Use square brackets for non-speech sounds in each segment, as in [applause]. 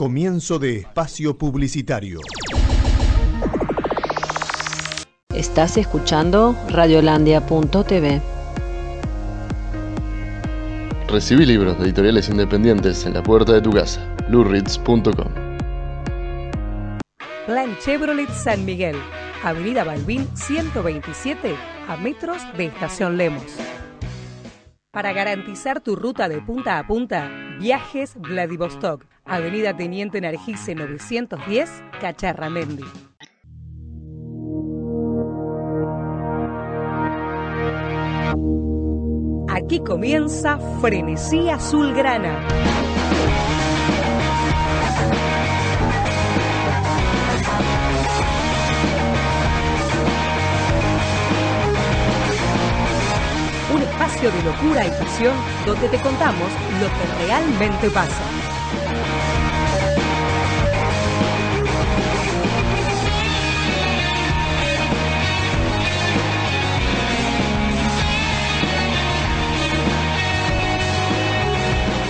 Comienzo de espacio publicitario. Estás escuchando radiolandia.tv. Recibí libros de editoriales independientes en la puerta de tu casa. lurritz.com Plan Chevrolet San Miguel, Avenida Balbín 127, a metros de Estación Lemos. Para garantizar tu ruta de punta a punta, Viajes Vladivostok, Avenida Teniente Nargise 910, Cacharramendi. Aquí comienza Frenesí Azulgrana. Espacio de locura y pasión donde te contamos lo que realmente pasa.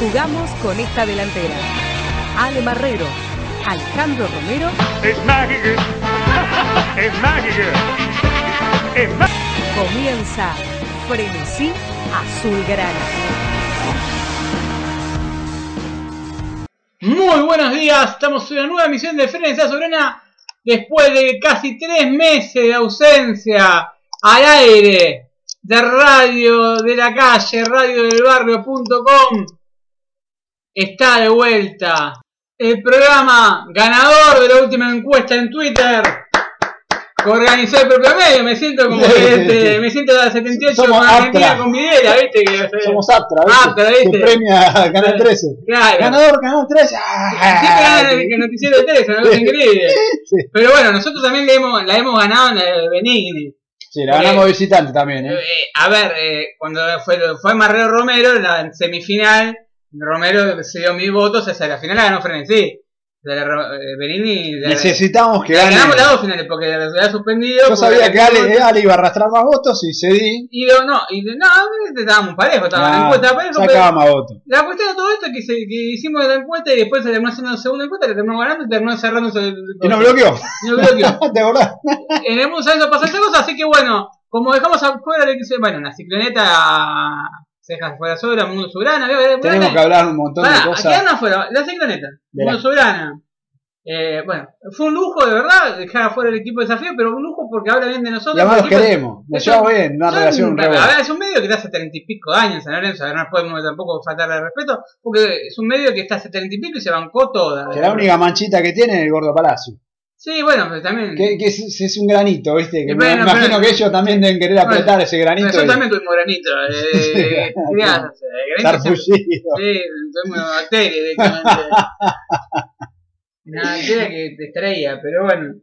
Jugamos con esta delantera. Ale Marrero, Alejandro Romero, Es mágico. Es mágico. Es mágico. comienza Frenesí Azulgrana. Muy buenos días, estamos en una nueva emisión de Frenesí Sobrana después de casi tres meses de ausencia al aire de radio de la calle, radiodelbarrio.com. Está de vuelta el programa ganador de la última encuesta en Twitter organizó el propio medio. Me siento como que este, me siento a 78 Somos con Argentina con Videla, ¿viste? Que, Somos Aptra, ¿viste? Aptra, ¿viste? Que premia Canal 13. Claro. Ganador, Canal 13. Siempre ¡Ah! ganan el noticiero de Teresa, una cosa increíble. Sí. Pero bueno, nosotros también la hemos, la hemos ganado en la de Benigni. Sí, la ganamos visitante también, ¿eh? Eh, a ver, eh, cuando fue, fue Marrero Romero, en la semifinal, Romero se dio mil votos, o sea, la final la ganó Frenesí. La de Ro- eh, la- Necesitamos que la gane. ganamos las dos finales porque la había suspendido. Yo sabía la- que Ale, Ale iba a arrastrar más votos y cedí. Y yo, no, y no, estábamos parejos, estábamos en la Nah, encuesta parejo, Sacaba más votos. La cuestión de todo esto es que, se, que hicimos la encuesta y después se terminó haciendo la segunda encuesta, la terminó ganando y terminó cerrándose el. Y nos bloqueó. Y nos bloqueó. [laughs] ¿Te acordás? en el mundo pasar esta cosa, así que bueno, como dejamos afuera, de que se- bueno, una cicloneta se deja fuera sobra, mundo soberana, Tenemos que hablar un montón de cosas. quedaron afuera, la la- mundo soberana. Eh, bueno, fue un lujo de verdad dejar afuera el equipo de desafío, pero un lujo porque habla bien de nosotros. Y además los queremos. Nos llevamos bien, una relación re buena. es un medio que está hace treinta y pico años en San Lorenzo, no podemos tampoco faltarle al respeto, porque es un medio que está hace treinta y pico y se bancó toda. Que la única manchita que tiene es el Gordo Palacio. Sí, bueno, pero también. Que, que es, es un granito, ¿viste? Que me imagino pero- que ellos también deben querer Bueno, apretar ese granito. Yo y también tuvimos granito. Eh, [laughs] estar granito fullido. Sí, tuvimos directamente. [laughs] Una bacteria que te extraía, pero bueno.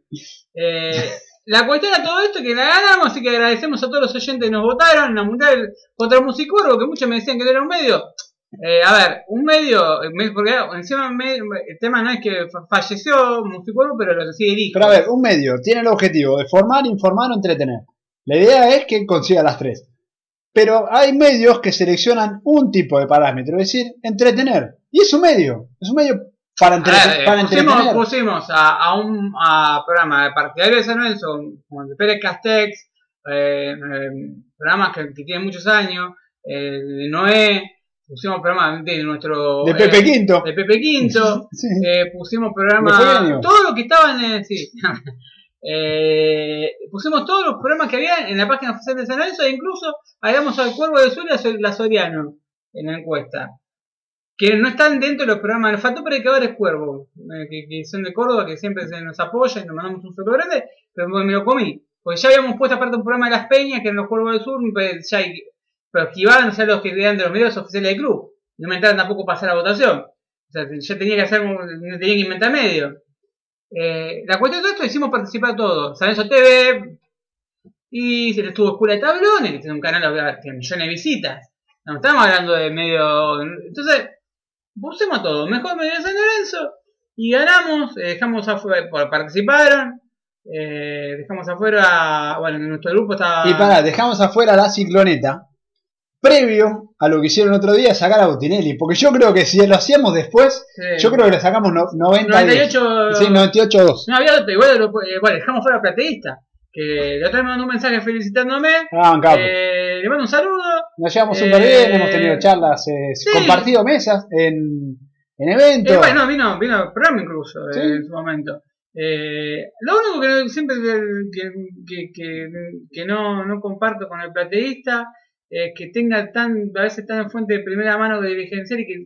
Eh, la cuestión de todo esto es que la ganamos, así que agradecemos a todos los oyentes que nos votaron en Mundial contra Musicorvo, que muchos me decían que no era un medio. Eh, a ver, un medio, eh, porque encima el tema no es que fa- falleció Musicorvo, pero lo sigue el hijo. Pero a ver, un medio tiene el objetivo de formar, informar o entretener. La idea es que consiga las tres. Pero hay medios que seleccionan un tipo de parámetro, es decir, entretener. Y es un medio, es un medio para, A ver, eh, para pusimos, entretener. pusimos a, a un a programa de partidario de San Lorenzo, como el de Pérez Castex, eh, eh, programas que, que tienen muchos años, eh, de Noé, pusimos programas de nuestro... De Pepe eh, Quinto. de Pepe Quinto, [laughs] Sí. eh, pusimos bien, Todo lo que estaban en... Sí. [laughs] Eh, pusimos todos los programas que había en la página oficial de San Lorenzo e incluso agregamos al Cuervo del Sur y a Soriano en la encuesta que no están dentro de los programas. Nos faltó predicadores cuervos, eh, que, que son de Córdoba, que siempre se nos apoyan y nos mandamos un saludo grande, pero me lo comí. Porque ya habíamos puesto aparte un programa de las peñas, que eran los cuervos del sur, pero ya hay- pero esquivaban ya los que eran de los medios oficiales del club. No entraban tampoco a pasar la votación. O sea, yo tenía que hacer, tenía que inventar medio. Eh, la cuestión de todo esto hicimos participar todos. San Lorenzo TV, y se le estuvo Escuela de Tablones, que tiene un canal que millones de visitas. No estamos hablando de medio. Entonces, pusimos todo. Mejor medio San Lorenzo. Y ganamos. eh, dejamos afuera. Participaron. eh, dejamos afuera. Bueno, en nuestro grupo estaba. Y pará, dejamos afuera la cicloneta. Previo a lo que hicieron otro día, sacar a Botinelli. Porque yo creo que si lo hacíamos después, Sí. yo creo que le sacamos no- 90 98. Sí, 98 2. No había otro, igual lo, eh, bueno, dejamos fuera a Plateísta. Que la otra vez me mandó un mensaje felicitándome. Ah. Eh, le mando un saludo. Nos llevamos eh, súper bien, hemos tenido charlas, eh, sí. compartido mesas en, en eventos. Eh, bueno, vino, vino al programa incluso eh, en su momento. Eh, lo único que siempre que, que, que, que no, no comparto con el plateísta es que tenga tan, a veces tan fuente de primera mano de dirigencial y que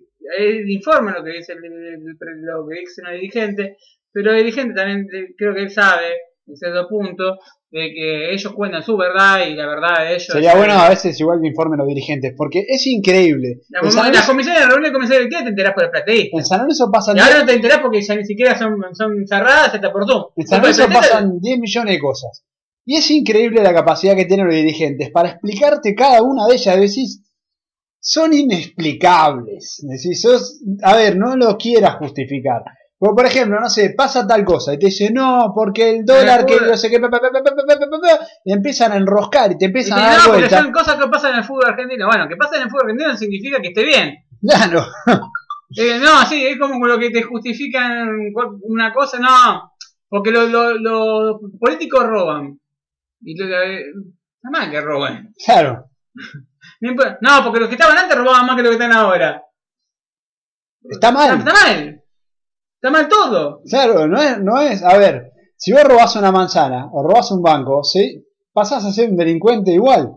informa lo que dice el, el- lo que dice el dirigente, pero el dirigente también eh, creo que él sabe, en cierto punto, de que ellos cuentan su verdad y la verdad de ellos. Sería bueno a veces igual que informen los dirigentes, porque es increíble. La, En San la Lorenzo, comisión de reunión de directiva te enterás por el plateísta. en San Lorenzo pasan Y ahora no te enterás porque ya ni siquiera son, son cerradas hasta por Zoom. En San Lorenzo pasan 10 millones de cosas. Y es increíble la capacidad que tienen los dirigentes para explicarte cada una de ellas. Decís, son inexplicables. Decís, sos, a ver, no lo quieras justificar. Como por ejemplo, no sé, pasa tal cosa y te dice, no, porque el dólar que no sé qué, empiezan a enroscar y te empiezan y te a dar no, vuelta. Son cosas que pasan en el fútbol argentino. Bueno, que pasan en el fútbol argentino significa que esté bien. Claro. [laughs] Eh, no, sí, es como lo que te justifican una cosa, no, porque los lo, lo políticos roban. Y lo, está mal que roben. claro. [laughs] No porque los que estaban antes robaban más que los que están ahora. Está Está, mal. está mal. Está mal todo. Claro, no es, no es, a ver, si vos robás una manzana o robás un banco, ¿sí? pasás a ser un delincuente igual,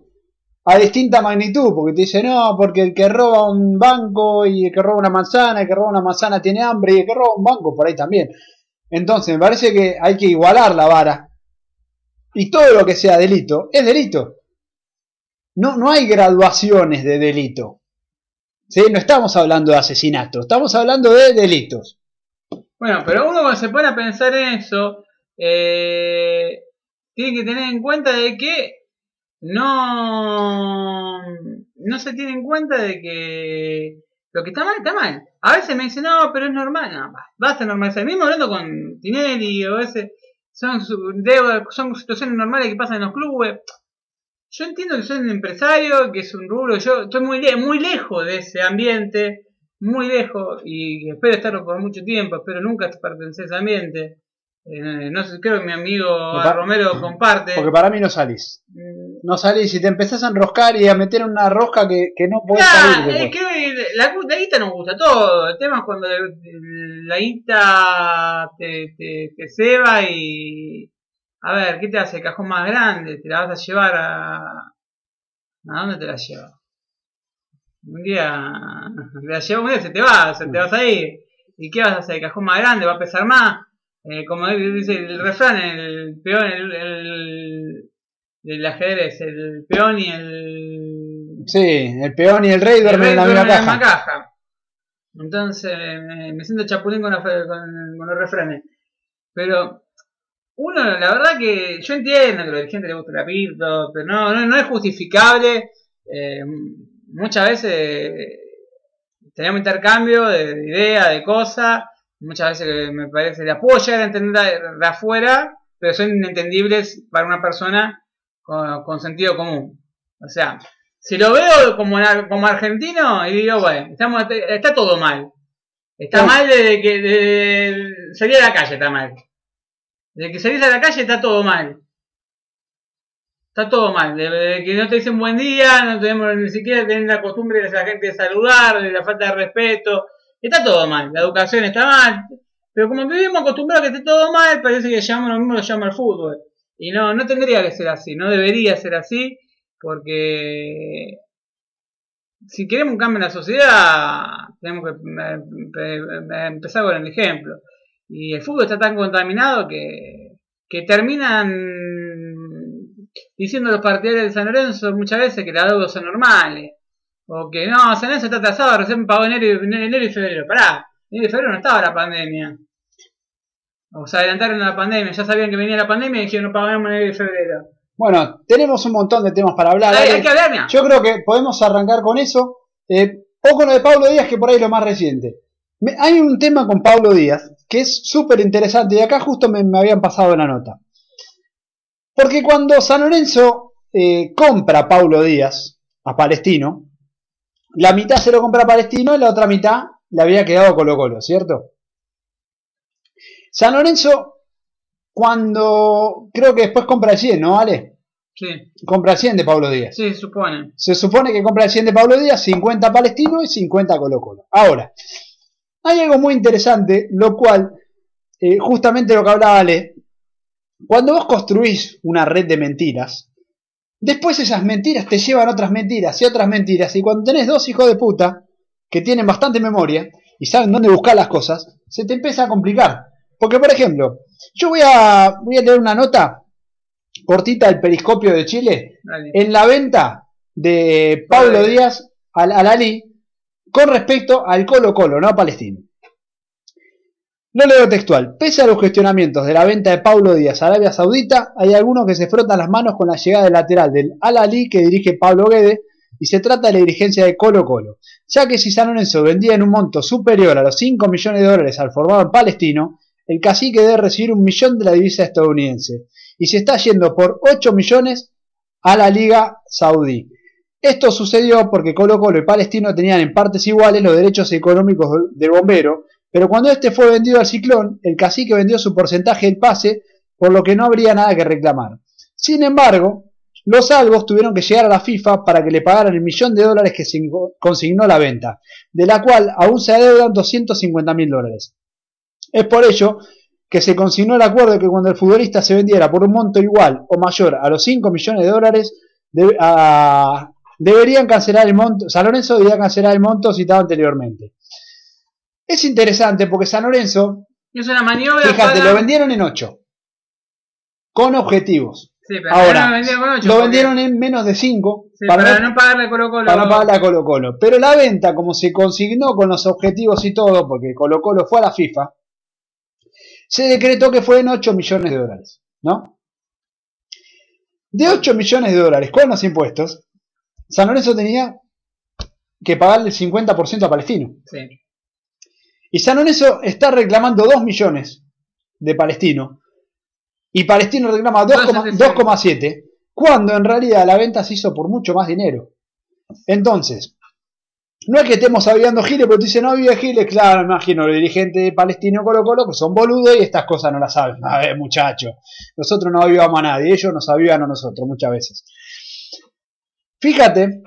a distinta magnitud, porque te dice, no, porque el que roba un banco y el que roba una manzana, el que roba una manzana tiene hambre y el que roba un banco por ahí también. Entonces, me parece que hay que igualar la vara. Y todo lo que sea delito, es delito. No, no hay graduaciones de delito. ¿Sí? No estamos hablando de asesinato, estamos hablando de delitos. Bueno, pero uno cuando se pone a pensar en eso, eh, tiene que tener en cuenta de que no, no se tiene en cuenta de que lo que está mal, está mal. A veces me dicen, no, pero es normal. No, ba- basta normalizar. Mismo hablando con Tinelli, o veces son, deudas, son situaciones normales que pasan en los clubes. Yo entiendo que soy un empresario, que es un rubro, yo estoy muy, le- muy lejos de ese ambiente, muy lejos, y espero estarlo por mucho tiempo, espero nunca pertenecer a ese ambiente. Eh, no sé, creo que mi amigo Romero [clears throat] comparte. Porque para mí no salís. Mm, No salís y te empezás a enroscar y a meter una rosca que, que no podés salir. La, la guita nos gusta todo. El tema es cuando la guita te, te, te ceba y. A ver, ¿qué te hace? El cajón más grande. Te la vas a llevar a. ¿A dónde te la llevas? Un día. Te la llevas un día, se te va, se te vas a ir. ¿Y qué vas a hacer? El cajón más grande va a pesar más. Eh, como dice el refrán, el peón, el, el, del ajedrez, el peón y el Sí, el peón y el rey duermen en la misma caja. caja. Entonces me, me siento chapulín con, la fe- con, con los refranes. Pero uno, la verdad que yo entiendo que a la gente le gusta la pirto, pero no, no, no es justificable. Eh, muchas veces eh, tenemos intercambio de, de ideas, de cosas. Muchas veces me parece, las puedo llegar a entender de, de afuera, pero son inentendibles para una persona con, con sentido común. O sea, si lo veo como, como argentino y digo, bueno, estamos, está todo mal. Está Sí. mal desde que de, salir a la calle, está mal. Desde que salís a la calle está todo mal. Está todo mal. Desde que no te dicen buen día, no tenemos ni siquiera tener la costumbre de la gente de saludar, de la falta de respeto. Está todo mal. La educación está mal. Pero como vivimos acostumbrados a que esté todo mal, parece que llamamos lo mismo lo llama el fútbol. Y no, no tendría que ser así, no debería ser así, porque si queremos un cambio en la sociedad, tenemos que eh, eh, empezar con el ejemplo. Y el fútbol está tan contaminado que, que terminan diciendo los partidarios de San Lorenzo muchas veces que las deudas son normales. O que no, San Lorenzo está atrasado, recién pagó enero, enero y febrero. Pará, enero y febrero no estaba la pandemia. O se adelantaron a la pandemia, ya sabían que venía la pandemia y dijeron no pagamos enero y febrero. Bueno, tenemos un montón de temas para hablar. Hay, que hablar. Yo creo que podemos arrancar con eso. Eh, o con lo de Pablo Díaz, que por ahí es lo más reciente. Me- hay un tema con Pablo Díaz que es súper interesante y acá justo me, me habían pasado la nota. Porque cuando San Lorenzo eh, compra a Pablo Díaz, a Palestino, la mitad se lo compra a Palestino y la otra mitad le había quedado Colo Colo, ¿cierto? San Lorenzo, cuando creo que después compra el 100, ¿no, vale? Sí, Compra el 100 de Pablo Díaz. sí, se supone. Se supone que compra el 100 de Pablo Díaz, 50 Palestino y 50 Colo Colo. Ahora, hay algo muy interesante, lo cual, eh, justamente lo que hablaba Ale, cuando vos construís una red de mentiras, después esas mentiras te llevan otras mentiras y otras mentiras, y cuando tenés dos hijos de puta que tienen bastante memoria y saben dónde buscar las cosas, se te empieza a complicar. Porque, por ejemplo, yo voy a, voy a leer una nota cortita del Periscopio de Chile Dale. en la venta de Pablo Díaz al, al Ali con respecto al Colo Colo, no a Palestino. Lo leo textual. Pese a los cuestionamientos de la venta de Pablo Díaz a Arabia Saudita, hay algunos que se frotan las manos con la llegada del lateral del Al Ali que dirige Pablo Guede y se trata de la dirigencia de Colo Colo, ya que si San Lorenzo vendía en un monto superior a los 5 millones de dólares al formado en palestino, el cacique debe recibir un millón de la divisa estadounidense y se está yendo por 8 millones a la Liga Saudí. Esto sucedió porque Colo Colo y Palestino tenían en partes iguales los derechos económicos del- bombero, pero cuando este fue vendido al Ciclón, el cacique vendió su porcentaje del pase, por lo que no habría nada que reclamar. Sin embargo, los albos tuvieron que llegar a la FIFA para que le pagaran el millón de dólares que consignó la venta, de la cual aún se adeudan 250 mil dólares. Es por ello que se consignó el acuerdo de que cuando el futbolista se vendiera por un monto igual o mayor a los 5 millones de dólares, debe- a- deberían cancelar el monto, San Lorenzo debería cancelar el monto citado anteriormente. Es interesante porque San Lorenzo, Es una maniobra fíjate, para- lo vendieron en 8, con objetivos. Sí, pero Ahora, no lo vendieron lo en menos de 5 Sí, para, para, no, no pagarle a Colo Colo. para no pagarle a Colo Colo. Pero la venta, como se consignó con los objetivos y todo, porque Colo Colo fue a la FIFA, se decretó que fue en 8 millones de dólares, ¿no? De 8 millones de dólares con los impuestos, San Lorenzo tenía que pagarle el 50% a Palestino. Sí. Y San Lorenzo está reclamando 2 millones de Palestino. Y Palestino reclama 2,7. 2,7, Cuando en realidad la venta se hizo por mucho más dinero. Entonces, no es que estemos aviando giles, pero te dicen, no había giles, claro, me imagino, los dirigentes de Palestino Colo Colo, que son boludos y estas cosas no las saben. A ver, muchachos, nosotros no avivamos a nadie, ellos nos avivan a nosotros muchas veces. Fíjate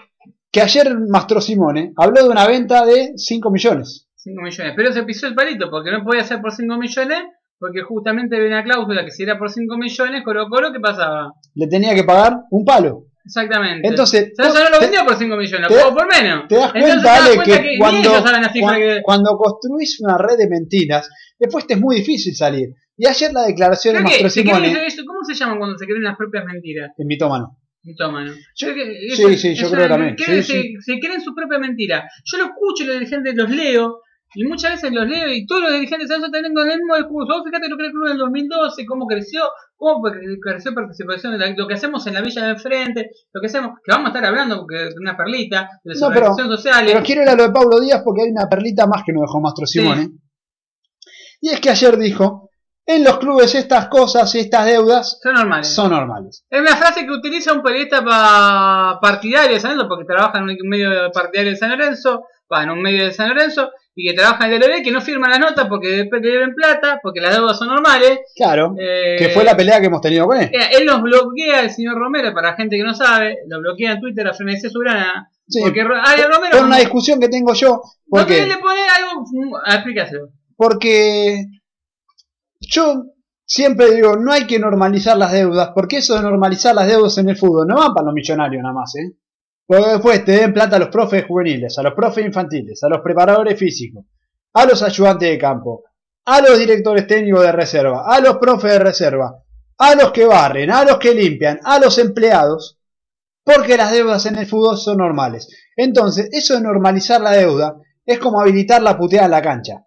que ayer Mastro Simone habló de una venta de 5 millones. 5 millones. Pero se pisó el palito porque no podía ser por 5 millones. Porque justamente había una cláusula que si era por 5 millones, Colo Colo, ¿qué pasaba? Le tenía que pagar un palo. Exactamente. Entonces, no lo vendió por 5 millones, te- lo por menos. Te das Entonces, cuenta, te das Ale, cuenta que, cuando, la que- construís una red de mentiras, después te es muy difícil salir. Y ayer la declaración de Mastro Simone, eso- ¿Cómo se llaman cuando se creen las propias mentiras? en mitómano. Mitómano. Yo- sí, sí, yo creo también. creen- Sí, se, sí. se creen su propia mentira. Yo lo escucho, los dirigentes los leo, y muchas veces los leo, y todos los dirigentes de Santos tienen el mismo discurso. Fíjate lo que era el club en el 2012, cómo creció, cómo creció participación, de la- lo que hacemos en la villa de enfrente, lo que hacemos, que vamos a estar hablando, porque es una perlita, de las No, pero- sociales. Pero quiero ir a lo de Pablo Díaz porque hay una perlita más que nos dejó Mastro Simone. Y es que ayer dijo, en los clubes estas cosas y estas deudas Son normales. son normales. Es una frase que utiliza un periodista pa- partidario de San Lorenzo, porque trabaja en un medio partidario de San Lorenzo, va, en un medio de San Lorenzo, y que trabaja en el que no firma las notas porque después le deben plata, porque las deudas son normales. Claro, Eh, que fue la pelea que hemos tenido con él. eh, Él los bloquea, el señor Romero, para la gente que no sabe, lo bloquea en Twitter a Frenesí Surana, Sí, porque Ale Romero... por una discusión que tengo yo, porque, que le pone algo... explícaselo. porque yo siempre digo, no hay que normalizar las deudas, porque eso de normalizar las deudas en el fútbol no va para los millonarios nada más, ¿eh? Porque después te den plata a los profes juveniles, a los profes infantiles, a los preparadores físicos, a los ayudantes de campo, a los directores técnicos de reserva, a los profes de reserva, a los que barren, a los que limpian, a los empleados, porque las deudas en el fútbol son normales. Entonces, eso de normalizar la deuda es como habilitar la puteada en la cancha.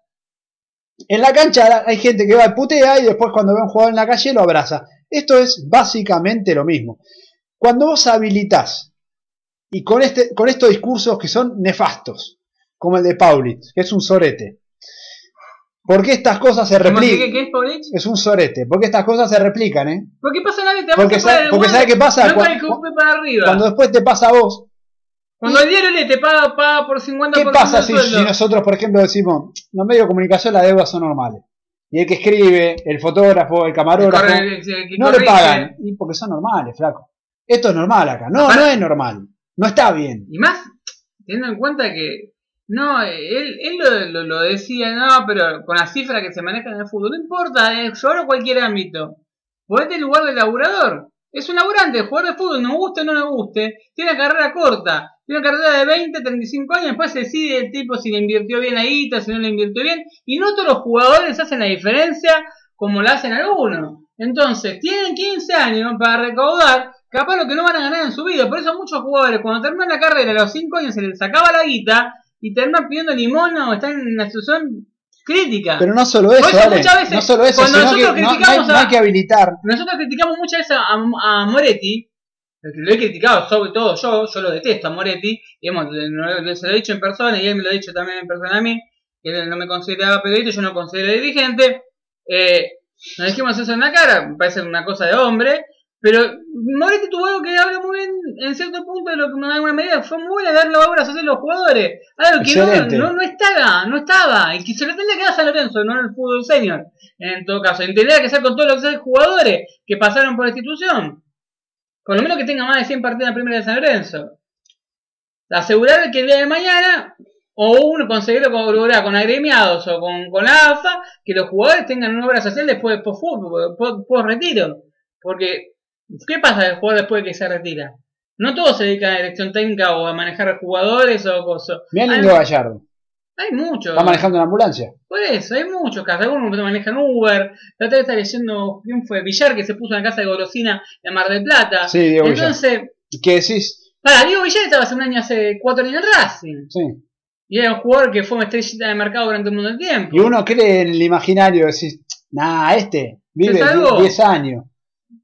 En la cancha hay gente que va y putea y después cuando ve a un jugador en la calle lo abraza. Esto es básicamente lo mismo. Cuando vos habilitás, y con, este, con estos discursos que son nefastos, como el de Paulitz, que es un sorete, porque estas cosas se ¿Cómo se- ¿Qué, replican. qué es, Paulich? Es un sorete, porque estas cosas se replican, ¿eh? Porque pasa nada, te Porque sabe- porque guante, sabe qué pasa, No cua- para arriba. Cuando después te pasa a vos, Cuando el diario le te paga, paga por 50% ¿Qué pasa si, nosotros, por ejemplo, decimos, los medios de comunicación las deudas son normales? Y el que escribe, el fotógrafo, el camarógrafo, Corre- el- el que no le pagan. Y porque son normales, flaco. Esto es normal acá. No, Aparte- no es normal. No está bien. Y más, teniendo en cuenta que, no, él, él lo, lo- decía, no, pero con las cifras que se manejan en el fútbol, no importa, eh, hablo cualquier ámbito. Ponete en lugar del laburador. Es un laburante, jugador de fútbol, nos guste o no nos guste, tiene una carrera corta, tiene una carrera de 20, 35 años, después decide el tipo si le invirtió bien a Guita, si no le invirtió bien, y no todos los jugadores hacen la diferencia como la hacen algunos. Entonces, tienen 15 años para recaudar, capaz lo que no van a ganar en su vida. Por eso muchos jugadores, cuando terminan la carrera a los 5 años, se les sacaba la guita y terminan pidiendo limón o están en una situación crítica. Pero no solo eso, eso veces, no solo eso, cuando sino que nosotros no, no hay, criticamos no a- hay que habilitar. Nosotros criticamos muchas veces a, a Moretti, lo he criticado sobre todo yo, yo lo detesto a Moretti, y hemos, se lo he dicho en persona y él me lo ha dicho también en persona a mí, que él no me consideraba periodista, yo no considero dirigente. Eh, nos dijimos eso en la cara, me parece una cosa de hombre, pero tuvo algo que habla muy bien en cierto punto de lo que en alguna medida fue muy buena darle obras a hacer los jugadores. Algo que no, no, no estaba, no estaba, y que se lo tendría que dar a San Lorenzo, no en el fútbol senior. En todo caso, y tendría que hacer con todos los jugadores que pasaron por la institución. Por lo menos que tenga más de 100 partidos en la primera de San Lorenzo. Asegurar que el día de mañana, o uno conseguirlo colaborar con agremiados o con, con la AFA, que los jugadores tengan una obra social después de post-fútbol, post- post-retiro. Porque, ¿qué pasa del jugador después de que se retira? No todos se dedican a dirección técnica o a manejar jugadores o cosas. Mira Hay, Lindo Gallardo. hay muchos. Está manejando una ambulancia. Por eso, hay muchos casos. Algunos manejan Uber. La otra vez está leyendo, ¿quién fue? Villar, que se puso en la casa de golosina en Mar del Plata. Sí, Diego Villar. Entonces, ¿Qué decís? para, Diego Villar estaba hace un año, hace cuatro años en Racing. Sí. Y era un jugador que fue una estrellita de mercado durante un montón de tiempo. Y uno cree en el imaginario, decís, nah, este vive ¿Se salvó? 10 años.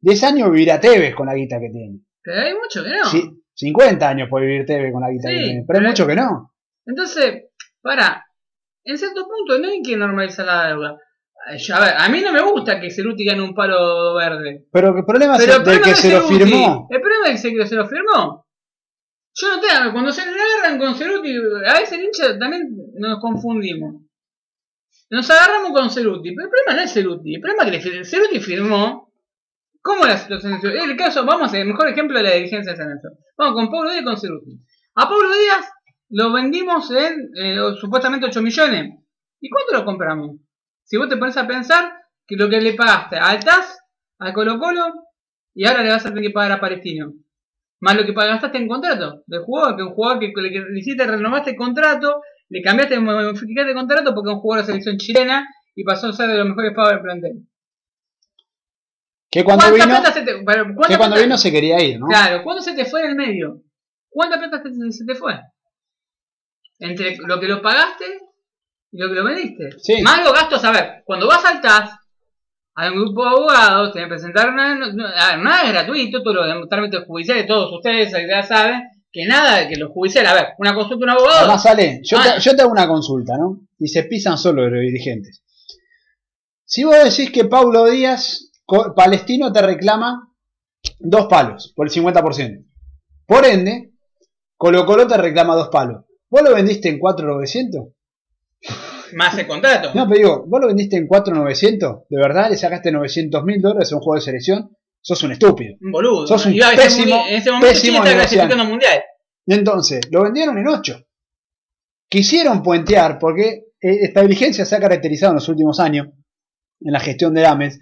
10 años vivirá Tevez con la guita que tiene. Pero hay mucho que no. Sí, 50 años puede vivir Tevez con la guita Sí, que tiene. Pero hay mucho que no. Entonces, para, en cierto punto no hay que normalizar la deuda. A ver, a mí no me gusta que Ceruti gane un palo verde. Pero el problema es el del que se lo firmó. El problema es que se lo firmó. Yo no tengo, cuando se le agarran con Ceruti, a veces el hincha también nos confundimos. Nos agarramos con Ceruti, pero el problema no es Ceruti, el problema es que Ceruti firmó. ¿Cómo la situación? Es el caso, vamos a el mejor ejemplo de la dirigencia de San Lorenzo. Vamos con Pablo Díaz y con Ceruti. A Pablo Díaz lo vendimos en eh, supuestamente 8 millones. ¿Y cuánto lo compramos? Si vos te pones a pensar que lo que le pagaste al TAS, al Colo Colo, y ahora le vas a tener que pagar a Palestino. Más lo que gastaste en contrato del jugador, que un jugador que, que le hiciste, renovaste el contrato, le cambiaste, modificaste el contrato porque es un jugador de selección chilena y pasó a ser de los mejores pagos del plantel. Que cuando ¿Cuánta vino, plata se te, pero, ¿cuánta que cuando plata- vino se quería ir, ¿no? Claro, ¿cuándo se te fue en el medio? ¿Cuánta plata se, se te fue? Entre lo que lo pagaste y lo que lo vendiste. Sí. Más los gastos, a ver, cuando vas al TAS, hay un grupo de abogados, tienen que presentar una, no- a ver, nada es gratuito, todos los trámites judiciales, todos ustedes ya saben, que nada, que los judiciales, a ver, una consulta de un abogado, Además, sale, yo, Ah. te, yo te hago una consulta, ¿no? Y se pisan solo los dirigentes. Si vos decís que Paulo Díaz, palestino, te reclama dos palos por el 50%. Por ende, Colo Colo te reclama dos palos. ¿Vos lo vendiste en 4.900? más el contrato. No, pero digo, ¿vos lo vendiste en 4.900? ¿De verdad le sacaste 900 mil dólares a un juego de selección? Sos un estúpido. un boludo. Sos un Iba a ese pésimo, en ese momento pésimo Chile está clasificando al mundial. Entonces, lo vendieron en 8. Quisieron puentear, porque eh, esta diligencia se ha caracterizado en los últimos años, en la gestión de Ames,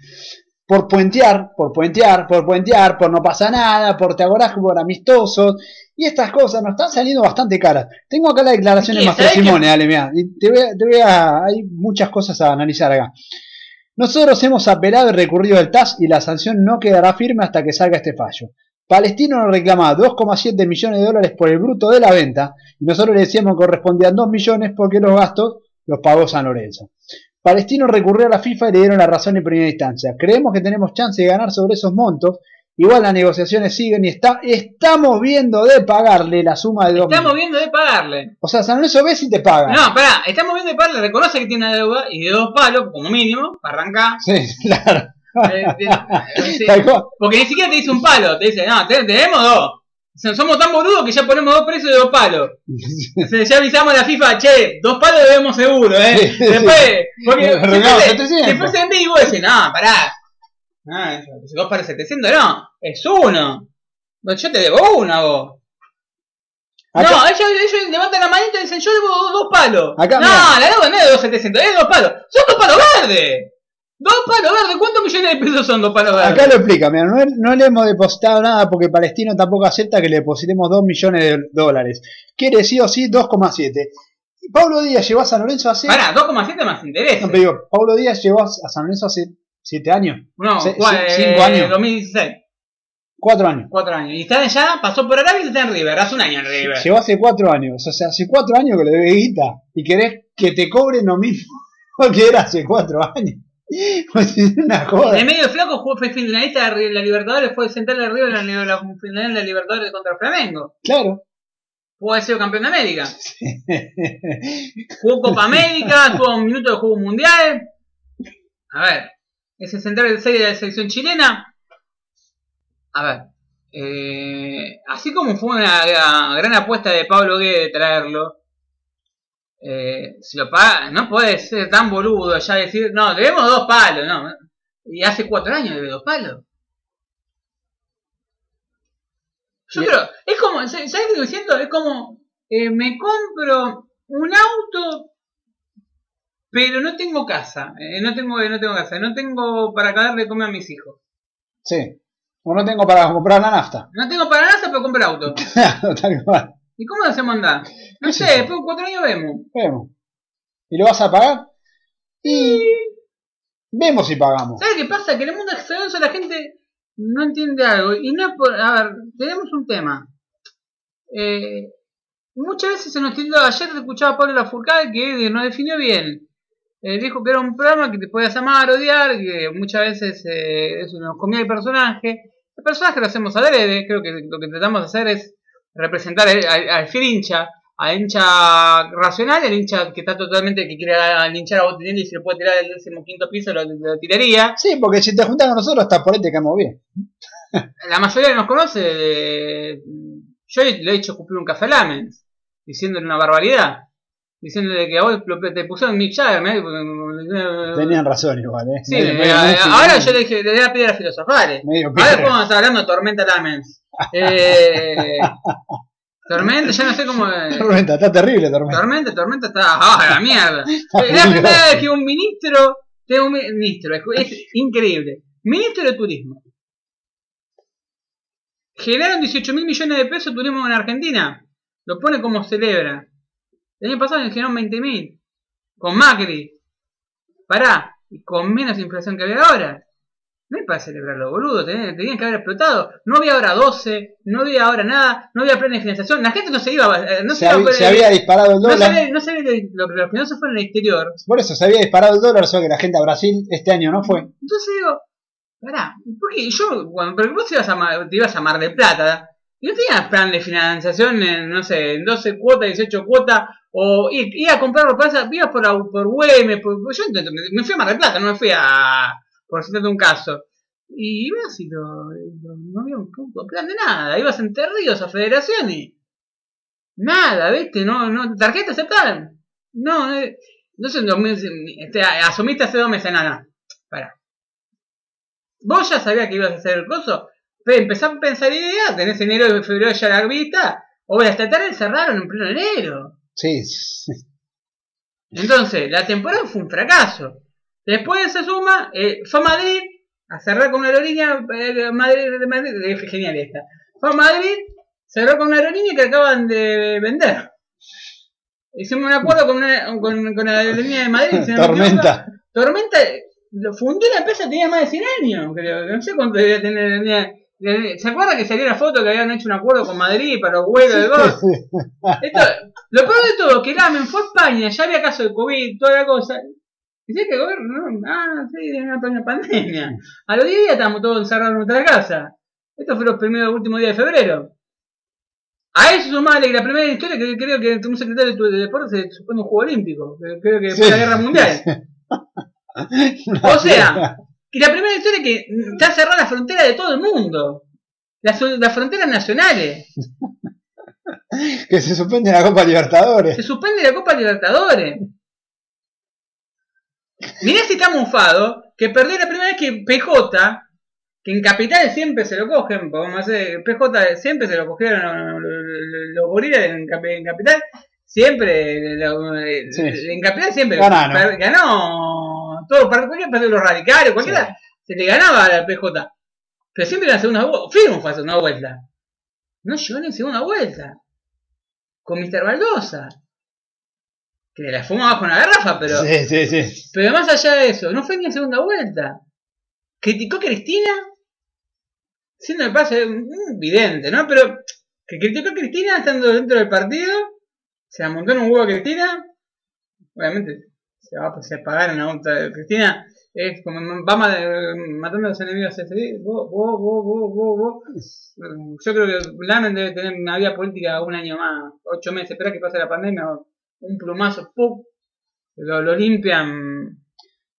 por puentear, por puentear, por puentear, por no pasa nada, por te acordás por amistosos, y estas cosas nos están saliendo bastante caras. Tengo acá las declaraciones Sí, de ¿sabés Mastro Simone, dale, mirá, y te voy, te voy a- hay muchas cosas a analizar acá. Nosotros hemos apelado y recurrido al TAS y la sanción no quedará firme hasta que salga este fallo. Palestino nos reclamaba 2,7 millones de dólares por el bruto de la venta y nosotros le decíamos que correspondían 2 millones porque los gastos los pagó San Lorenzo. Palestino recurrió a la FIFA y le dieron la razón en primera instancia. Creemos que tenemos chance de ganar sobre esos montos. Igual las negociaciones siguen y está, estamos viendo de pagarle la suma de 2 Estamos viendo de pagarle. O sea, San Lorenzo ve si te paga. No, pará, estamos viendo de pagarle, reconoce que tiene una deuda y de dos palos, como mínimo, para arrancar. Sí, [laughs] claro. Eh, [laughs] eh. Porque ni siquiera te dice un palo, te dice, no, te- tenemos dos. Somos tan boludos que ya ponemos dos precios de dos palos. [laughs] O sea, ya avisamos a la FIFA, che, dos palos debemos seguro, ¿eh? Sí, sí, Después, porque después, 700. después en vivo decís, no, pará. Ah, dos palos 700, no, es uno. Yo te debo uno a vos. Acá- No, ellos, ellos levantan la manita y dicen, yo debo dos, dos palos. Acá, no, mira. la deuda no es de dos 700, es de dos palos. Son dos palos verdes. Dos palos verdes, ¿cuántos millones de pesos son dos palos verdes? Acá lo explica, mira, no, no le hemos depositado nada porque Palestino tampoco acepta que le depositemos 2 millones de dólares. Quiere sí o sí 2,7. Y Pablo Díaz llegó a San Lorenzo hace... Pará, 2,7 más interés. No, pero digo, Pablo Díaz llegó a San Lorenzo hace 7 años, No, Se- cua- ci- eh, cinco años. 2016, 4 años. 4 años. Y está ya, pasó por Arabia y está en River, hace un año en River. Llegó hace 4 años, o sea, hace 4 años que le debe guita y querés que te cobren lo mismo [laughs] que era hace 4 años. [laughs] Pues es una joda. En el medio flaco jugó, fue finalista de la Libertadores, fue central de River en la, la final de la Libertadores contra Flamengo. Claro. Pudo haber sido campeón de América. [laughs] Jugó Copa América, [laughs] tuvo un minuto de juego mundial. A ver, ese central de serie de la selección chilena. A ver, eh, así como fue una, una gran apuesta de Pablo Guede de traerlo, eh, si lo paga, no puede ser tan boludo ya decir, no, debemos dos palos, no. Y hace cuatro años debe dos palos. Yo creo, es como, ¿sabes qué estoy diciendo? Es como, eh, me compro un auto, pero no tengo casa, eh, no tengo, no tengo casa, no tengo para darle de comer a mis hijos. Sí. O no tengo para comprar la nafta. No tengo para nada, pero compro auto. [laughs] Tal cual. ¿Y cómo lo hacemos andar? No ¿Qué sé, después de cuatro años vemos. Vemos. ¿Y lo vas a pagar? Y vemos si pagamos. ¿Sabes qué pasa? Que en el mundo exterior la gente no entiende algo. Y no es por. A ver, tenemos un tema. Eh, muchas veces se nos tilda. Ayer escuchaba a Pablo Lafourcade que nos definió bien. Eh, dijo que era un programa que te podías amar, odiar, que muchas veces eh, eso nos comía el personaje. El personaje lo hacemos adrede. Creo que lo que tratamos de hacer es representar al, fiel hincha. Al hincha racional, el hincha que está totalmente, que quiere al hinchar a Botinelli y si lo puede tirar del décimo quinto piso, lo, lo tiraría. Sí, porque si te juntas con nosotros, hasta por ahí te caemos bien. [laughs] La mayoría que nos conoce, yo le he hecho cumplir un café Lamens, diciéndole una barbaridad. Diciéndole que a vos lo- te pusieron Mick Jagger, ¿me? Tenían razón igual, ¿eh? Sí, Medio- eh, medio- eh, medio- ahora yo le dije, le voy a pedir a filosofar. Medio Ahora estar hablando de Tormenta Lamens. Eh, [laughs] tormenta, ya no sé cómo. eh, Tormenta, está terrible, Tormenta. Tormenta, Tormenta está. ¡Ah, la mierda! [laughs] Es la primera vez que un ministro. Tengo un ministro, es, es increíble. Ministro de Turismo. Generaron 18 mil millones de pesos de turismo en Argentina. Lo pone como celebra. El año pasado generaron 20 mil. Con Macri. Pará. Y con menos inflación que había ahora. No es para celebrarlo, boludo. Tenían, tenían que haber explotado. No había ahora 12. No había ahora nada. No había plan de financiación. La gente no se iba. No se, había, por se el- había disparado el no dólar. sabía, no sabía de- lo, los que no se fueron al exterior. Por eso se había disparado el dólar, solo que la gente a Brasil este año no fue. Entonces digo, pará, ¿por qué? Yo, cuando, porque vos ibas a, te ibas a Mar del Plata no tenías plan de financiación en, no sé, en 12 cuotas, 18 cuotas, o i- iba a comprar esa- ibas por, por Güemes, por, yo me fui a Mar del Plata, no me fui a, por citarte un caso. Y ibas y lo- no había un puto plan de nada, ibas en Ríos a federaciones. Nada, ¿viste? No, no, tarjeta aceptaron. No, eh, no sé, en 2000, este, asumiste hace dos meses, nada. Pará. Vos ya sabías que ibas a hacer el coso, empezás a pensar idea, tenés enero y febrero ya la vista, o hasta tarde cerraron en pleno enero. Sí. [laughs] Entonces, la temporada fue un fracaso. Después se suma, eh, fue a Madrid a cerrar con una aerolínea, eh, Madrid, de Madrid, eh, genial esta. Fue a Madrid, cerró con una aerolínea que acaban de vender. Hicimos un acuerdo con, una, con, con la aerolínea de Madrid. si no. Tormenta. Tormenta fundió la empresa tenía más de 100 años, creo. No sé cuánto debía tener. tenía- ¿Se acuerda que salió la foto que habían hecho un acuerdo con Madrid para los vuelos de golf? [laughs] Esto, lo peor de todo, que Lamen fue a España, ya había caso de COVID, toda la cosa. Dice que el gobierno, no, ah, sí, hay una, pandemia. A los 10 días estamos todos encerrados en nuestra casa. Esto fue los primeros últimos días de febrero. A eso sumarle que la primera historia que creo que un secretario de, de deporte se supone un juego olímpico. Creo que fue Sí. la guerra mundial. [laughs] O sea, que la primera historia es que está cerrada la frontera de todo el mundo. las, las fronteras nacionales. [laughs] Que se suspende la Copa Libertadores. Se suspende la Copa Libertadores. Mirá si está mufado que perdió la primera vez que PJ, que en Capital siempre se lo cogen, podemos hacer, PJ siempre se lo cogieron los, los- gorilas en, en Capital, siempre, lo- Sí. en Capital siempre ganó todo, cualquiera perdió los radicales, cualquiera se le ganaba a la PJ. Pero siempre en la segunda vuelta, Firmo fue a segunda vuelta. No llegó ni en segunda vuelta. Con Mr. Baldosa. Que la fumó abajo en la garrafa, pero. Sí, sí, sí. Pero más allá de eso, no fue ni en segunda vuelta. Criticó a Cristina, siendo de paso mm, evidente, ¿no? Pero que criticó a Cristina estando dentro del partido, se la montó en un huevo a Cristina, obviamente se va a se pagaron a otra. Cristina es como va ma- matando a los enemigos ese, vos, vos, vos, vos, vos, vos. [laughs] Yo creo que Lamen debe tener una vida política un año más, ocho meses, espera que pase la pandemia, un plumazo, ¡pum! Lo, lo limpian.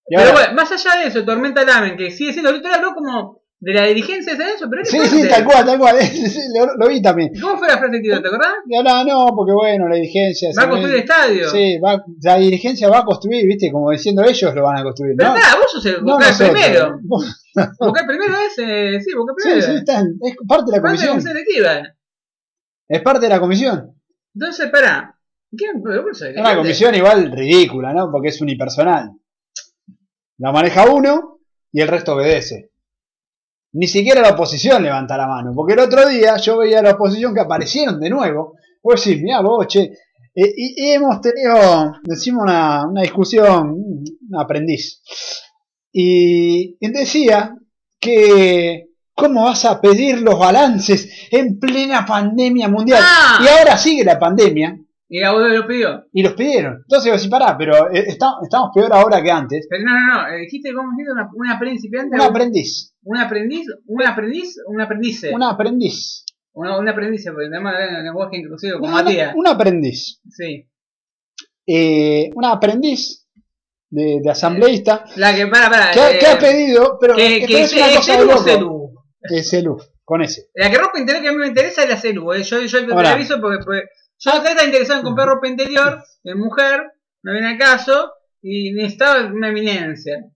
Pero bueno, más allá de eso, Tormenta Lamen, que sigue siendo, ahorita habló como de la dirigencia de eso, pero ¿qué Sí, sí, tal cual, tal cual. [laughs] Sí, lo, lo vi también. ¿Cómo fue la frase que te acordás? Ahora no, porque bueno, la dirigencia. Va a construir el estadio. Sí, va, la dirigencia va a construir, viste, como diciendo ellos lo van a construir. Pero ¿no? nada, vos sos el No vocal nosotros. primero. Vos- Vocal primero es, eh, sí, vocal Sí, primero. sí, están, es parte de la Parte de la comisión. comisión. Es parte de la comisión. Entonces, pará. ¿Qué? Es una comisión igual ridícula, ¿no? Porque es unipersonal. La maneja uno y el resto obedece. Ni siquiera la oposición levanta la mano. Porque el otro día yo veía a la oposición que aparecieron de nuevo. Vos decís, mirá vos, che. eh, y, hemos tenido, decimos, una, una discusión, un aprendiz. Y, y decía que ¿Cómo vas a pedir los balances en plena pandemia mundial? Ah. Y ahora sigue la pandemia Y la lo pidió. y los pidieron. Entonces, vos decís, pará, pero eh, está- estamos peor ahora que antes. Pero no, no, no. eh, Dijiste, ¿cómo dijiste? Una, una principiante. Un aprendiz. un aprendiz. Un aprendiz. Un aprendiz. Un aprendiz. Una, un aprendiz, porque tenemos el lenguaje inclusivo con Un- Matías. Un aprendiz. Sí. Eh, un aprendiz de, de asambleísta La que, para, para. que, eh, que ha pedido, pero que, que que es una es cosa de loco. Celu. Es Celu, con ese. La que ropa interior que a mí me interesa es la Celu. eh. Yo, yo te Ahora. aviso porque, porque yo acá estaba interesado en comprar ropa interior de mujer, no viene al caso, y necesitaba una eminencia. [laughs]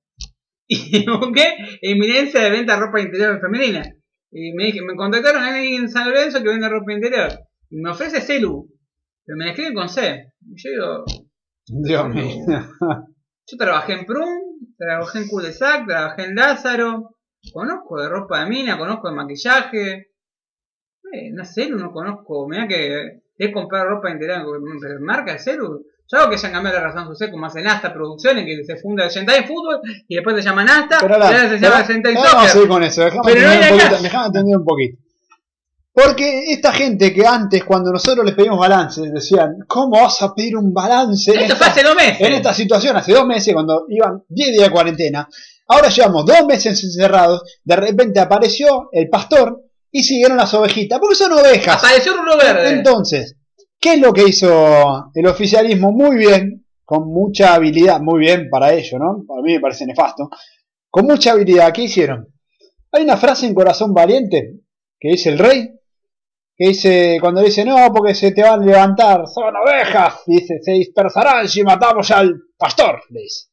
Y busqué eminencia de venta de ropa interior femenina. Y me, dije, me contactaron a alguien en San Lorenzo que vende ropa interior. Y me ofrece Celu. Pero me la escribe con C. Y yo digo, Dios mío. [laughs] yo trabajé en Prum, trabajé en Cul de Sac, trabajé en Lázaro, conozco de ropa de mina, conozco de maquillaje. Eh, no celu no conozco, mirá que he comprado ropa pero marca el celu. Yo hago que hayan cambiado la razón social como hacen Asta Producciones, que se funda Sentai Fútbol y después se llaman Asta Pero y la, ahora se llama Sentai vamos a seguir con eso. Déjame entender, un poquito, déjame entender un poquito. Porque esta gente que antes, cuando nosotros les pedimos balances, decían, ¿cómo vas a pedir un balance en Esto esta, fue hace dos meses. en esta situación? Hace dos meses, cuando iban 10 días de cuarentena. Ahora llevamos dos meses encerrados. De repente apareció el pastor y siguieron las ovejitas. Porque son ovejas. Apareció Rulo Verde. Entonces, ¿qué es lo que hizo el oficialismo? Muy bien, con mucha habilidad, muy bien para ello, ¿no? Para mí me parece nefasto. Con mucha habilidad, ¿qué hicieron? Hay una frase en Corazón Valiente que dice el rey, que dice, cuando dice, no, porque se te van a levantar, son ovejas, dice, se dispersarán si matamos al pastor, le dice.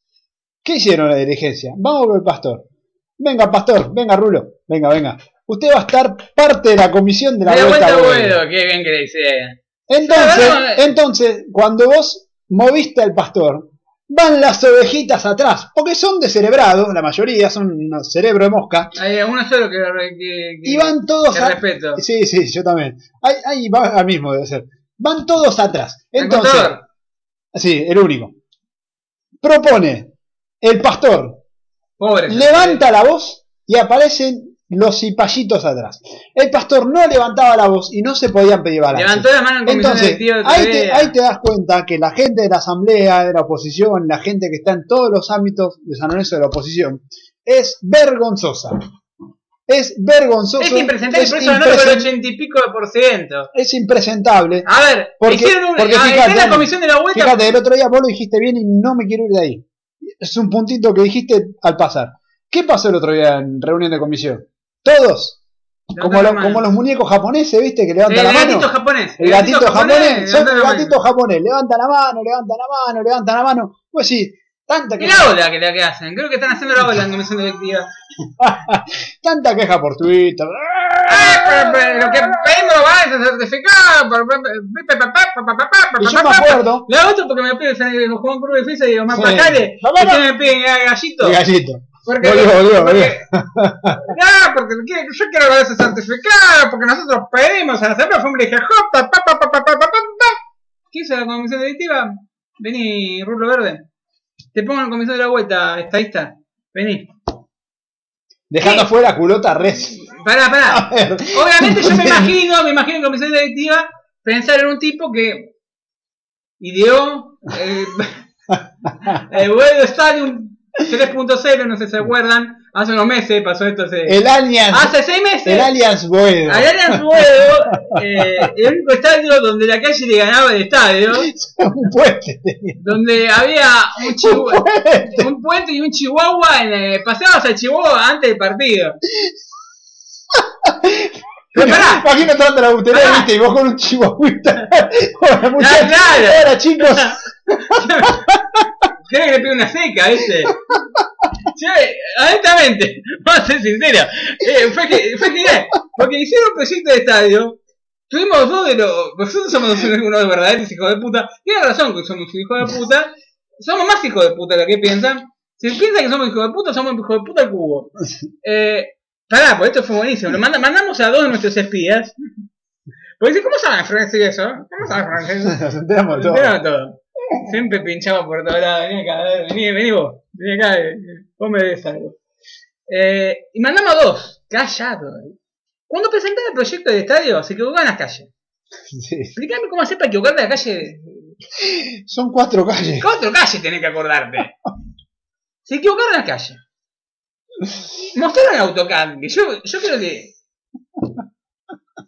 ¿Qué hicieron la dirigencia? Vamos con el pastor. Venga, pastor, venga, Rulo, venga, venga. Usted va a estar parte de la comisión de la da vuelta vuelta a vuelo. vuelo, qué bien que le dice. Entonces, entonces, cuando vos moviste al pastor, van las ovejitas atrás, porque son descerebrados, la mayoría son cerebro de mosca, Hay uno solo que, que, que- y van todos que a- respeto. Sí, sí, yo también. Ahí, ahí va al mismo, debe ser. Van todos atrás. El Entonces, contador. sí, el único. Propone el pastor, Pobre. levanta la voz y aparecen los cipallitos atrás. El pastor no levantaba la voz y no se podían pedir balances. Levantó la mano en Entonces, de ahí te, ahí te das cuenta que la gente de la asamblea, de la oposición, la gente que está en todos los ámbitos de San Lorenzo de la oposición, es vergonzosa. Es vergonzoso. Es impresentable, es por eso ganó el impresen- ochenta y pico de por ciento. es impresentable. A ver, Porque- hicieron un, porque ah, fíjate, está en la comisión de la vuelta. Fíjate, el otro día vos lo dijiste bien y no me quiero ir de ahí. Es un puntito que dijiste al pasar. ¿Qué pasó el otro día en reunión de comisión? Todos, Como, lo- como los muñecos japoneses, ¿viste? Que levantan El la mano. japonés. El gatito japonés, son el mano. gatito japonés, levanta la mano, levanta la mano, levanta la mano. Pues sí, tanta queja, la ola que, la que hacen. Creo que están haciendo la ola en comisión directiva. tanta queja por Twitter. Ah, Lo que pedimos va es certificado. por- por- Y yo me acuerdo, La otra porque me piden Juan Cruz de Fisa y Omar Sí. Pajale. No, no, ¿Y me piden? Ah, Gallito. el gallito. Porque, olio, olio, porque, no, porque yo quiero la ese certificado, porque nosotros pedimos a la Asamblea dije, Jota, pa, pa, pa, pa, pa, pa, ¿Qué hizo la comisión directiva? Vení, Rulo Verde. Te pongo en la comisión de la vuelta, estadista. Vení. Dejando afuera culota res. Pará, pará. Obviamente yo me [laughs] imagino, me imagino en comisión directiva pensar en un tipo que ideó el, [laughs] el vuelo Stadium 3.0, no sé si se acuerdan, hace unos meses pasó esto, hace, El Allianz, hace seis meses. el Allianz Boedo. El Boedo, eh, el único estadio donde la calle le ganaba el estadio, [laughs] Un puente donde había un, Un chihu- puente. un puente y un chihuahua, en, eh, paseabas al chihuahua antes del partido. Pero pará, a la butería, viste, y vos con un chihuahuita. [laughs] Hola, muchachos. Hola, chicos. [laughs] ¿Querés que le pegue una seca, viste? [laughs] Yo, honestamente, [laughs] vamos a ser sinceros, eh, fue, que, fue genial, porque hicieron un proyecto de estadio, tuvimos dos de los, nosotros somos unos verdaderos hijos de puta, tienen razón que somos hijos de puta, somos más hijos de puta de lo que piensan, si piensan que somos hijos de puta, somos hijos de puta al cubo. Eh, pará, pues esto fue buenísimo, manda- mandamos a dos de nuestros espías, porque dice, ¿cómo saben francés eso? ¿Cómo saben francés? [laughs] Nos enteramos todo. Todo. Siempre pinchaba por todos lados. Vení acá, ver, vení, vení vos. Vení acá, eh, vos me des algo. Eh, y mandamos a dos. Callado. eh. Cuando presentaron el proyecto del estadio, se equivocaban las calles. Sí. Explícame cómo hacer para equivocarte de la calle. Son cuatro calles. Cuatro calles tenés que acordarte. Se equivocaron las calles. Mostraron el AutoCAD. Yo, yo creo que.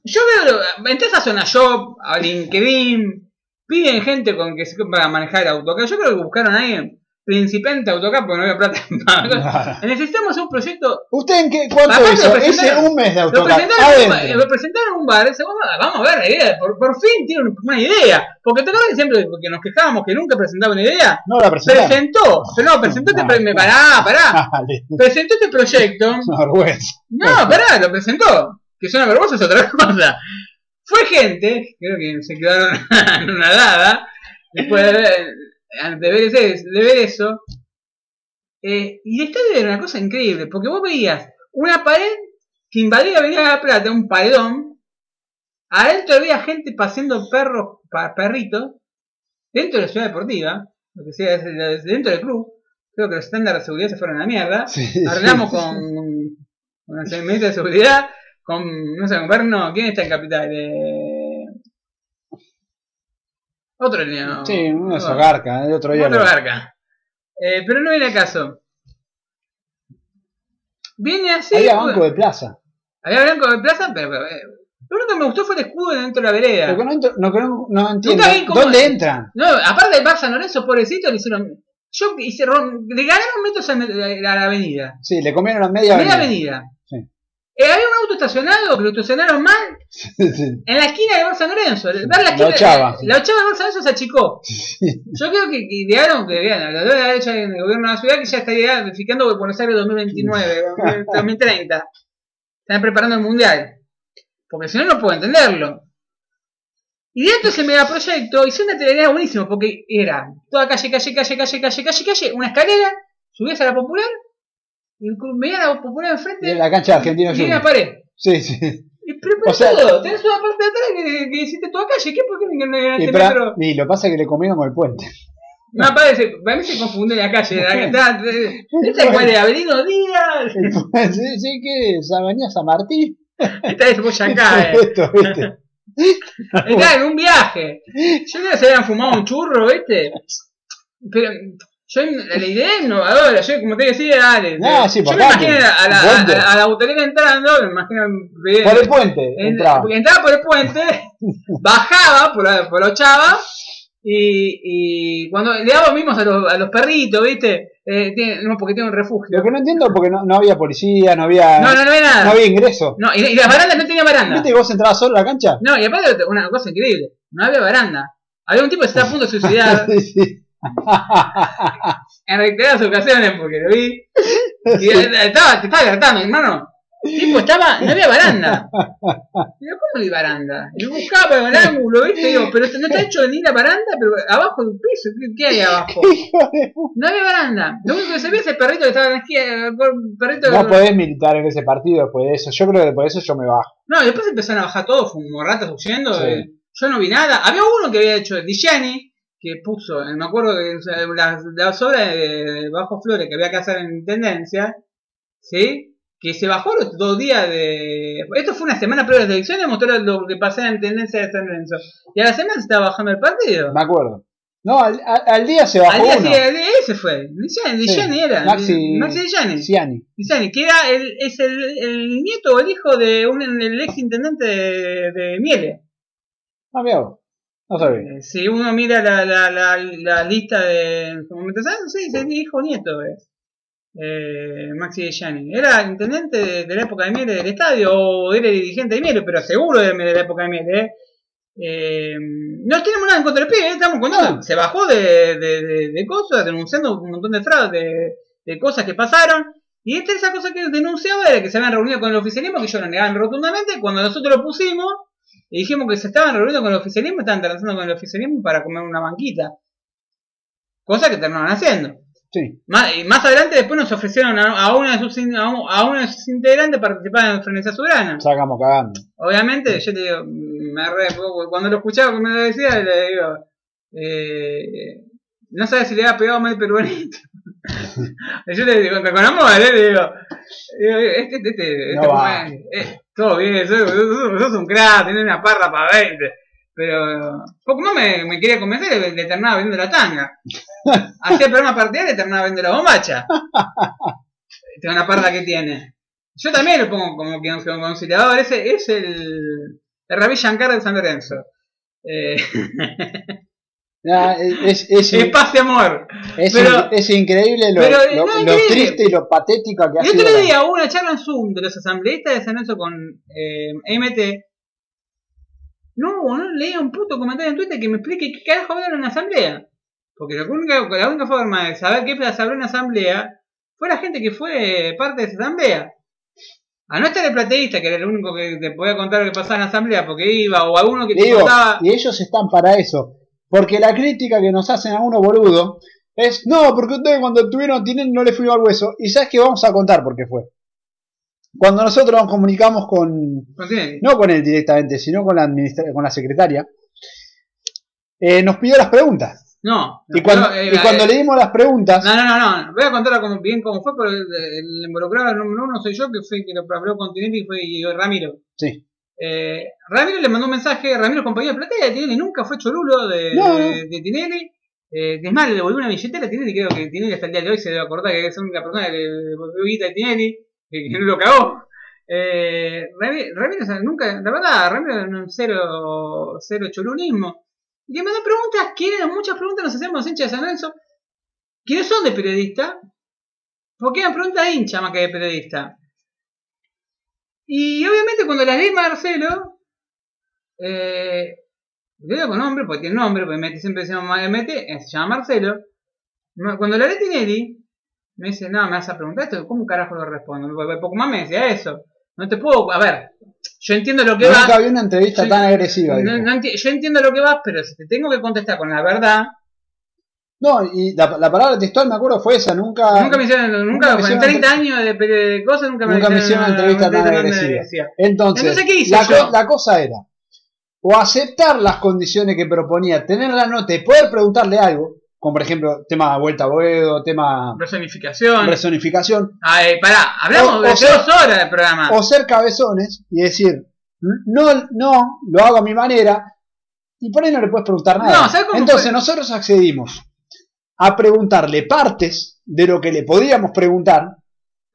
Yo veo. lo- Entras a Zona Shop, a LinkedIn. Piden gente con que se para manejar AutoCAD. Yo creo que buscaron ahí principiante AutoCAD porque no había plata. Necesitamos un proyecto. ¿Usted en qué, cuánto hizo? Ese un mes de Lo AutoCAD. presentaron, lo presentaron en un bar. Dice, vamos, a- a ver la idea. Por, por fin tiene una idea. Porque te acuerdas que siempre que nos quejábamos que nunca presentaba una idea. No la presentaron. Presentó. Pero no, presentó este. pre- me- Pará, pará. [laughs] Dale, Presentó este proyecto. una vergüenza. No, pará, lo presentó. Que es una vergüenza, es otra cosa. Fue gente, creo que se quedaron [laughs] en una dada, después de ver, de ver, ese- de ver eso. Eh, y el estadio era una cosa increíble, porque vos veías una pared que invadía Avenida de la Plata, un paredón. Adentro había gente paseando perros, perritos, dentro de la ciudad deportiva, lo que sea, dentro del club. Creo que los estándares de seguridad se fueron a la mierda Sí. arreglamos con, con ministra de seguridad, con, no sé, con Berno, ¿quién está en Capital? Eh, otro niño. Sí, uno es Garca, el otro día. Otro lo- garca. Eh, pero no viene al caso. Viene así. Había banco de plaza. había blanco de plaza, pero, pero, eh, lo único que me gustó fue el escudo dentro de la vereda. No, entro- no, no entiendo. ¿Dónde entran? No, aparte Bar San Lorenzo, pobrecito, le hicieron. Yo hice, le ganaron metros a, a la avenida. Sí, le comieron a media Media avenida. avenida. Eh, había un auto estacionado que lo estacionaron mal Sí. en la esquina de Bar San Lorenzo. Ver la La esquina, ochava. La ochava de Bar San Lorenzo se achicó. Yo creo que, que idearon que vean, la debe hecho en el gobierno de la ciudad que ya estaría verificando que Buenos Aires 2029, 2030. Están preparando el mundial. Porque si no, no puedo entenderlo. Y dentro de ese megaproyecto hice una televisión buenísima porque era toda calle, calle, calle, calle, calle, calle, calle, una escalera, subías a la popular y veías a la popular enfrente En la cancha de Argentino y tenía una Juniors. pared. Sí, sí. Y, pero, pero O sea- todo, tenés una parte de atrás que, que hiciste toda calle, ¿qué por qué no Y, ganaste pra- metro? y lo pasa que le comieron con el puente. No, parece, para mí se confunde la calle, la que está, eh, esta es cuál es Avelino Díaz, sí, sí, que es Avenida San Martín. esta es Boyacá, eh. Esto, ¿viste? Está en un viaje. [laughs] Yo creo que se habían fumado un churro, ¿viste? Pero yo la idea es innovadora, yo como te decía, dale. No, sí, yo me imagino a la, a, puente. a- a la autoridad entrando, me imagino Por el puente en- entraba. porque entraba por el puente, [laughs] bajaba por la, por la ochava y, y cuando le daba mimos a los, a los perritos, ¿viste? eh, tiene, no, porque tiene un refugio. Lo que no entiendo es porque no, no había policía, no había, No, no, no había nada. no había ingreso. No, y, y las barandas no tenía baranda. ¿Viste que vos entrabas solo a la cancha? No, y aparte una cosa increíble, no había baranda. Había un tipo que se está a punto de suicidar [laughs] Sí, sí. [laughs] en reiteradas ocasiones porque lo vi. Y [laughs] estaba, te estaba gritando, hermano. El tipo estaba, no había baranda. [laughs] Digo, ¿cómo hay baranda? Y buscaba el ángulo, ¿viste? Digo, pero no está hecho ni la baranda, pero abajo del piso, ¿qué- ¿qué hay abajo? No había baranda. Lo único que se ve es el perrito que estaba en la esquina, el perrito No podés militar en ese partido después de eso. Yo creo que por eso yo me bajo. No, y después empezaron a bajar todo, fue un ratas huyendo. Sí. eh, yo no vi nada. Había uno que había hecho Dijani, que puso, eh, me acuerdo que las, las obras de Bajo Flores que había que hacer en Tendencia, ¿sí? Que se bajó los dos días de. Esto fue una semana previa de las elecciones, mostró lo que pasaba en Tendencia de San Lorenzo. Y a la semana se estaba bajando el partido. Me acuerdo. No, al, al- al día se bajó Al día uno. día ese fue. Dijani, Dijani era. Maxi- Maxi Dijani. Ciani. Dijani, que era el, es el, el nieto o el hijo de un el ex intendente de, de Miele. Ah, mira vos. No sabía. Eh, Si uno mira la, la, la, la lista de en su momento, ¿sabes? Sí, es hijo nieto es. Eh, Maxi De Gianni. Era intendente de, de la época de Miele del estadio, o era dirigente de Miele, pero seguro de, de la época de Miele. ¿eh? Eh, no tenemos nada en contra del pibe, ¿eh? estamos contando. Se bajó de, de, de, cosas, denunciando un montón de fraudes, de, de cosas que pasaron. Y esta esa cosa que denunciaba era que se habían reunido con el oficialismo, que ellos lo negaban rotundamente. Cuando nosotros lo pusimos, y dijimos que se estaban reuniendo con el oficialismo, estaban tratando con el oficialismo para comer una banquita. Cosa que terminaron haciendo. Sí. Más, y más adelante después nos ofrecieron a, a una de sus a, un- a uno de sus integrantes participar en Frenesia Soberana. Sacamos cagando. Obviamente, yo te digo, me re, cuando lo escuchaba me lo decía, le digo, eh, no sabes si le había pegado mal peruanito. [laughs] Yo le digo, con amor, ¿eh? le digo, este, este, este, No este eh, todo bien, sos, sos- sos un crack, tenés una parra para 20. Pero más me, me quería convencer, le, le terminaba vendiendo la tanga. [laughs] Hacía el programa partidario y le terminaba vendiendo la bombacha. Tengo una parra que tiene. Yo también lo pongo como, como, como conciliador. Ese es el, el Rabí Shankar de San Lorenzo. Eh, [laughs] Ah, es, es, es paz y amor. es, pero- es increíble lo, pero, lo- no, lo increíble. triste y lo patética que ha sido. otro la- día hubo una charla en Zoom de los asambleístas de San Lorenzo con eh, MT. No, no leía un puto comentario en Twitter que me explique qué carajo hablan en una asamblea. Porque la única, la única forma de saber qué se habló en una asamblea fue la gente que fue parte de esa asamblea. A no estar el plateísta, que era el único que te podía contar lo que pasaba en la asamblea, porque iba, o alguno que te Digo, contaba. y ellos están para eso. Porque la crítica que nos hacen a uno boludo es, no, porque ustedes cuando tuvieron Tinel no le fuimos al hueso. Y sabes que vamos a contar por qué fue. Cuando nosotros nos comunicamos con, no con él directamente, sino con la, administra- con la secretaria, eh, nos pidió las preguntas. No. Y cuando, no, eh, y cuando eh, le dimos las preguntas, No, no, no, no. Voy a contar como, bien cómo fue, pero el, el involucrado número uno soy yo, que fue que lo habló con Tinelli y fue y Ramiro. sí, Eh, Ramiro le mandó un mensaje, Ramiro compañero de platea de Tinelli, nunca fue cholulo de, No, no. de, de Tinelli. Eh, es más, le devolvió una billetera a Tinelli, creo que Tinelli hasta el día de hoy se debe acordar que es la única persona que le devolvió guita a Tinelli, que, que no lo cagó. Eh, Rami- Ramiro, o sea, nunca, la verdad, Ramiro era un cero, cero cholunismo. Y le mandó preguntas, quieren muchas preguntas nos hacemos hinchas de San Lorenzo, que no son de periodista, porque eran preguntas de hincha más que de periodista. Y obviamente cuando las di Marcelo, eh, le digo con nombre, porque tiene nombre, porque MT siempre MT, eh, se llama Marcelo. Ma- Cuando le di Tinelli, me dice, no, me vas a preguntar esto, ¿cómo carajo lo respondo? Poco más me decía eso. No te puedo, a ver, yo entiendo lo que va. nunca había una entrevista Yo- tan agresiva. no- dijo. no enti- yo entiendo lo que vas, pero si te tengo que contestar con la verdad, No, y la, la palabra textual me acuerdo fue esa, nunca, nunca me hicieron, nunca, nunca me en hicieron 30 años de, de cosas, nunca me nunca me hicieron una entrevista tan agresiva. Entonces, Entonces, ¿qué hice la, yo? co- la cosa era o aceptar las condiciones que proponía, tener la nota y poder preguntarle algo, como por ejemplo tema vuelta a Boedo, tema Personificación. personificación, Ay, pará, hablamos O- de o dos horas del programa. o ser cabezones y decir, no, no, lo hago a mi manera, y por ahí no le puedes preguntar nada. No, ¿sabes cómo Entonces fue? nosotros accedimos a preguntarle partes de lo que le podíamos preguntar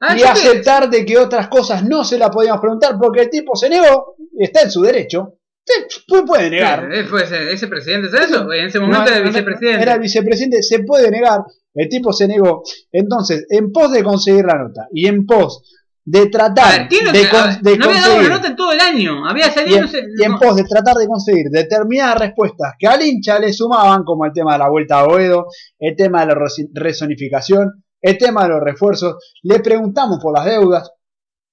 Ah, y aceptar de que otras cosas no se la podíamos preguntar porque el tipo se negó, está en su derecho, se pu- puede negar. Fue ese, presidente, ¿sabes eso? En ese momento No, era el vicepresidente. Era el vicepresidente, se puede negar. El tipo se negó. Entonces, en pos de conseguir la nota y en pos de tratar ver, de, con- de no había dado conseguir una nota en todo el año. Había y salido, en, no sé. y en no. pos de tratar de conseguir determinadas respuestas que al hincha le sumaban, como el tema de la vuelta a Boedo, el tema de la resonificación, el tema de los refuerzos, le preguntamos por las deudas.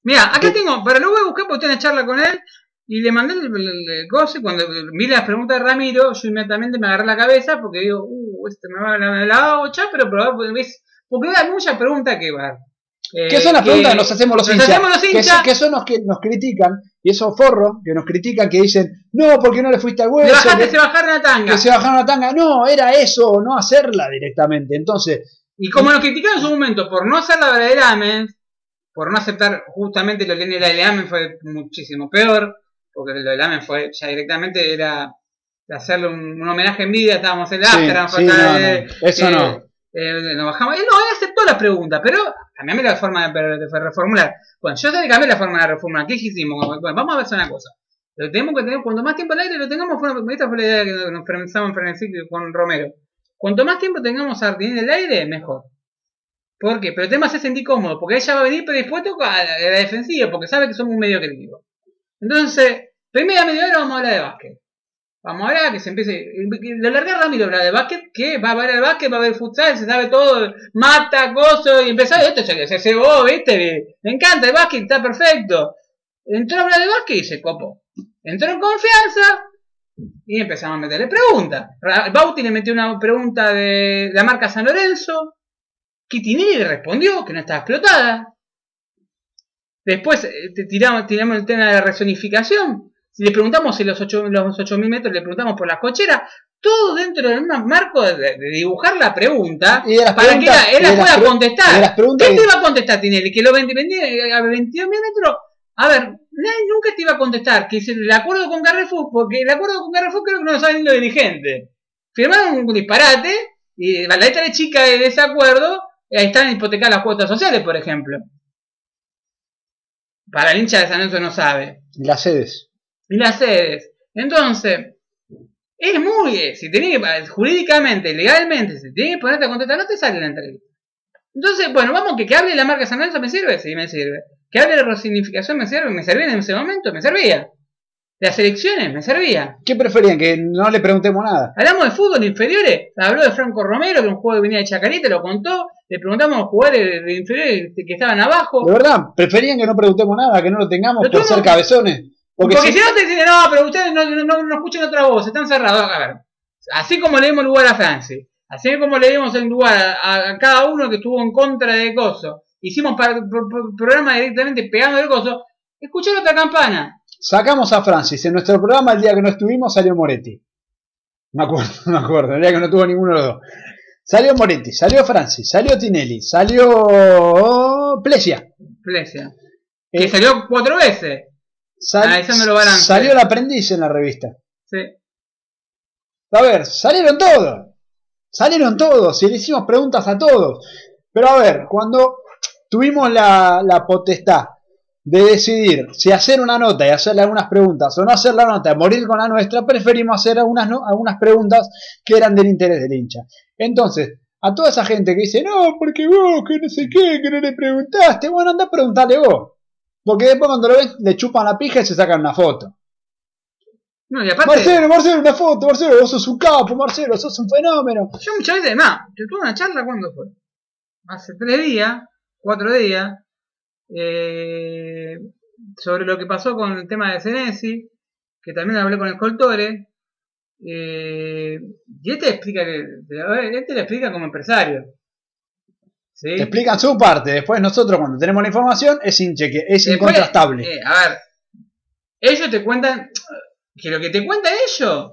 Mira, acá tengo, pero lo voy a buscar porque tengo una charla con él y le mandé el, el, el coso y cuando vi las preguntas de Ramiro, yo inmediatamente me agarré la cabeza porque digo, uh, este me va a la, la hago ya, pero ves, porque hay muchas preguntas que va. Eh, ¿Qué son las preguntas que nos hacemos los nos hinchas? hacemos los Que hinchas. son, que son los que nos critican, y esos forros que nos critican, que dicen, no, porque no le fuiste al hueso, bajaste, que, se bajaron la tanga. que se bajaron la tanga. No, era eso, no hacerla directamente. Entonces, Y como nos criticaron en su momento por no hacer la verdadera AMEN, por no aceptar justamente lo que la del AMEN fue muchísimo peor, porque lo del AMEN fue ya directamente era hacerle un, un homenaje en vida, estábamos en el Sí, after, sí, no, eso eh, no. eh, nos bajamos. Él no, aceptó la pregunta, pero cambiame la forma de, de reformular. Bueno, yo que cambié la forma de reformular. ¿Qué hicimos? Bueno, vamos a ver una cosa. Lo tenemos que tener, cuanto más tiempo al aire lo tengamos, fue, esta fue la idea que nos pensamos en frenesí con Romero. Cuanto más tiempo tengamos a en el aire, mejor. ¿Por qué? Pero el tema se sentir cómodo, porque ella va a venir predispuesto a la, a la defensiva, porque sabe que somos un medio crítico. Entonces, primera media hora vamos a hablar de básquet. Vamos a hablar que se empiece. Lo largué a Ramiro hablar de básquet, que va a ver el básquet, va a ver futsal, se sabe todo, mata, gozo, y empezó, esto se, se cebó, ¿viste? Me encanta el básquet, está perfecto. Entró a hablar de básquet y se copó. Entró en confianza y empezamos a meterle preguntas. Bauti le metió una pregunta de la marca San Lorenzo. Kitinelli le respondió que no estaba explotada. Después eh, tiramos, tiramos el tema de la resonificación. Si le preguntamos si los 8.000 los 8.000 metros, le preguntamos por las cocheras. Todo dentro del mismo marco de, de dibujar la pregunta Y de las para que él y de la pueda contestar. las ¿Qué te iba a contestar Tinelli? Que lo 20, 20, a 22 metros. A ver, nadie nunca te iba a contestar que el acuerdo con Carrefour, porque el acuerdo con Carrefour creo que no lo saben los dirigentes. Firmaron un disparate y la letra de chica de ese acuerdo, ahí están hipotecadas las cuotas sociales, por ejemplo. Para el hincha de San Lorenzo no sabe. las sedes. Y las sedes. Entonces, es muy. eh, Si tenés que, jurídicamente, legalmente, si tenés que ponerte a contestar, no te sale la entrevista. Entonces, bueno, vamos, que, que hable la marca San Lorenzo, ¿me sirve? Sí, me sirve. Que hable de resignificación, ¿me sirve? ¿Me servía en ese momento? ¿Me servía? Las elecciones, ¿me servía? ¿Qué preferían? Que no le preguntemos nada. Hablamos de fútbol inferiores, habló de Franco Romero, que un juego que venía de Chacarita, lo contó. Le preguntamos a los jugadores de- inferiores que estaban abajo. De verdad, preferían que no preguntemos nada, que no lo tengamos Lo por ser cabezones. Porque, Porque si- no te dicen, no, pero ustedes no, no, no, escuchan otra voz, están cerrados. A ver, así como le dimos lugar a Francis, así como le dimos el lugar a, a cada uno que estuvo en contra de Coso, hicimos para, pro- pro- programa directamente pegando el Coso, escuchar otra campana. sacamos a Francis. En nuestro programa, el día que no estuvimos, salió Moretti. Me acuerdo, [laughs] me acuerdo, el día que no tuvo ninguno de los dos. Salió Moretti, salió Francis, salió Tinelli, salió Plesia. Plesia. Que Eh, salió cuatro veces. Sal- analizándolo balance. salió el aprendiz en la revista. Sí. A ver, salieron todos. Salieron todos y le hicimos preguntas a todos. Pero a ver, cuando tuvimos la, la potestad de decidir si hacer una nota y hacerle algunas preguntas o no hacer la nota morir con la nuestra, preferimos hacer algunas, no- algunas preguntas que eran del interés del hincha. Entonces, a toda esa gente que dice, no, porque vos, que no sé qué, que no le preguntaste, bueno, anda a preguntarle vos. Porque después cuando lo ven, le chupan la pija y se sacan una foto. No, y aparte, Marcelo, Marcelo, una foto, Marcelo, vos sos un capo, Marcelo, sos un fenómeno. yo muchas veces, más, yo tuve una charla, ¿cuándo fue? Hace tres días, cuatro días, eh, sobre lo que pasó con el tema de Senesi, que también hablé con el Coltore, eh, y este explica, que- este le explica como empresario. ¿Sí? Te explican su parte, después nosotros cuando tenemos la información es, incheque, es Después, incontrastable. eh, a ver, ellos te cuentan que lo que te cuenta ellos.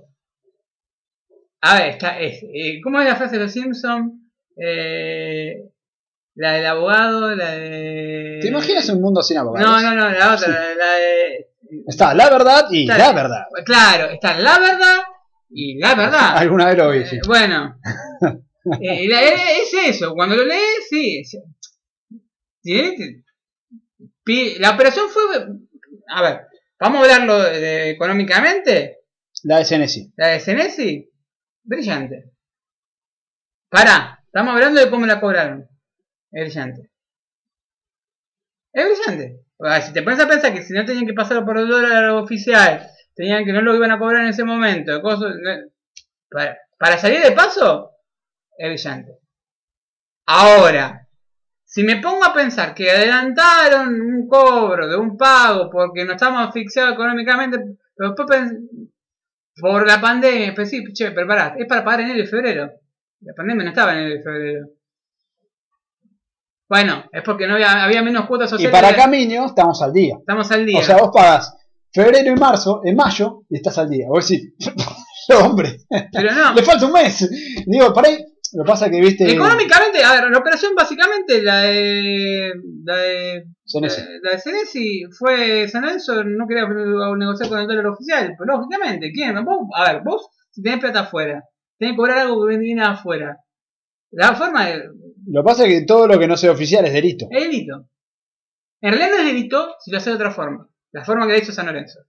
A ver, está, es, eh, ¿cómo es la frase de los Simpsons? Eh, la del abogado, la de. ¿Te imaginas un mundo sin abogados? No, no, no, la otra, la, la de. Está la verdad y Está- la verdad. Claro, está la verdad y la verdad. [laughs] Alguna vez lo vi, sí. Eh, bueno, [laughs] eh, es eso, cuando lo lees, sí. La operación fue. A ver, vamos a hablarlo de- de- económicamente. La de Senesi. La de Senesi, brillante. Pará, Estamos hablando de cómo la cobraron. Es brillante. Es brillante. O sea, si te pones a pensar que si no tenían que pasarlo por el dólar oficial, tenían que no lo iban a cobrar en ese momento, cosas, para, para salir de paso, es brillante. Ahora, si me pongo a pensar que adelantaron un cobro de un pago porque no estamos asfixiados económicamente, pero después pens- por la pandemia, pues sí, che, pero pará, es para pagar en enero y febrero. La pandemia no estaba en enero y febrero. Bueno, es porque no había, había menos cuotas Y sociales. para Camino estamos al día. Estamos al día. O sea, vos pagas febrero y marzo, en mayo, y estás al día. Vos decís, [laughs] hombre, pero no. le falta un mes. Digo, por ahí, lo que pasa que viste. Económicamente, a ver, la operación básicamente, la de. La de. Senesi. La, la de Senesi fue. San Lorenzo no quería negociar con el dólar oficial. Pero lógicamente, ¿quién? Vos, a ver, vos, si tenés plata afuera, tenés que cobrar algo que viene afuera. La forma de. Lo que pasa es que todo lo que no sea oficial es delito. Es delito. En realidad no es delito si lo hace de otra forma. La forma que ha hecho San Lorenzo.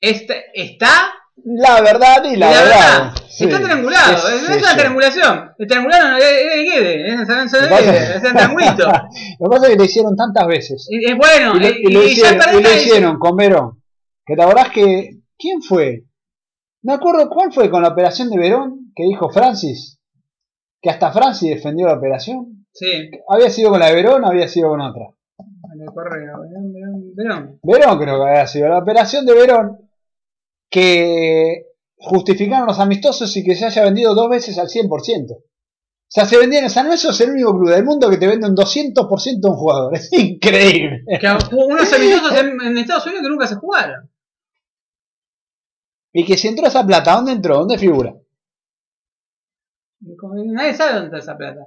Está, está La verdad y la, la verdad. verdad, Sí, está triangulado. qué es yo. triangulación. El triangulado es, de Guede, es San de Lo que pasa- es el triangulito. [laughs] Lo que pasa es que lo hicieron tantas veces. Y- Es bueno, Y lo, y, y lo ya hicieron, perdí y lo la- hicieron con Verón. Que te acordás que. ¿Quién fue? Me acuerdo cuál fue con la operación de Verón que dijo Francis. Que hasta Francis defendió la operación. Sí, ¿Había sido con la de Verón o había sido con otra? el correo, verón, verón, verón. Verón creo que había sido. La operación de Verón que justificaron los amistosos y que se haya vendido dos veces al 100%. O sea, se vendieron. San Lorenzo es el único club del mundo que te vende un 200% a un jugador. [laughs] Es increíble. Que hubo unos amistosos en, en Estados Unidos que nunca se jugaron. Y que si entró esa plata, ¿dónde entró? ¿Dónde figura? Nadie sabe dónde está esa plata.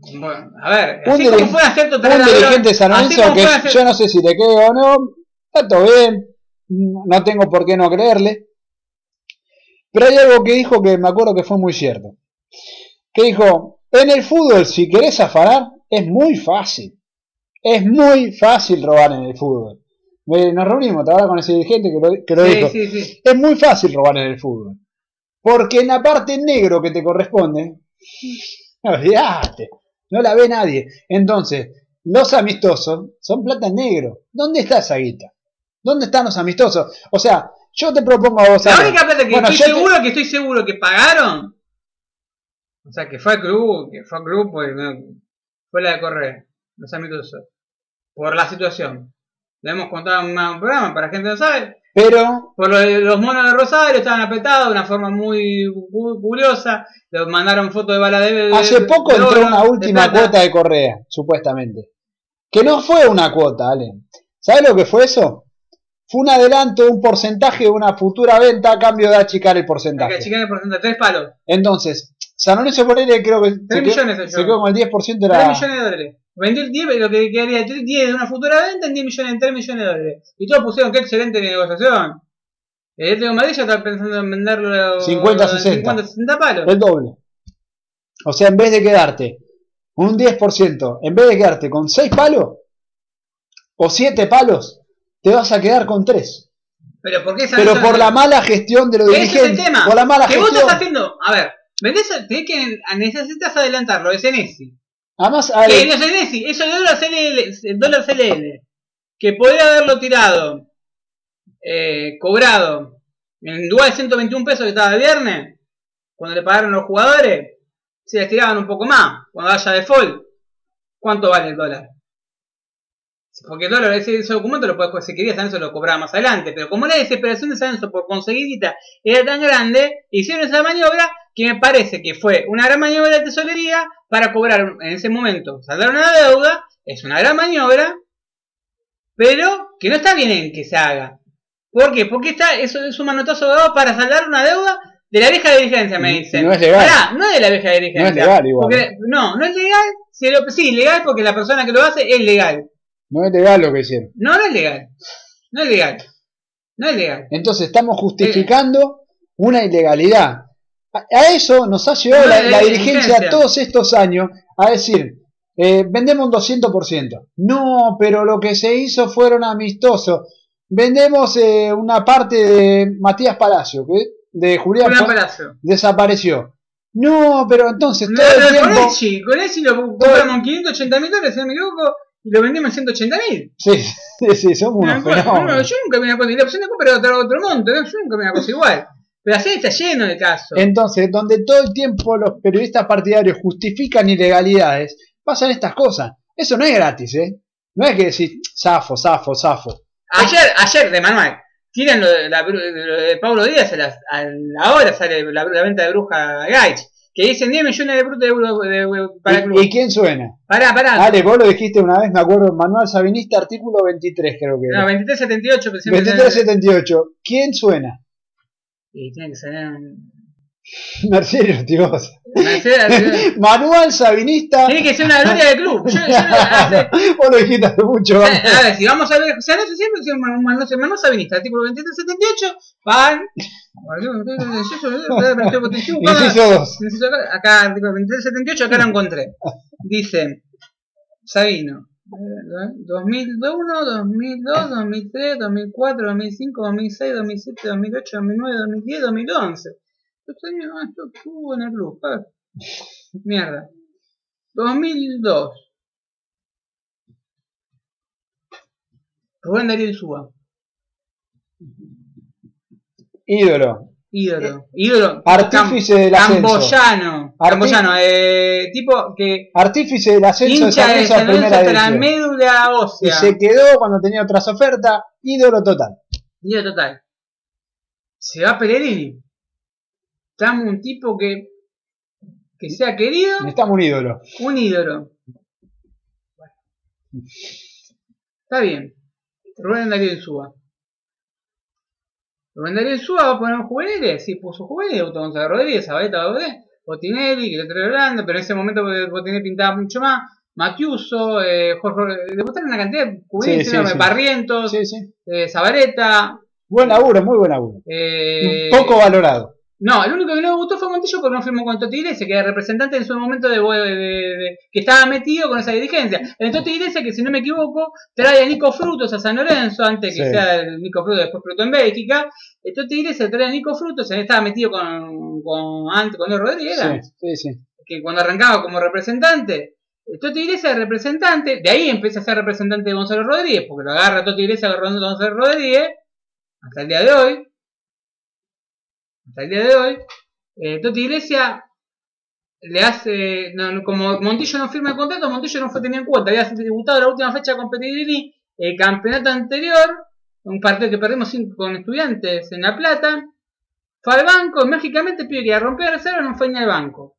Bueno, a ver, Un así dirige- como fue un dirigente de San Lorenzo que yo no sé si le creo o no, está todo bien, no tengo por qué no creerle. Pero hay algo que dijo que me acuerdo que fue muy cierto. Que dijo, en el fútbol si querés afanar es muy fácil. Es muy fácil robar en el fútbol. Nos reunimos, te con ese dirigente que lo, que lo Sí, dijo. sí, sí. Es muy fácil robar en el fútbol. Porque en la parte negro que te corresponde, [laughs] olvídate, no la ve nadie. Entonces, los amistosos son plata en negro. ¿Dónde está esa guita? ¿Dónde están los amistosos? O sea, yo te propongo a vos. La única plata que bueno, estoy yo te- seguro que estoy seguro que pagaron. O sea, que fue al club, que fue al club, pues, no, fue la de correr, los amistosos. Por la situación. Le hemos contado en un programa para gente que no sabe. Pero, Por lo de los monos de Rosario estaban apretados de una forma muy cu- curiosa. Les mandaron fotos de bala de, hace poco de entró oro, una última cuota de Correa, supuestamente. Que no fue una cuota, Ale. ¿Sabes lo que fue eso? Fue un adelanto, un porcentaje de una futura venta a cambio de achicar el Hay que porcentaje. achicar el porcentaje, tres palos. Entonces, San Lorenzo Ponele creo que se millones quedó con el 10% de 3 la... millones de dólares. Vendió el 10, lo que quedaría 10 de una futura venta en 10 millones, en 3 millones de dólares. Y todos pusieron qué excelente negociación. El Atlético de Madrid ya está pensando en venderlo 50, en 60. 50, 60 palos. El doble. O sea, en vez de quedarte un 10%, en vez de quedarte con 6 palos o 7 palos, te vas a quedar con 3. Pero ¿por qué esa Pero por la mala gestión de los Ese es el dirigentes, tema. por la mala que vos estás haciendo, a ver, vendés, tenés que, necesitas adelantarlo, es Senesi. Además, Que Ale, no es eso de dólar CLL, el dólar CLL, que podría haberlo tirado, eh, cobrado, en lugar de 121 pesos que estaba de viernes, cuando le pagaron los jugadores, se les tiraban un poco más, cuando haya default. ¿Cuánto vale el dólar? Porque el dólar, ese, ese documento lo puedes, si querías San Lorenzo lo cobraba más adelante, pero como la desesperación de San Lorenzo por conseguir guita era tan grande, hicieron esa maniobra que me parece que fue una gran maniobra de tesorería para cobrar en ese momento, saldar una deuda, es una gran maniobra, pero que no está bien en que se haga. ¿Por qué? Porque está, eso es un manotazo dado para saldar una deuda de la vieja dirigencia, me dicen. no es legal. Pará, no es de la vieja dirigencia. No es legal igual. Porque- no, no es legal. Si lo- sí, legal porque la persona que lo hace es legal. No es legal lo que hicieron. No, no es legal. No es legal. No es legal. Entonces estamos justificando una ilegalidad. A, a eso nos ha llevado No, la, la la dirigencia todos estos años a decir, eh, vendemos un 200%. No, pero lo que se hizo fueron amistosos. Vendemos eh, una parte de Matías Palacio, que de Julián, Palacio. desapareció. No, pero entonces No, todo el con. Echi, con Echi lo compramos en 580 mil dólares, si no me equivoco, y lo vendimos en 180 mil. Sí, sí, sí, somos unos No, no, yo nunca vi una cosa, y la opción de compra era otro, otro monto, ¿no? yo nunca vi una cosa igual. Pero así está lleno de casos. Entonces, donde todo el tiempo los periodistas partidarios justifican ilegalidades, pasan estas cosas. Eso no es gratis, ¿eh? No es que decir, zafo, zafo, zafo. Ayer, ayer de manual, tiran lo de, la, lo de Pablo Díaz, a la, a la hora sale la, la venta de Bruja Gaich, que dicen 10 millones de brutos de euros de- de- para el ¿Y, club. y quién suena? Pará, pará. Ale, vos lo dijiste una vez, me acuerdo, Manual Sabinista, artículo 23, creo que No, era. 2378, pero siempre 2378. ¿Quién suena? Y tiene que. Mercedes Ortigosa. Mercedes- Manual Sabinista. Tiene que ser una gloria del club. Yo, yo, hace- Vos lo dijiste hace mucho. vamos. a ver, si vamos a ver, o sea, no sé siempre si Manu Manu- Manu Sabinista, artículo 2378, van. Inciso 2. Inciso acá, artículo 2378, acá lo encontré. Dice, Sabino, eh, 2001, 2002, 2003, 2004, 2005, 2006, 2007, 2008, 2009, 2010, 2011. Años, ah, esto estuvo en el club. Mierda. 2002. Rubén Darío Insúa. Ídolo. Ídolo. Ídolo. Artífice del ascenso. Camboyano. Camboyano. Eh, tipo que Artífice del ascenso de hincha de San primera hasta la médula Y ósea. se quedó cuando tenía otras ofertas. Ídolo total. Ídolo total. Se va Pellegrini. Estamos un tipo que que sea querido, Necesitamos un ídolo. un ídolo. Está bien. Rubén Darío Insúa. Rubén Darío Insúa va a poner juveniles. Sí, puso juveniles. González Rodríguez, Zabaleta Baudet, Botinelli, que lo trae Holanda, pero en ese momento Botinelli pintaba mucho más. Matiuso, eh, Jorge, le botaron una cantidad de juveniles, Sí, sí, sí. Barrientos, eh, Zabaleta. Buen laburo, muy buen laburo. eh, Poco valorado. No, el único que no me gustó fue Montillo porque no firmó con Toti Iglesias, que era representante en su momento de, de- de- de- que estaba metido con esa dirigencia. El Toti Iglesias, que si no me equivoco, trae a Nico Frutos a San Lorenzo, antes que sea el Nico Frutos, después Fruto en Bélgica. El Toti Iglesias trae a Nico Frutos, él estaba metido con, con, antes, con el Rodríguez, era, Sí, sí, sí. que cuando arrancaba como representante. El Toti Iglesias es representante, de ahí empieza a ser representante de Gonzalo Rodríguez, porque lo agarra Toti Iglesias agarrando a Gonzalo Rodríguez, hasta el día de hoy. Hasta el día de hoy. Eh, Toti Iglesias le hace, como Montillo no firma el contrato, Montillo no fue tenido en cuenta, había debutado la última fecha con Pellegrini, el campeonato anterior, un partido que perdimos con estudiantes en La Plata, fue al banco, mágicamente pide que a romper reserva no fue ni al banco.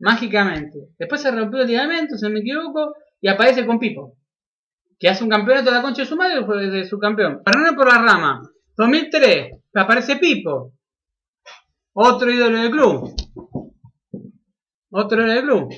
Mágicamente. Después se rompió el ligamento, si no me equivoco, y aparece con Pipo. Que hace un campeonato de la concha de su madre fue de su campeón. No por la rama. 2003, aparece Pipo. Otro ídolo del club. Otro ídolo del club.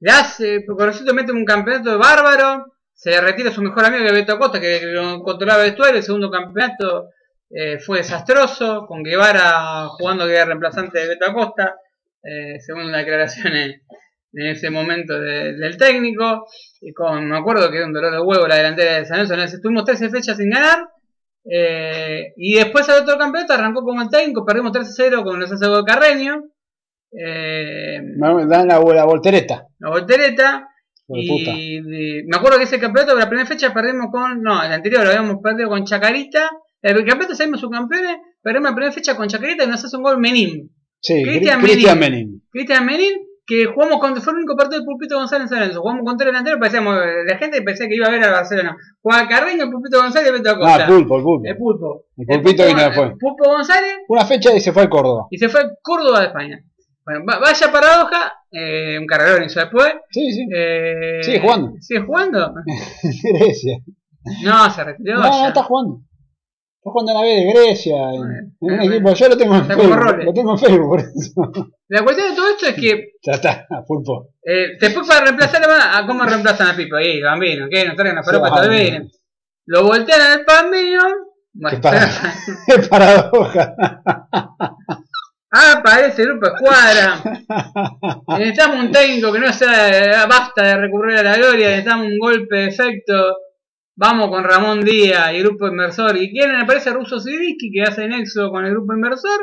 Le hace, Corocito mete un campeonato bárbaro. Se retira su mejor amigo que es Beto Acosta, que lo controlaba vestuario. El segundo campeonato eh, fue desastroso, con Guevara jugando que era reemplazante de Beto Acosta, eh, según las declaraciones en ese momento de- del técnico. Y con, me acuerdo que era un dolor de huevo la delantera de San Lorenzo. Estuvimos 13 fechas sin ganar. Eh, y después al otro campeonato arrancó como el técnico, perdimos 3-0 con los hace de Carreño. Eh, Me dan la, la voltereta. la voltereta. Y me acuerdo que ese campeonato, la primera fecha perdimos con. No, el anterior lo habíamos perdido con Chacarita. El campeonato salimos subcampeones, perdimos la primera fecha con Chacarita y nos hace un gol Menín. Sí, Cristian Cri- Cristian Menin. Que jugamos con. Fue el único partido de Pulpito González en San Lorenzo. Jugamos con tres delanteros, parecíamos. La gente pensé que iba a ver a Barcelona. Jugaba Carreño, Pulpito González y Beto Acosta. Ah, pulpo, el pulpo. El pulpo. El pulpito Pulpo- González Una fecha y se fue al Córdoba. y se fue a Córdoba de España. Bueno, va- vaya paradoja, eh, un carrerón hizo después. Sí, sí. Eh, Sigue jugando. ¿Sigue jugando? [laughs] Grecia. No, se retiró. No, no, ya. está jugando. Está jugando en la B de Grecia. En, un equipo. Yo lo tengo en Facebook. Lo tengo en Facebook, por eso. La cuestión de todo esto es que [laughs] Ya está, a pulpo. eh, después para reemplazar a, cómo reemplazan a Pipo. Ahí, Bambino, que nos traen a Faropa todavía vienen. Lo voltean al Bambino. Bueno, Qué para- [laughs] Qué paradoja. [laughs] aparece el grupo Escuadra. Necesitamos un técnico que no sea basta de recurrir a la gloria. Necesitamos un golpe de efecto. Vamos con Ramón Díaz y el grupo inversor. ¿Y quién aparece? Russo Sidiski, que hace nexo con el grupo inversor.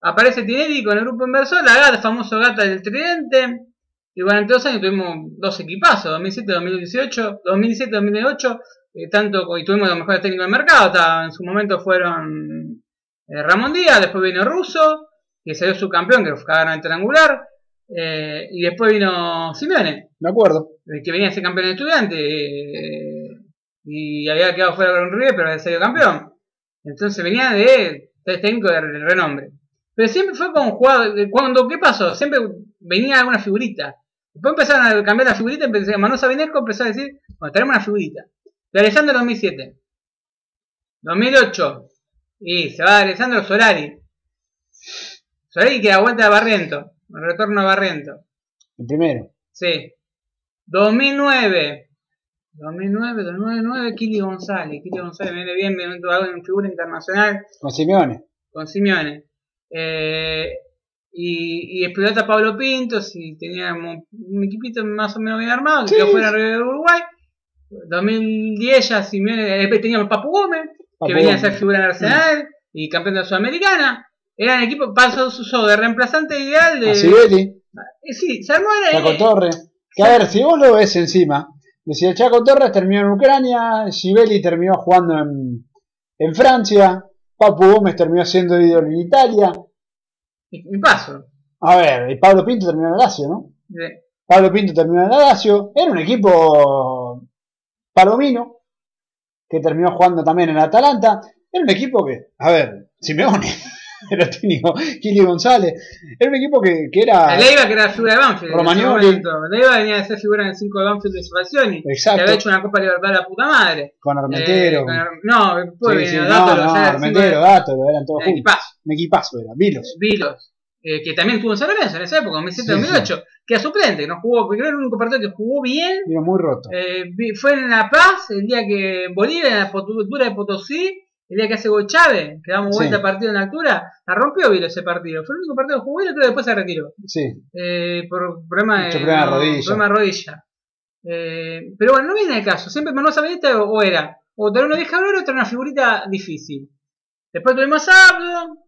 aparece Tinelli con el grupo inversor, la gata, el famoso gata del tridente. Y durante dos años tuvimos dos equipazos, 2007-2018, 2007-2008, eh, tanto y tuvimos los mejores técnicos del mercado. hasta en su momento fueron eh, Ramón Díaz, después vino Russo, que salió subcampeón, que ganaron el triangular. eh, y después vino Simeone, Me acuerdo. que venía a ser campeón de estudiante y había quedado fuera con River, pero había salido campeón. Entonces venía de, de técnico de renombre. Pero siempre fue con jugador. Cuando, ¿Qué pasó? Siempre venía alguna figurita. Después empezaron a cambiar la figurita. Empezó, Manuel Sabinesco empezó a decir: Bueno, tenemos una figurita. De Alessandro 2007. 2008. Y se va Alessandro Solari. Solari que da vuelta a Barriento. El retorno a Barriento. El primero. Sí. 2009. 2009, 2009, Kili González. Kili González viene bien, viene en figura internacional Con Simeone. con Simeone. Eh, y, y explotó a Pablo Pinto, si teníamos un equipito más o menos bien armado, que Sí. quedó fuera de Uruguay. 2010 ya Simeone, teníamos Papu Gómez, Papu que venía a Gómez. ser figura en Arsenal y campeón de la Sudamericana. Eran equipo, pasó su de reemplazante ideal de. A Sibetti. Eh, sí, se armó era- Chaco Torres. Que a ver, si vos lo ves encima, decía el Chaco Torres terminó en Ucrania, Sibeli terminó jugando en, en Francia, Papu Gómez terminó siendo ídolo en Italia. y, y paso. A ver, y Pablo Pinto terminó en Lazio, ¿no? De- Pablo Pinto terminó en Lazio. Era un equipo palomino que terminó jugando también en Atalanta. Era un equipo que, a ver, Simeone, [laughs] [laughs] era técnico, Kili González. Era un equipo que, que era. Leiva, que era figura de Banfield. en Romagnoli. Leiva venía a ser figura en el 5 de Banfield de Salvazioni. Exacto. Que había hecho una Copa Libertad de la puta madre. Con Armentero. Eh, con Ar- no, después Sí, sí, no, Dátolo, no, Armentero, Dátolo, eran todos de- juntos. equipazo. Un equipazo era, Vilos. Vilos, eh, que también estuvo en San Lorenzo en esa época, 2007-2008, que era suplente, no jugó, creo que era el único partido que jugó bien. Vino muy roto. eh, fue en La Paz, el día que Bolivia, en la altura de Potosí, el día que hace gol Chávez, que damos vuelta Sí. partido en altura, la rompió Vilos ese partido. Fue el único partido que jugó y creo que después se retiró. Sí, eh, por problema de, problema de rodilla. problema de rodilla. Eh, pero bueno, no viene el caso. Siempre Manuel Sabaneta o, o era o traer una vieja o traer una figurita difícil. Después tuvimos a Abdo,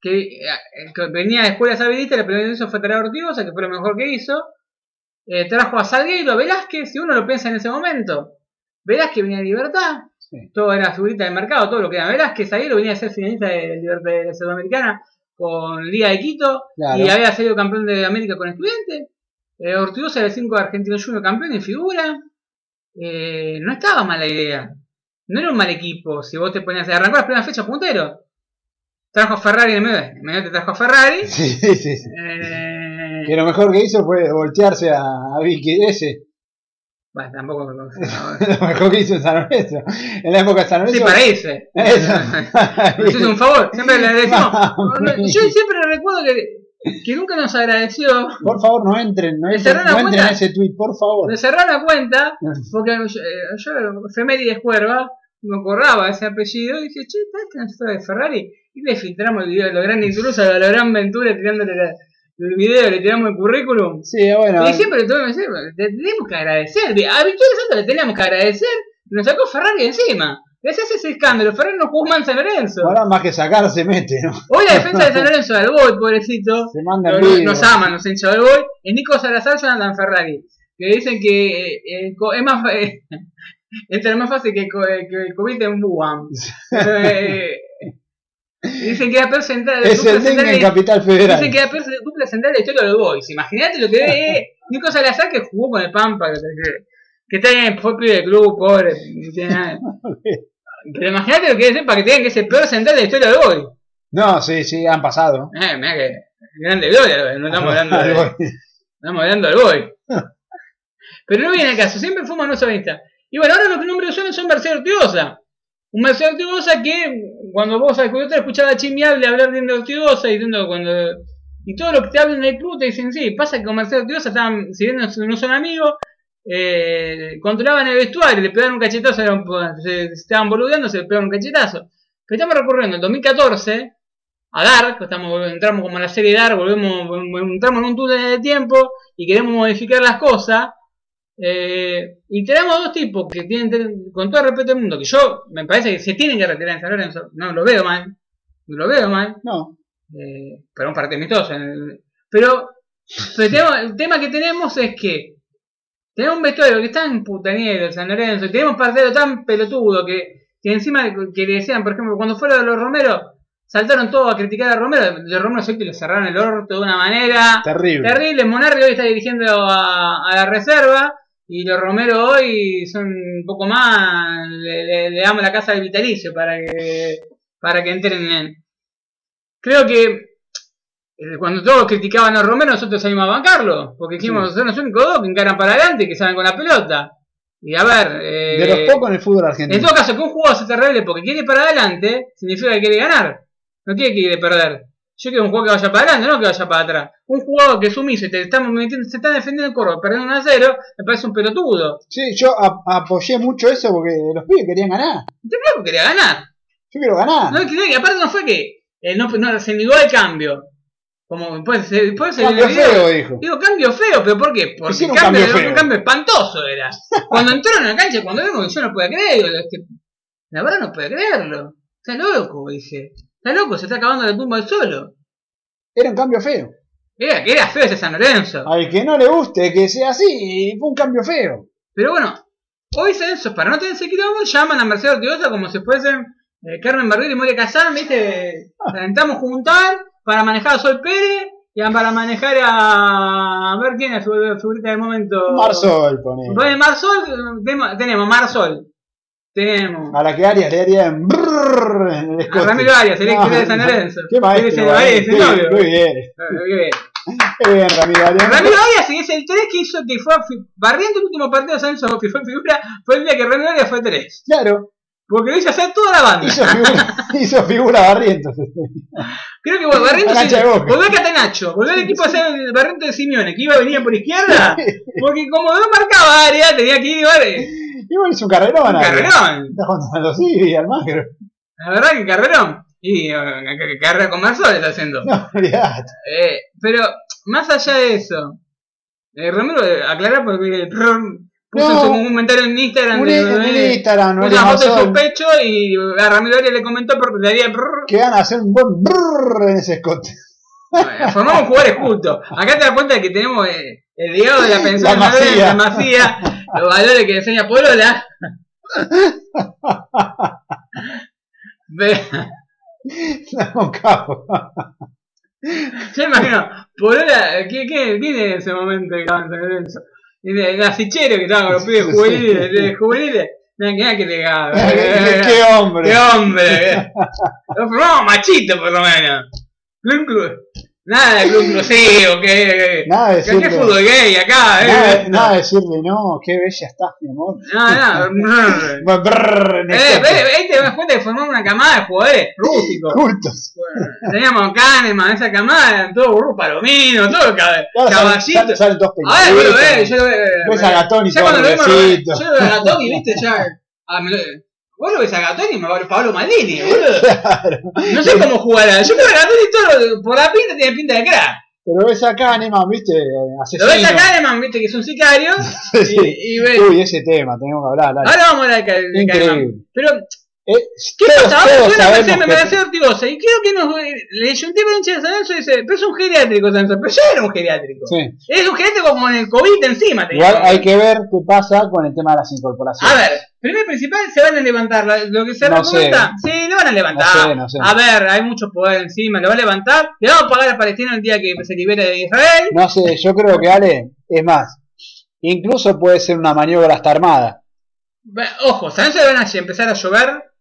que, eh, que venía de escuela sabidista, la primera vez fue traer a Ortigosa, que fue lo mejor que hizo. Eh, trajo a Salgueiro, a Velázquez, si uno lo piensa en ese momento. Velázquez venía de Libertad, sí. todo era figurita del mercado, todo lo que era Velázquez, Salgueiro venía a ser finalista de, Libertad de la Sudamericana con Liga de Quito Claro. y había salido campeón de América con Estudiantes. Eh, Ortigosa era el 5 de Argentino Junior campeón en figura. Eh, no estaba mala idea. No era un mal equipo. Si vos te ponías a arrancar las primeras fechas puntero. Trajo a Ferrari en el medio. En el medio te trajo a Ferrari. Sí, [laughs] sí, sí. sí. Eh, Que lo mejor que hizo fue voltearse a, a Vicky ese. Bueno, tampoco. [laughs] lo mejor que hizo en San Lorenzo. En la época de San Sí, Lorenzo. para irse. Eso. [laughs] Nos hizo un favor. Siempre le agradecemos. [laughs] Mami. Yo siempre recuerdo que, que nunca nos agradeció. Por favor, no entren, no ¿Le entren, no cuenta? a ese tweet, por favor. Me la cuenta porque yo, eh, yo efemérides cuerva, me acordaba ese apellido y dije, che, ¿sabes que no está de Ferrari? Y le filtramos el video de los grandes intrusos a la gran Ventura tirándole la- el video, le tiramos el currículum. Sí, bueno. Y siempre le tuvimos que tenemos que agradecer. A Victoria Santos le teníamos que agradecer nos sacó Ferrari encima. Gracias a ese escándalo, Ferrari no jugó más en San Lorenzo. Ahora más que sacar se mete, ¿no? Hoy la defensa de [laughs] San Lorenzo del Boy, pobrecito, Se manda no- en no- vivo. nos aman, nos hinchas del Boy. Es Nico Salazar, Jonathan Ferrari. Que dicen que eh, eh, es más, eh, [laughs] entra más fácil que, eh, que el COVID en [laughs] Eh, dicen que era peor central. Es el dengue en Capital Federal. Dicen que era peor central de la historia de los Boys. Imagínate lo que es Nico Salazar que jugó con el Pampa. Que, está bien, fue pibe del club, pobre. no tiene nada. [laughs] Pero imagínate lo que es para que tengan que ser peor central de la historia de Boys. No, sí, sí, han pasado. Eh, mira que grande gloria, no estamos hablando de, estamos hablando del boy. Pero no viene al caso, siempre fue Manuel Sabanista. Y bueno, ahora los nombres son son Marcelo Ortigosa. Un Marcelo Ortigosa que cuando vos al te escuchaba a Chimi Hable hablar de y diciendo cuando y todo lo que te hablan del club te dicen sí, pasa que con Marcelo Ortigosa estaban, si bien no no son amigos, eh, controlaban el vestuario, le pegaron un cachetazo, se, estaban boludeando, se le pegaron un cachetazo. Pero estamos recorriendo el 2014 a Dark, estamos, entramos como en la serie Dark, volvemos, vol- entramos en un túnel de tiempo y queremos modificar las cosas. Eh, y tenemos dos tipos que tienen, con todo el respeto del mundo, que yo me parece que se tienen que retirar en San Lorenzo, no lo veo mal, no lo veo mal. No, Eh, para un partido amistoso. el- Pero, pero tenemos- el tema que tenemos es que tenemos un vestuario que está en putaniero, San Lorenzo, y tenemos partido tan pelotudo que, que encima de- que le decían, por ejemplo, cuando fueron los Romero, saltaron todos a criticar a Romero, los Romero sé que le cerraron el orto de una manera Terrible. terrible. Monarri hoy está dirigiendo a, a la reserva y los Romero hoy son un poco más, le, le- le damos la casa del vitalicio para que, para que entren en... Creo que eh, cuando todos criticaban a Romero, nosotros salimos a bancarlo, porque dijimos, son los únicos dos que encaran para adelante y que saben con la pelota. Y a ver, eh, De los pocos en el fútbol en argentino. todo caso, que un jugador se te revele porque quiere ir para adelante, significa que quiere ganar. No tiene que ir a perder. Yo quiero un jugador que vaya para adelante, no que vaya para atrás. Un jugador que es sumiso y te estamos metiendo, se está defendiendo el corro, perdiendo 1 a 0, me parece un pelotudo. Sí, yo ap- apoyé mucho eso porque los pibes querían ganar. Este flaco quería ganar. Yo quiero ganar. No, y aparte no fue que eh, no, no, se negó el cambio. Como después se Cambio feo, dijo. Digo, cambio feo, pero ¿por qué? Porque cambio, cambio feo. un cambio espantoso era. [laughs] Cuando entraron a la cancha, cuando vimos que yo no podía creer, digo, es que, la verdad no puedo creerlo. Está loco, dije. Está loco, se está acabando la tumba del solo. Era un cambio feo. Era, que era feo ese San Lorenzo. Al que no le guste que sea así, fue un cambio feo. Pero bueno, hoy San Lorenzo, para no tener ese quilombo, llaman a Mercedes Ortigosa como si fuesen eh, Carmen Barbieri y Moria Kazán, ¿viste? Intentamos juntar para manejar a Sol Pérez y para manejar a, a ver quién es su figurita del momento. Marsol, pone. Bueno, Marsol, tenemos, tenemos Marsol. Tenemos A la que Arias le harían brrrr en el a. Ramiro Arias, el ex No, de San Lorenzo. [laughs] Qué maestro. Qué- novio. Muy bien. Eh, bien. Qué bien, [laughs] Ramiro Arias. Ramiro Arias es el 3 que hizo que fue barriendo el último partido de San Lorenzo que fue figura, fue el día que Ramiro Arias fue 3. Claro, Porque lo hizo hacer toda la banda. hizo figura, [laughs] hizo figura Barrientos. Creo que bueno, Barrientos Boca. volvió a Catenacho, volvió al equipo a hacer el Barrientos de Simeone, que iba a venir por izquierda, porque como no marcaba área, tenía que ir y eh, Igual hizo un carrerón. un carrerón. Está jugando y Almagro. La verdad que carrerón. Y que carrera con Marsol está haciendo. No. Eh, pero más allá de eso, eh, Romero, eh, aclarar porque puso No. un comentario en Instagram Un, de, en el Instagram, no una foto de su pecho y a Ramiro Arias le comentó porque le haría brrr. Que van a hacer un buen brrr en ese escote. Eh, Formamos jugadores justos. Acá te das cuenta de que tenemos eh, el legado de la pensión La de la Masía, los valores que enseña Polola. No, capo. Yo imagino, Polola, ¿quién, quién, quién es en ese momento que estaba en San Lorenzo? El el asichero que estaba con los pibes [laughs] juveniles, de juveniles. Nada, que legado. [laughs] [laughs] Qué hombre. ¡Qué hombre! Lo formamos machito, por lo menos. Nada de club [laughs] crucero, que. Nada de ¿Qué fútbol gay acá, Nada, eh? nada de decirle, no, qué bella estás, mi amor. [laughs] En el Eh, ve, te das cuenta que formamos una camada de jugadores rústicos. Cultos. Teníamos Kahneman, esa camada, eran todos burros palominos, todo cab- Ahora salen, caballitos. salen- todos Ahora yo lo veo, yo lo veo. Ves a Gatoni Ya todo cuando lo vemos, yo lo veo a Gatoni, viste, ya. Lo- Vos lo ves a Gatoni y me va Pablo Maldini, [laughs] boludo. No sé cómo jugará. Yo creo que Gatoni todo, por la pinta tiene pinta de crack. Pero ves a Kahneman, viste, Lo asesino. ves a Kahneman, viste que es un sicario. [laughs] Sí. Y, y ves. Uy, ese tema, tenemos que hablar. dale. Ahora vamos a hablar de Increíble. Kahneman. Pero, Eh, ¿qué pasa? Ahora suena Mercedes Ortigosa. Y creo que nos, le un tipo de hincha de San Lorenzo y dice, pero es un geriátrico San Lorenzo. Pero ya era un geriátrico. Sí. Es un geriátrico con el COVID encima. Igual hay que ver qué pasa con el tema de las incorporaciones. A ver, primero y principal, se van a levantar. Lo que se No recomienda, sí, lo van a levantar. No sé, no sé. A ver, hay mucho poder encima, lo va a levantar. Le vamos a pagar a Palestina el día que se libere de Israel. No sé, yo creo que Ale, es más, incluso puede ser una maniobra hasta armada. Ojo, San Lorenzo van a empezar a llover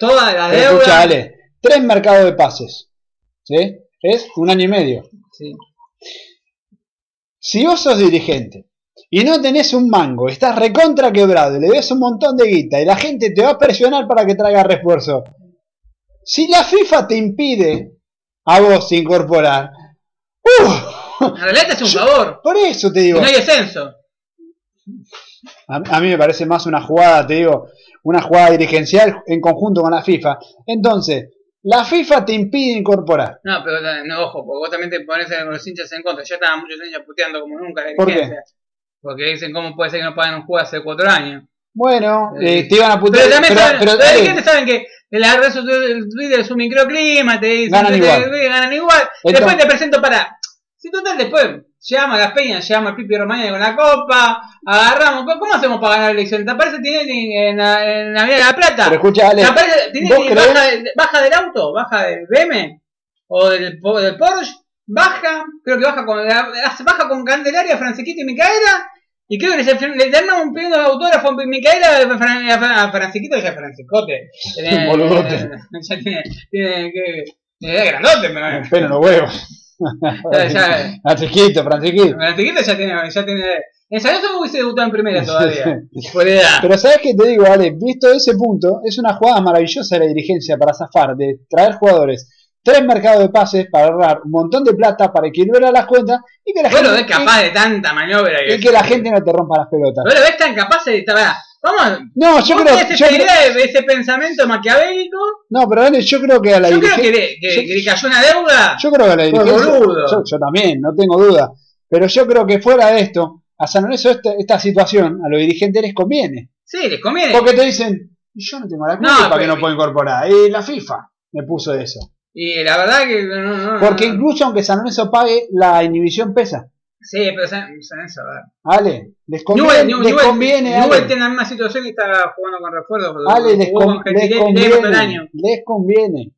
toda la deuda. escucha, Ale, tres mercados de pases. ¿Sí? Es un año y medio. Sí. Si vos sos dirigente y no tenés un mango, estás recontra quebrado, y le ves un montón de guita y la gente te va a presionar para que traiga refuerzo. Si la FIFA te impide a vos incorporar, ¡uh! En realidad te hace un favor. por eso te digo, no hay descenso. a, a mí me parece más una jugada, te digo, una jugada dirigencial en conjunto con la FIFA. Entonces, la FIFA te impide incorporar. No, pero eh, no, ojo, porque vos también te pones con los hinchas en contra. Ya estaban muchos hinchas puteando como nunca la ¿Por qué? Porque dicen cómo puede ser que no paguen un juego hace cuatro años. Bueno, Eh, eh, te iban a putear. Pero también pero- saben, pero los dale, dirigentes saben que sociales del Twitter es un microclima, te dicen Ganan te- igual. te- ganan igual. Entonces- después te presento para. Si total, después llama a las peñas, llama a Pipi Romaña con la copa, agarramos. ¿Cómo hacemos para ganar la elección? ¿Te aparece Tinelli en la, en la Avenida de la Plata? Pero escucha, Ale, ¿Te aparece baja, de- baja del auto? ¿Baja del BM? ¿O del, del Porsche? Baja, creo que baja con, baja con Candelaria, Francisquito y Micaela. Y creo que le, le terminan un pidiendo autógrafo a Micaela a Fran- a Fran- a Francisquito y a Franciscote. Tiene- [laughs] Boludote. [laughs] Ya tiene, tiene que. Es grandote, pero. pelo en los huevos. Ya, [laughs] Francisquito. Francisquito ya tiene. Ya tiene en San Lorenzo hubiese debutado en primera todavía. Por edad. Pero sabes qué te digo, Ale, visto ese punto, es una jugada maravillosa de la dirigencia para zafar, de traer jugadores, tres mercados de pases para ahorrar un montón de plata para equilibrar las cuentas y que la lo gente ves capaz de tanta maniobra. y, y que la gente no te rompa las pelotas. Lo ves tan capaz de estar. Vamos. No, yo ¿Vos creo, yo ese pensamiento maquiavélico? no, pero Ale, yo creo que a la Yo creo que, le, que, que le cayó una deuda. yo creo que a la dirigencia, yo, yo también, no tengo duda, pero yo creo que fuera de esto, a San Lorenzo esta, esta situación, a los dirigentes les conviene, Sí, les conviene. porque te dicen, yo no tengo la culpa No, para que pero- no puedo incorporar, y la FIFA me puso eso. Y la verdad que. No, no, Porque incluso aunque San Lorenzo pague, la inhibición pesa. Sí, pero a ver. Ale, les conviene, Newell, Newell, les conviene, Newell Ale, tiene la misma situación y está jugando con refuerzos. Ale, les, con- con conviene, les conviene.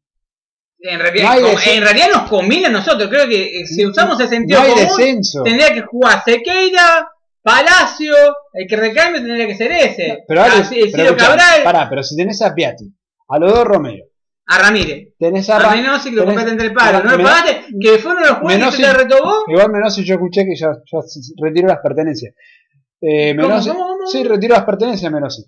En realidad, No en realidad nos conviene a nosotros. Creo que eh, si usamos el sentido No hay común, descenso. tendría que jugar Sequeira, Palacio, el que recambio tendría que ser ese. Pero Ale, Ah, sí, pero Ciro escuchá, Cabral, pará, pero si tenés a Piatti, a los dos Romero, a Ramírez. tenés a, A Ra- Menossi que lo compraste entre el palo. ¿No lo pagaste? Que fue uno de los jugadores que te retobó. Igual Menossi yo escuché que ya, ya retiró las pertenencias. Eh, ¿Cómo, Menossi- cómo, cómo? Sí, retiró las pertenencias Menossi.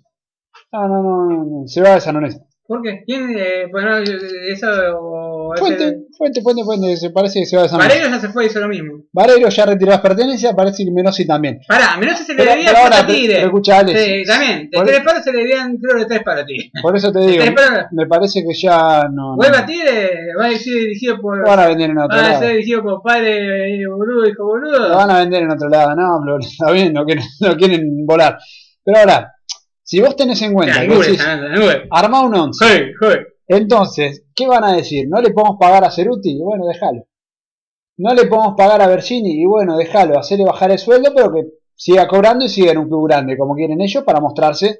No, no, no, no, no, se va de San Lorenzo. ¿Por qué? ¿Quién? Eh, bueno, eso o Fuente, fuente, fuente, fuente, se parece que se va de San Lorenzo. Vareiro ya se fue y hizo lo mismo. Vareiro ya retiró las pertenencias, parece que Menossi también. Pará, menos se le debía pero ahora, a Tigre. pero escucha, Ale, Sí, también. De tres palos se le debían creo de tres para ti. Por eso te digo, palos. me parece que ya no. Vuelve no. a Tigre, va a ser dirigido por. Van a vender en otro Va a lado. ser dirigido por padre eh, boludo, hijo boludo. Lo van a vender en otro lado, no, [laughs] está bien, no quieren, no quieren volar. Pero ahora, si vos tenés en cuenta que decís, armá un 11, Joder, joder. entonces, ¿qué van a decir? ¿No le podemos pagar a Ceruti? Y bueno, déjalo. No le podemos pagar a Bersini, y bueno, déjalo, hacerle bajar el sueldo, pero que siga cobrando y siga en un club grande, como quieren ellos, para mostrarse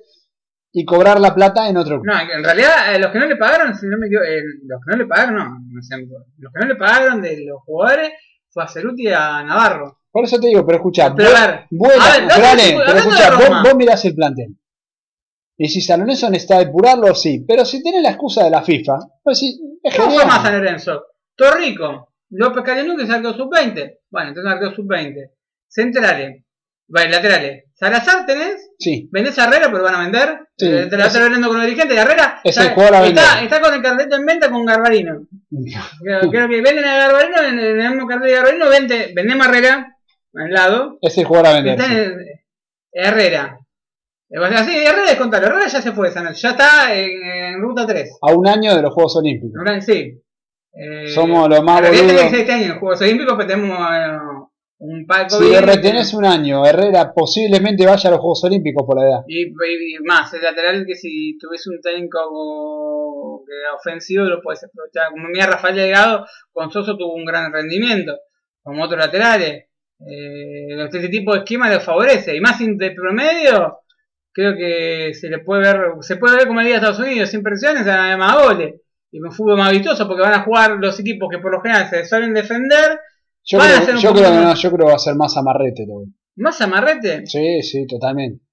y cobrar la plata en otro club. No, en realidad, eh, los que no le pagaron, si no me equivoco, eh, los que no le pagaron, no, no sé, los que no le pagaron de los jugadores fue a Ceruti y a Navarro. Por eso te digo, pero escuchá, Pero vos- a ver, vuela, a ver, pero escuchá, vos, vos mirás el plantel. Y si San Lorenzo necesita depurarlo, sí. Pero si tenés la excusa de la FIFA, pues sí, es ¿Cómo fue más San. Lorenzo? Torrico, López Calianú que salió sub-20. Bueno, entonces salió sub-20. Centrales, vale, laterales. Salazar tenés, Sí, vendés a Herrera, pero van a vender. Sí, Eh, te la estás vendiendo con los dirigentes. Herrera ese está, jugador a está, vender. está con el carrete en venta con Garbarino. [laughs] Creo, creo que venden a Garbarino, en el mismo carrete de Garbarino, vende, vendemos a Herrera al lado. ese jugador a vender. Está sí. en el- Herrera. Eh, o sea, sí, Herrera descontalo. Herrera ya se fue de San Lorenzo, Ya está en, en ruta 3. A un año de los Juegos Olímpicos. Sí. Eh, Somos los más boludos. tiene que ser este año en los Juegos Olímpicos, pero tenemos eh, un palco Si retenés un año, Herrera posiblemente vaya a los Juegos Olímpicos por la edad. y, más, el lateral que si tuviese un técnico que ofensivo lo puedes aprovechar. Como mira Rafael Delgado, con Soso tuvo un gran rendimiento, como otros laterales. Eh, este tipo de esquema le favorece, y más de promedio, creo que se le puede ver, se puede ver como el día de Estados Unidos, sin presiones, a más goles. Y un fútbol más vistoso porque van a jugar los equipos que por lo general se suelen defender. Yo, Van a creo, hacer un yo, creo, que no, yo creo que va a ser más amarrete todo. Más amarrete, Sí, sí, totalmente.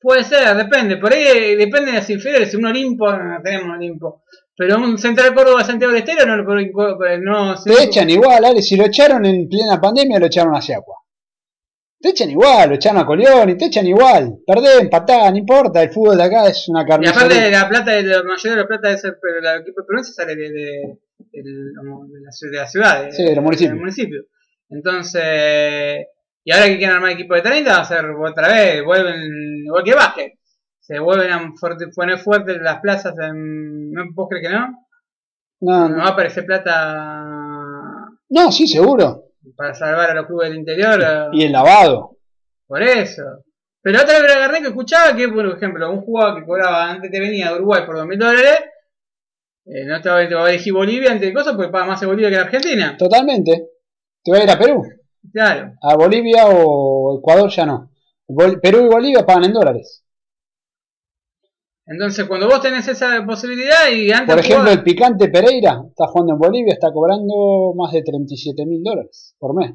puede ser, depende. Por ahí depende de las inferiores. Si un Olimpo, no tenemos Olimpo. Pero un Central Córdoba Santiago del Estero no lo no Te echan igual, Ale. Si lo echaron en plena pandemia, lo echaron hacia agua. Te echan igual, lo echaron a Colioni, te echan igual. Perdés, empatá, no importa. El fútbol de acá es una Y aparte de la plata, de la mayoría de la plata de ese pero el equipo de Peruense sale de, de, de la, ciudad- de la ciudad, de, Sí, de los municipios. del municipio. Entonces, y ahora que quieren armar equipo de 30, va a ser otra vez, vuelven, igual que básquet. Se vuelven a fuerte- poner fuertes las plazas en. ¿No vos crees que no? No, No no. va a aparecer plata no, sí, seguro. Para salvar a los clubes del interior. Y el lavado. Por eso. Pero otra vez agarré que escuchaba que, por ejemplo, un jugador que cobraba antes te venía de Uruguay por 2.000 dólares, eh, no te va, a elegir Bolivia antes de cosas porque paga más en Bolivia que en Argentina. Totalmente. Te va a ir a Perú. Claro. A Bolivia o Ecuador ya no. Bol- Perú y Bolivia pagan en dólares. Entonces, cuando vos tenés esa posibilidad y antes Por ejemplo, jugabas- el picante Pereira está jugando en Bolivia, está cobrando más de 37 mil dólares por mes.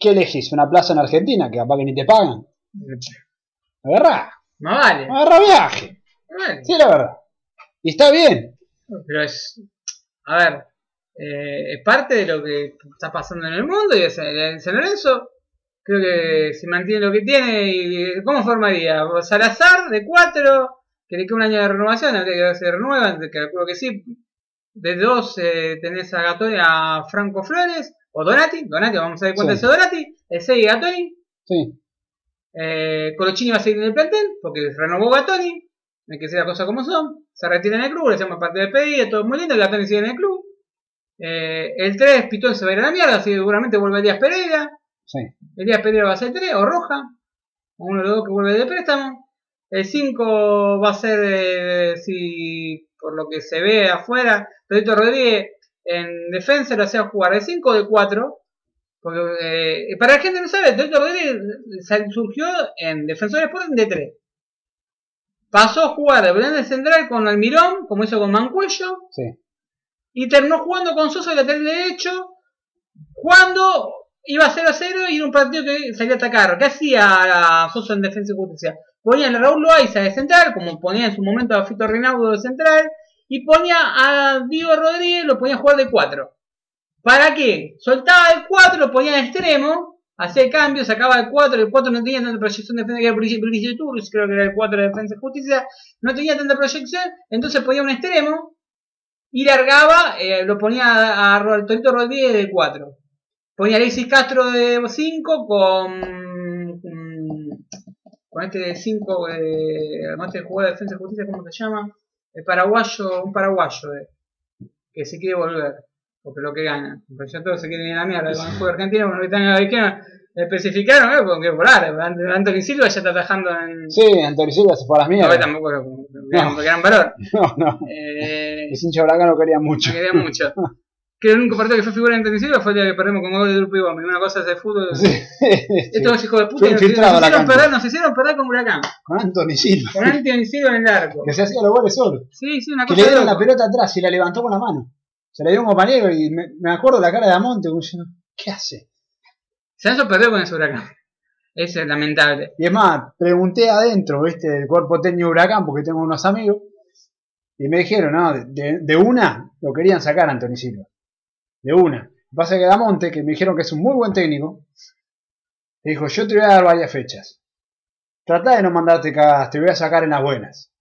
¿Qué elegís? ¿Una plaza en Argentina que capaz que ni te pagan? Agarrá, más vale. agarrá viaje. Vale. Sí, la verdad. Y está bien. Pero es, a ver, eh, es parte de lo que está pasando en el mundo y es- en San Lorenzo creo que si mantiene lo que tiene y ¿cómo formaría? Salazar de 4, que le queda un año de renovación, habría que ver si renuevan, calculo que sí. De 2 tenés a Gatoni, a Franco Flores, o Donati, Donati, vamos a ver cuánto Sí. es Donati, el 6 Gatoni, Sí. eh, Colochini va a seguir en el plantel porque renovó Gatoni. Hay que decir las cosas como son. Se retira en el club, le hacemos parte de despedida, todo muy lindo. Gatoni sigue en el club. Eh, el 3, Pitón se va a ir a la mierda, así que seguramente vuelve Elías Pereira. Sí. Elías Pereira va a ser 3, o Roja. Uno de los dos que vuelve de préstamo. El 5 va a ser, eh, si por lo que se ve afuera, Pedrito Rodríguez en defensa lo hacía jugar de 5 o de 4. Porque eh, para la gente que no sabe, Pedrito Rodríguez surgió en Defensores Sporting de 3. Pasó a jugar de volante central con Almirón, como hizo con Mancuello, Sí. y terminó jugando con Sosa de lateral derecho, cuando iba 0 a 0 y era un partido que salía a atacar. ¿Qué hacía Sosa en Defensa y Justicia? Ponía a Raúl Loaiza de central, como ponía en su momento a Fito Reinaudo de central, y ponía a Diego Rodríguez, lo ponía a jugar de 4. ¿Para qué? Soltaba el 4, lo ponía de extremo, hacía el cambio, sacaba el 4, el 4 no tenía tanta proyección de defensa, que era Brigitte Turris, creo que era el 4 de defensa y justicia, no tenía tanta proyección, entonces ponía un extremo, y largaba, eh, lo ponía a, a Ro- Torito Rodríguez de 4. Ponía Alexis Castro de 5 con, con, con este de 5, eh, además de jugar de defensa y justicia, ¿cómo se llama? El paraguayo, un paraguayo eh, que se quiere volver, porque lo que gana. Porque ya todos se quieren ir a la mierda con el juego argentino, cuando están en la izquierda, especificaron, eh, porque volar, Anthony Silva ya está atajando en... Sí, Antonio Silva se fue a las No, mierdas. tampoco era como- gran, valor. [laughs] No, no. Eh, [laughs] El hincha Huracán lo quería mucho. me quería mucho. [laughs] Que el único partido que fue figura en Anthony Silva fue el día que perdimos con gol de Grupo Iván. Una cosa es de fútbol. Sí. [laughs] Estos dos hijos de puta nos, nos hicieron perder, nos hicieron perder con Huracán. Con Anthony Silva. Con Anthony Silva en el arco. Que se hacía los goles solo. Sí, sí, una Que cosa le de dieron la pelota atrás y la levantó con la mano. Se la dio un compañero y me, me acuerdo la cara de Amonte ¿qué hace? Sanso perdió con ese Huracán. Eso es lamentable. Y es más, pregunté adentro, viste, del cuerpo técnico de Huracán, porque tengo unos amigos, y me dijeron, no, de, de una lo querían sacar a Anthony Silva. De una. Lo que pasa es que Damonte, que me dijeron que es un muy buen técnico, dijo, yo te voy a dar varias fechas. Trata de no mandarte cagadas, te voy a sacar en las buenas.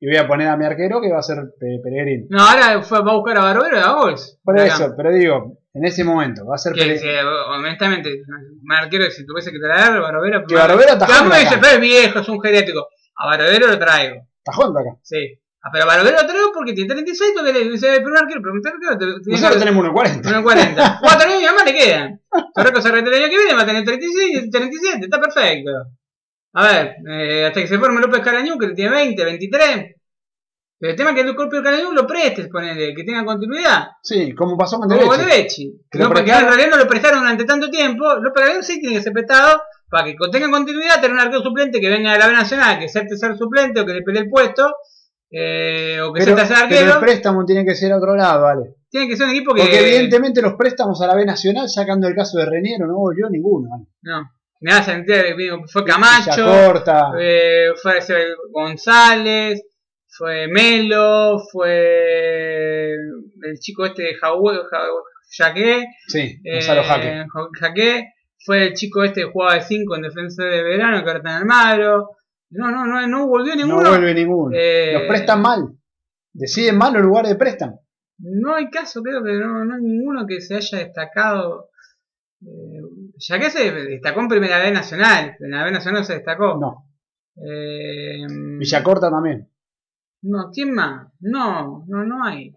Y voy a poner a mi arquero que va a ser Pe- Pellegrini. No, ahora fue, va a buscar a Barbero y a. Por eso, pero digo, en ese momento va a ser que, honestamente, Marquero, si tuviese que traer, Barbero. Que Barbero me en dice, pero es viejo, es un geriátrico. A Barbero lo traigo. Está jugando acá. Sí. Ah, pero Barbero lo traigo porque tiene 36, porque le dice, pero arquero, preguntar arquero. tiene Nosotros tenemos 1.40. Uno 40. Cuatro [laughs] años más le quedan. Torreco se retira el año que viene, va a tener 36 y 37. Está perfecto. A ver, eh, hasta que se forme López Carañú, que tiene 20, 23. Pero el tema es que el López Carañú lo prestes, ponele, que tenga continuidad. Sí, como pasó con Como lo No, porque en realidad no lo prestaron durante tanto tiempo. López Carañú sí tiene que ser prestado para que tenga continuidad, tener un arquero suplente que venga de la B Nacional, que sea tercer suplente o que le pelee el puesto. Eh, o que Pero, tercer pero el préstamo tiene que ser a otro lado, vale. Tiene que ser un equipo que. Porque evidentemente los préstamos a la B Nacional, sacando el caso de Reniero, no volvió ninguno. ¿vale? No. Me da sentir, fue Camacho. Corta. Eh, fue González, fue Melo, fue el chico este de Jaú, Ja- Jaque, Sí, eh, Gonzalo Jaque. Ja- Jaque, fue el chico este que jugaba de 5 en defensa de verano, que ahora está en Almagro. No, no, no, no volvió No ninguno. vuelve ninguno. Eh, Los prestan mal. Deciden mal los lugares de préstamo. No hay caso, creo que no, no hay ninguno que se haya destacado. Eh, Jaque se destacó en Primera B Nacional, en la B Nacional se destacó. No. Eh, Villacorta también. No, ¿quién más? No, no, no hay.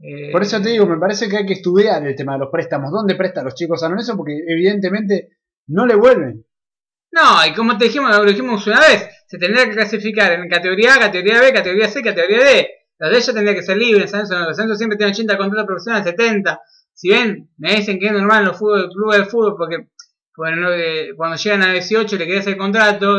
Eh, Por eso te digo, me parece que hay que estudiar el tema de los préstamos. ¿Dónde prestan los chicos a Lorenzo? Porque evidentemente no le vuelven. No, y como te dijimos, lo dijimos una vez, se tendría que clasificar en categoría A, categoría B, categoría C, categoría D. Los de ellos tendría que ser libres, Sanso, los Sanso siempre tienen 80 contratos profesionales, 70. Si ven, me dicen que es normal los clubes de fútbol porque bueno, eh, cuando llegan a 18 le querés hacer contrato,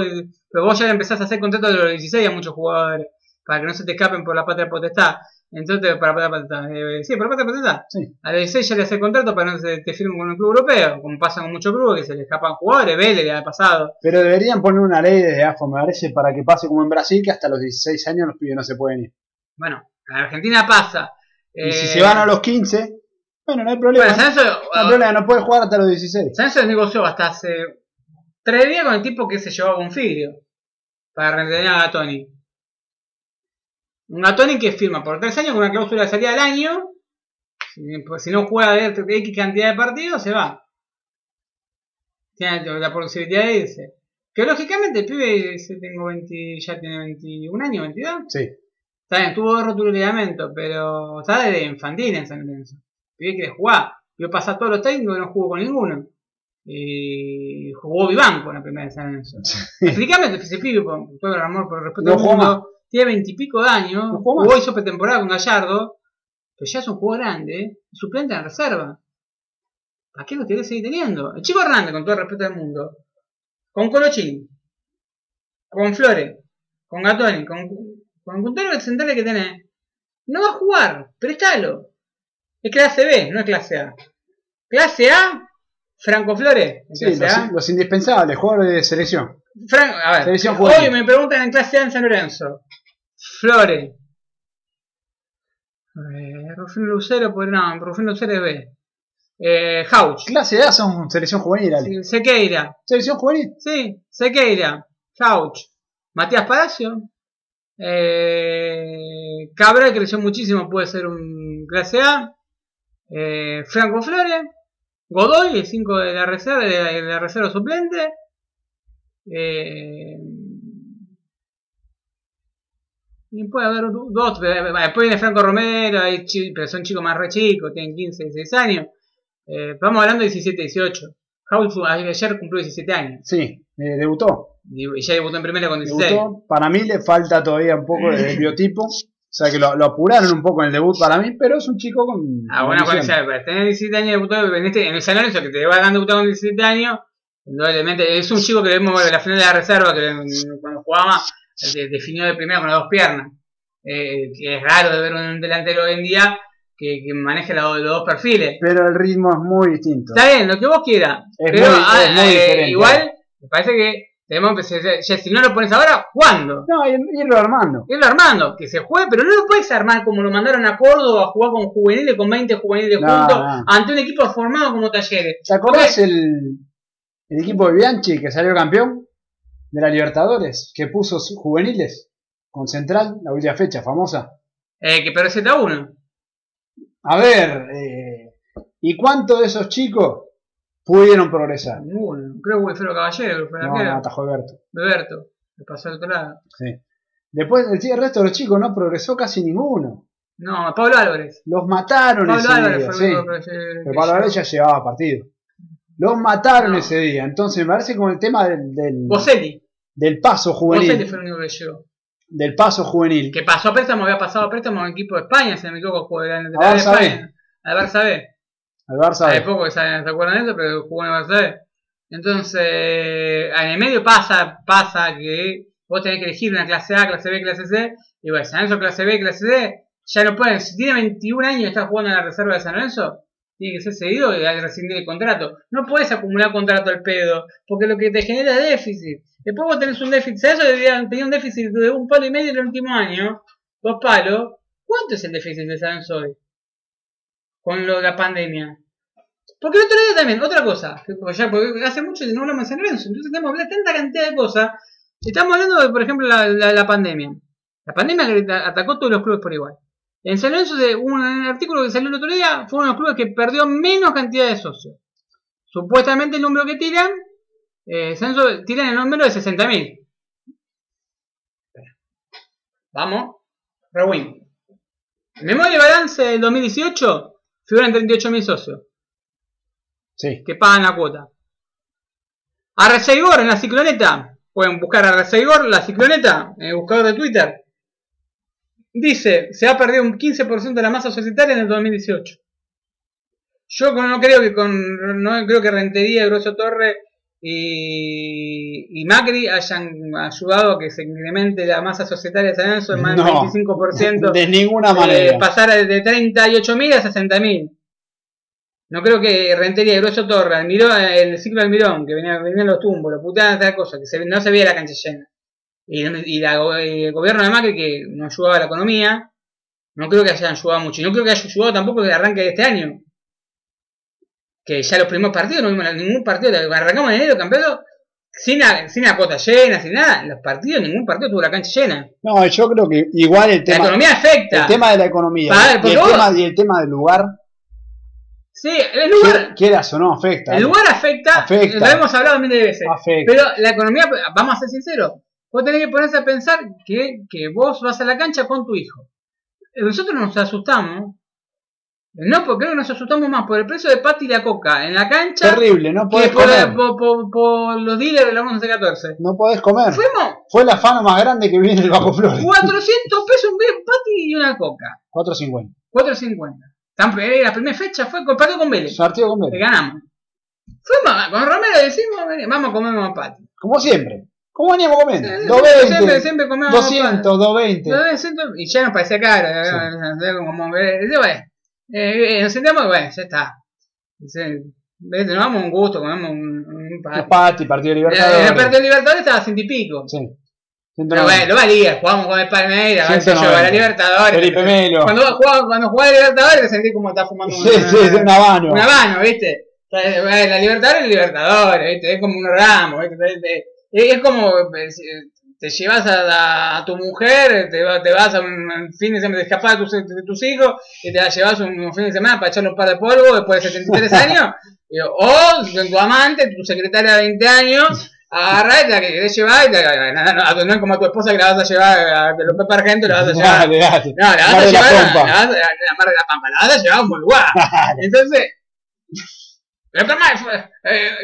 pero vos ya le empezás a hacer contrato de los 16 a muchos jugadores, para que no se te escapen por la patria potestad. Entonces, para la patria potestad, eh, sí, por la patria potestad. Sí. A los 16 ya le hace contrato para que no se te firmen con un club europeo, como pasa con muchos clubes que se le escapan jugadores, Vélez le ha pasado. Pero deberían poner una ley desde AFA, me parece, para que pase como en Brasil, que hasta los 16 años los pibes no se pueden ir. Bueno, en Argentina pasa. Y si Eh, se van a los 15, bueno, no hay problema. Bueno, no Sanso, hay problema, no puede jugar hasta los 16. Sanso negoció hasta hace tres días con el tipo que se llevaba un filio para retener a Gatoni. Un Gatoni que firma por tres años con una cláusula de salida al año. Si, pues, si no juega de X cantidad de partidos, se va. Tiene la posibilidad de irse. Que lógicamente el pibe tengo 20, ya tiene 21 años, 22. Sí. Está bien, tuvo dos roturas de ligamento, pero está desde infantil en San Lorenzo. El pibe quiere jugar. Yo pasar todos los técnicos y no jugó con ninguno. Y jugó Vivanco en la primera de San Lorenzo. Explícame que ese pibe, con todo el amor por el respeto No tiene veintipico de años, No jugó hizo pretemporada con Gallardo, pero ya es un jugador grande, suplente en reserva. ¿Para qué lo querés seguir teniendo? El chico Hernández, con todo el respeto del mundo, con Colochín, con Flores, con Gatoni, con, con, con todos los centrales que tenés, no va a jugar, préstalo. Es clase B, no es clase A. Clase A, Franco Flores. Sí, clase los, A. los indispensables, jugadores de selección. Fran- a ver, Selección hoy juvenil. me preguntan en clase A en San Lorenzo. Flores. Eh, Rufino Lucero, pues no, Rufino Lucero es B. Eh, Hauch. Clase A son selección juvenil, Ale. Sí, Sequeira. Selección juvenil. Sí, Sequeira. Hauch. Matías Palacio. Eh, Cabral creció muchísimo, puede ser un clase A. Eh, Franco Flores. Godoy, el 5 de la reserva, de la, de la reserva suplente. Eh, y puede haber dos, eh, después viene Franco Romero, pero son chicos más re chicos, tienen 15, 16 años. Eh, estamos hablando de 17, 18. Howell fue- ayer cumplió 17 años Sí, eh, debutó. y ya debutó en primera con 16. Debutó. Para mí le falta todavía un poco de biotipo. O sea que lo, lo apuraron un poco en el debut para mí, pero es un chico con. Ah, bueno, ya, tener 17 años debutó en, este, en el San Lorenzo, que te va a debutar con 17 años, indudablemente es un chico que vemos en la final de la reserva, que cuando jugaba definió de primera con las dos piernas. Eh, que es raro de ver un delantero hoy en día que, que maneje los, los dos perfiles. Pero el ritmo es muy distinto. Está bien, lo que vos quieras. Es pero muy- ah, es muy eh, igual, me parece que tenemos que empezar. Ya, si no lo pones ahora, ¿cuándo? No, ir- irlo armando. Irlo armando, que se juegue, pero no lo puedes armar como lo mandaron a Córdoba a jugar con juveniles, con 20 juveniles No, juntos, no. ante un equipo formado como Talleres. ¿Te acordás el, el equipo de Bianchi que salió campeón de la Libertadores? Que puso sus juveniles con Central, la última fecha famosa. Eh, que 7 a 1. A ver, eh, ¿y cuántos de esos chicos pudieron progresar? Ninguno. Creo que Wilfredo Caballero, fue No, no, atajó Alberto. Beberto, que pasó al otro lado. Sí. Después el, resto de los chicos no progresó casi ninguno. No, Pablo Álvarez. Los mataron Pablo ese Álvarez día, fue sí. que Pero Pablo Álvarez ya llevaba partido. Los mataron No. ese día. Entonces me parece con el tema del, del, Boselli. del paso juvenil. fue el único que llegó. Del paso juvenil. Que pasó a préstamo, había pasado a préstamo a un equipo de España, se me equivoco, jugó de la, de Barça B. España. Al Barça B. Al Barça. Hace poco que se, se acuerdan de eso, pero jugó en el Barça B. Entonces, en el medio pasa, pasa que vos tenés que elegir una clase A, clase B, clase C, y bueno, San Lorenzo clase B, clase D, ya no pueden, si tiene 21 años y está jugando en la reserva de San Lorenzo, tiene que ser seguido y rescindir el contrato. No puedes acumular contrato al pedo, porque lo que te genera es déficit. Después vos tenés un déficit, ¿sabes eso tenía un déficit de un palo y medio el último año? Dos palos. ¿Cuánto es el déficit de San hoy? Con lo de la pandemia. Porque el otro día también, otra cosa, que porque hace mucho que no hablamos de San Lorenzo, entonces tenemos que hablar tanta cantidad de cosas. Estamos hablando de, por ejemplo, la, la, la pandemia. La pandemia atacó todos los clubes por igual. En San Lorenzo, de un artículo que salió el otro día, fue uno de los clubes que perdió menos cantidad de socios. Supuestamente el número que tiran, eh, San Lorenzo tiran el número de 60.000. Vamos, rewind. Memoria y balance del 2018 figuran 38.000 socios Sí. que pagan la cuota. A Reseigor en la cicloneta. Pueden buscar a Reseigor, la cicloneta, en el buscador de Twitter. Dice, se ha perdido un 15% de la masa societaria en el 2018. Yo no creo que con no creo que Rentería, Grosso Torre y, y Macri hayan ayudado a que se incremente la masa societaria de San Lorenzo en más del No, 25%. De ninguna eh, manera. pasar de 38.000 a 60.000. No creo que Rentería y Grueso Torre, Almirón, el ciclo Almirón, que venía, venían los tumbos, lo puteaban tal cosa, que se- no se veía la cancha llena. Y, la el gobierno de Macri, que no ayudaba a la economía, no creo que hayan ayudado mucho. Y no creo que haya ayudado tampoco el arranque de este año. Que ya los primeros partidos, no vimos ningún partido, arrancamos en enero, campeonato, sin la, sin la cuota llena, sin nada. Los partidos, ningún partido tuvo la cancha llena. No, yo creo que igual el La tema, economía afecta. el tema de la economía ver, y, el vos- tema, y el tema del lugar, Sí, el lugar, quieras o no, afecta. El lugar afecta, Afecta. lo hemos hablado miles de veces. Afecta. Pero la economía, vamos a ser sinceros, vos tenés que ponerse a pensar que, que vos vas a la cancha con tu hijo. Nosotros nos asustamos, no porque creo que nos asustamos más por el precio de pati y la coca en la cancha Terrible, no podés por, comer. por- por- por los dealers de la 1114. No podés comer. Fuimos Fue el afano más grande que viene el Bajo Flores. 400 pesos un pati y una coca. 4.50. 4.50. Tan- eh, La primera fecha fue con partido con Vélez. Partido con Vélez. ganamos. Fuimos, con Romero decimos, vamos a comer más pati. Como siempre. Como veníamos comiendo. Eh, 220, siempre, siempre comemos 200, 220. 200, y ya nos parecía caro. eh, Como, eh, bueno, eh, eh, nos sentamos y bueno, ya está. Ves, Nos damos un gusto, comemos un, un Pati, pati. partido Libertadores. parte de Libertadores estaba y pico. Sí. Pero bueno, lo valía, jugamos con el Palmeiras, a yo, a la 190. Libertadores. Felipe Melo. Cuando jugaba, cuando jugaba Libertadores te sentí como estás fumando Sí, sí, de un habano. una mano, ¿viste? Eh, La Libertadores es Libertadores, ¿viste? Es como un ramo, ¿viste? Es- como eh, si te llevas a, a tu mujer, te, te vas a un fin de semana, te escapas de tus, de tus hijos y te la llevas un, un fin de semana para echarle un par de polvo después de 73 [laughs] años. o tu amante, tu secretaria de 20 años, agarra y te la que querés llevar y te no, no, como a tu esposa que la vas a llevar a Pepe Argento, la vas a llevar. No, la vas a llevar la, a la Mar de la Pampa, la vas a llevar a un buen lugar. [laughs] Entonces,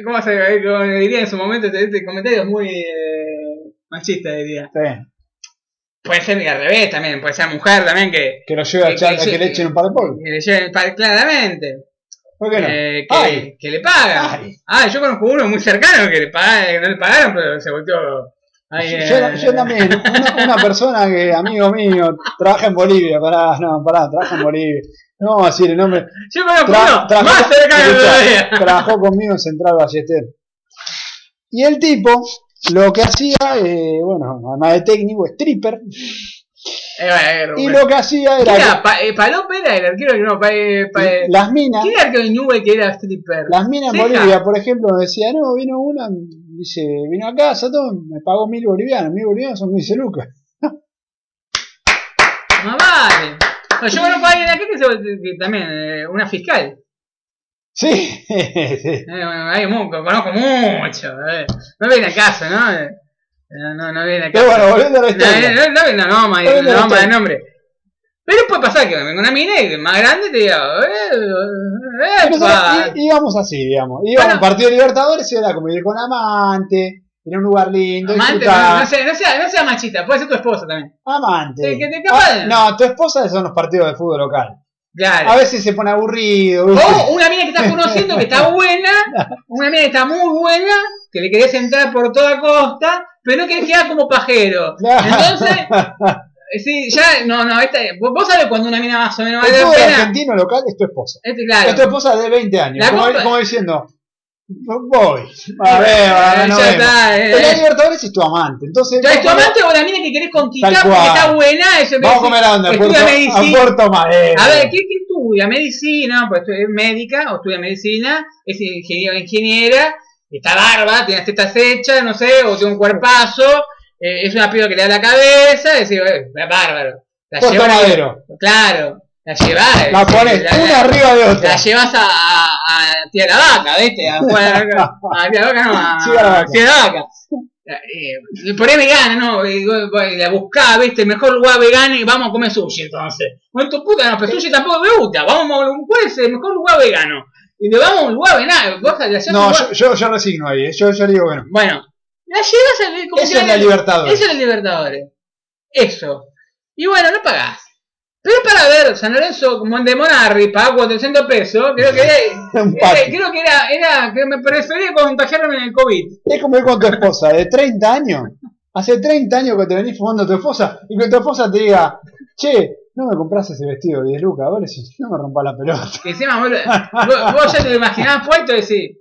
¿cómo se eh, como diría en su momento? Este, este comentario es muy eh, machista, diría. Sí. Puede ser al revés también, puede ser mujer también que, Que lo lleve a echar, que- que le echen un par de polvo. que le lleven el padre claramente. ¿Por qué no? eh, que, Ay. que le pagan. Ay. Ah, yo conozco uno muy cercano que le pagaron, no le pagaron, pero se volteó. ahí, Yo, eh, yo también, una, una persona que, amigo mío, trabaja en Bolivia, pará, no, pará, trabaja en Bolivia. No vamos a decir el nombre. Yo conozco Tra- más [laughs] trabajó conmigo en Central Ballester. Y el tipo, lo que hacía, eh, bueno, además de técnico, stripper, Eh, bueno, y bueno. lo que hacía ¿Quién era era? Pa, eh, Palop era el arquero que no, pa, eh, pa, que eh, las minas, ¿Quién era el de Newell que era stripper? las minas en. Bolivia, por ejemplo, me decía, no, vino una, dice, vino a casa, todo, me pagó mil bolivianos, mil bolivianos son 15 lucas. Más vale. No, yo conozco a alguien acá que, se, que también, eh, una fiscal. Sí, sí. Eh, bueno, hay mu- conozco mucho. eh. No viene a caso, ¿no? Eh, No, no, no viene a Pero caso. bueno, volviendo a la No, historia. no, no, no, no, a a no a historia. nombre. Pero puede pasar que venga una mina y más grande te diga, eh, Y eh, íbamos así, digamos. Íbamos Bueno. al partido de Libertadores y era como ir con amante, a un lugar lindo, Amante, no, no sea, no, sea, no sea machista, puede ser tu esposa también. Amante. Sí, que te capaz Ah, no, tu esposa son los partidos de fútbol local. Claro. A veces se pone aburrido. ¿viste? O una mina que estás conociendo que está [laughs] buena, una mina que está muy buena, que le querés entrar por toda costa, pero no querés quedar como pajero. Claro. Entonces, [laughs] sí, ya, no, no, esta, vos, sabés cuando una mina más o menos El vale argentino local es tu esposa. Este, Es tu claro. esposa de 20 años. Como, como diciendo, voy. A ver, Eh, a ver, no ya vemos. está, eh. La Libertadores es tu amante. Entonces, Entonces, tu amante o la mina que querés conquistar porque está buena, eso Vamos a comer a dónde? A estudia Puerto, a medicina. Puerto Madero. A ver, ¿qué, qué estudia? Medicina, pues es médica o estudia medicina, es ingeniera, ingeniera está barba, tiene las tetas hechas, no sé, o tiene un cuerpazo, eh, es una piba que le da la cabeza, es decir, eh, bárbaro. La Puerto Madero. Claro, la llevas. La eh, pones la- una arriba de otra. La llevas a, a, a tía la vaca, ¿viste? A, [laughs] a, tía la vaca, no, a, Sí, la vaca. tía la vaca. Eh, por ahí vegana, ¿no? Y vos La buscás, ¿viste? Mejor lugar vegano y vamos a comer sushi, entonces. Bueno, tu puta, no, pero sushi tampoco me gusta. Vamos a ¿cuál es el mejor lugar vegano? y te vamos a un lugar, nada, vos la un No, yo, yo, yo resigno ahí, ¿eh? yo, yo le digo que no. Bueno, la llevas a como Eso es la Libertadores. Eso es la Libertadores. Eso. Y bueno, no pagás. Pero para ver San Lorenzo como en de Monarri, pagás 400 pesos, creo que era, [laughs] creo que era, era que me prefería contagiarme en el COVID. Es como ir con tu esposa de 30 años. Hace 30 años que te venís fumando a tu esposa y que tu esposa te diga, che, no me compras ese vestido de 10 lucas, ahora sí, no me rompas la pelota. Que encima vos, vos, ya te lo imaginabas puesto y decís.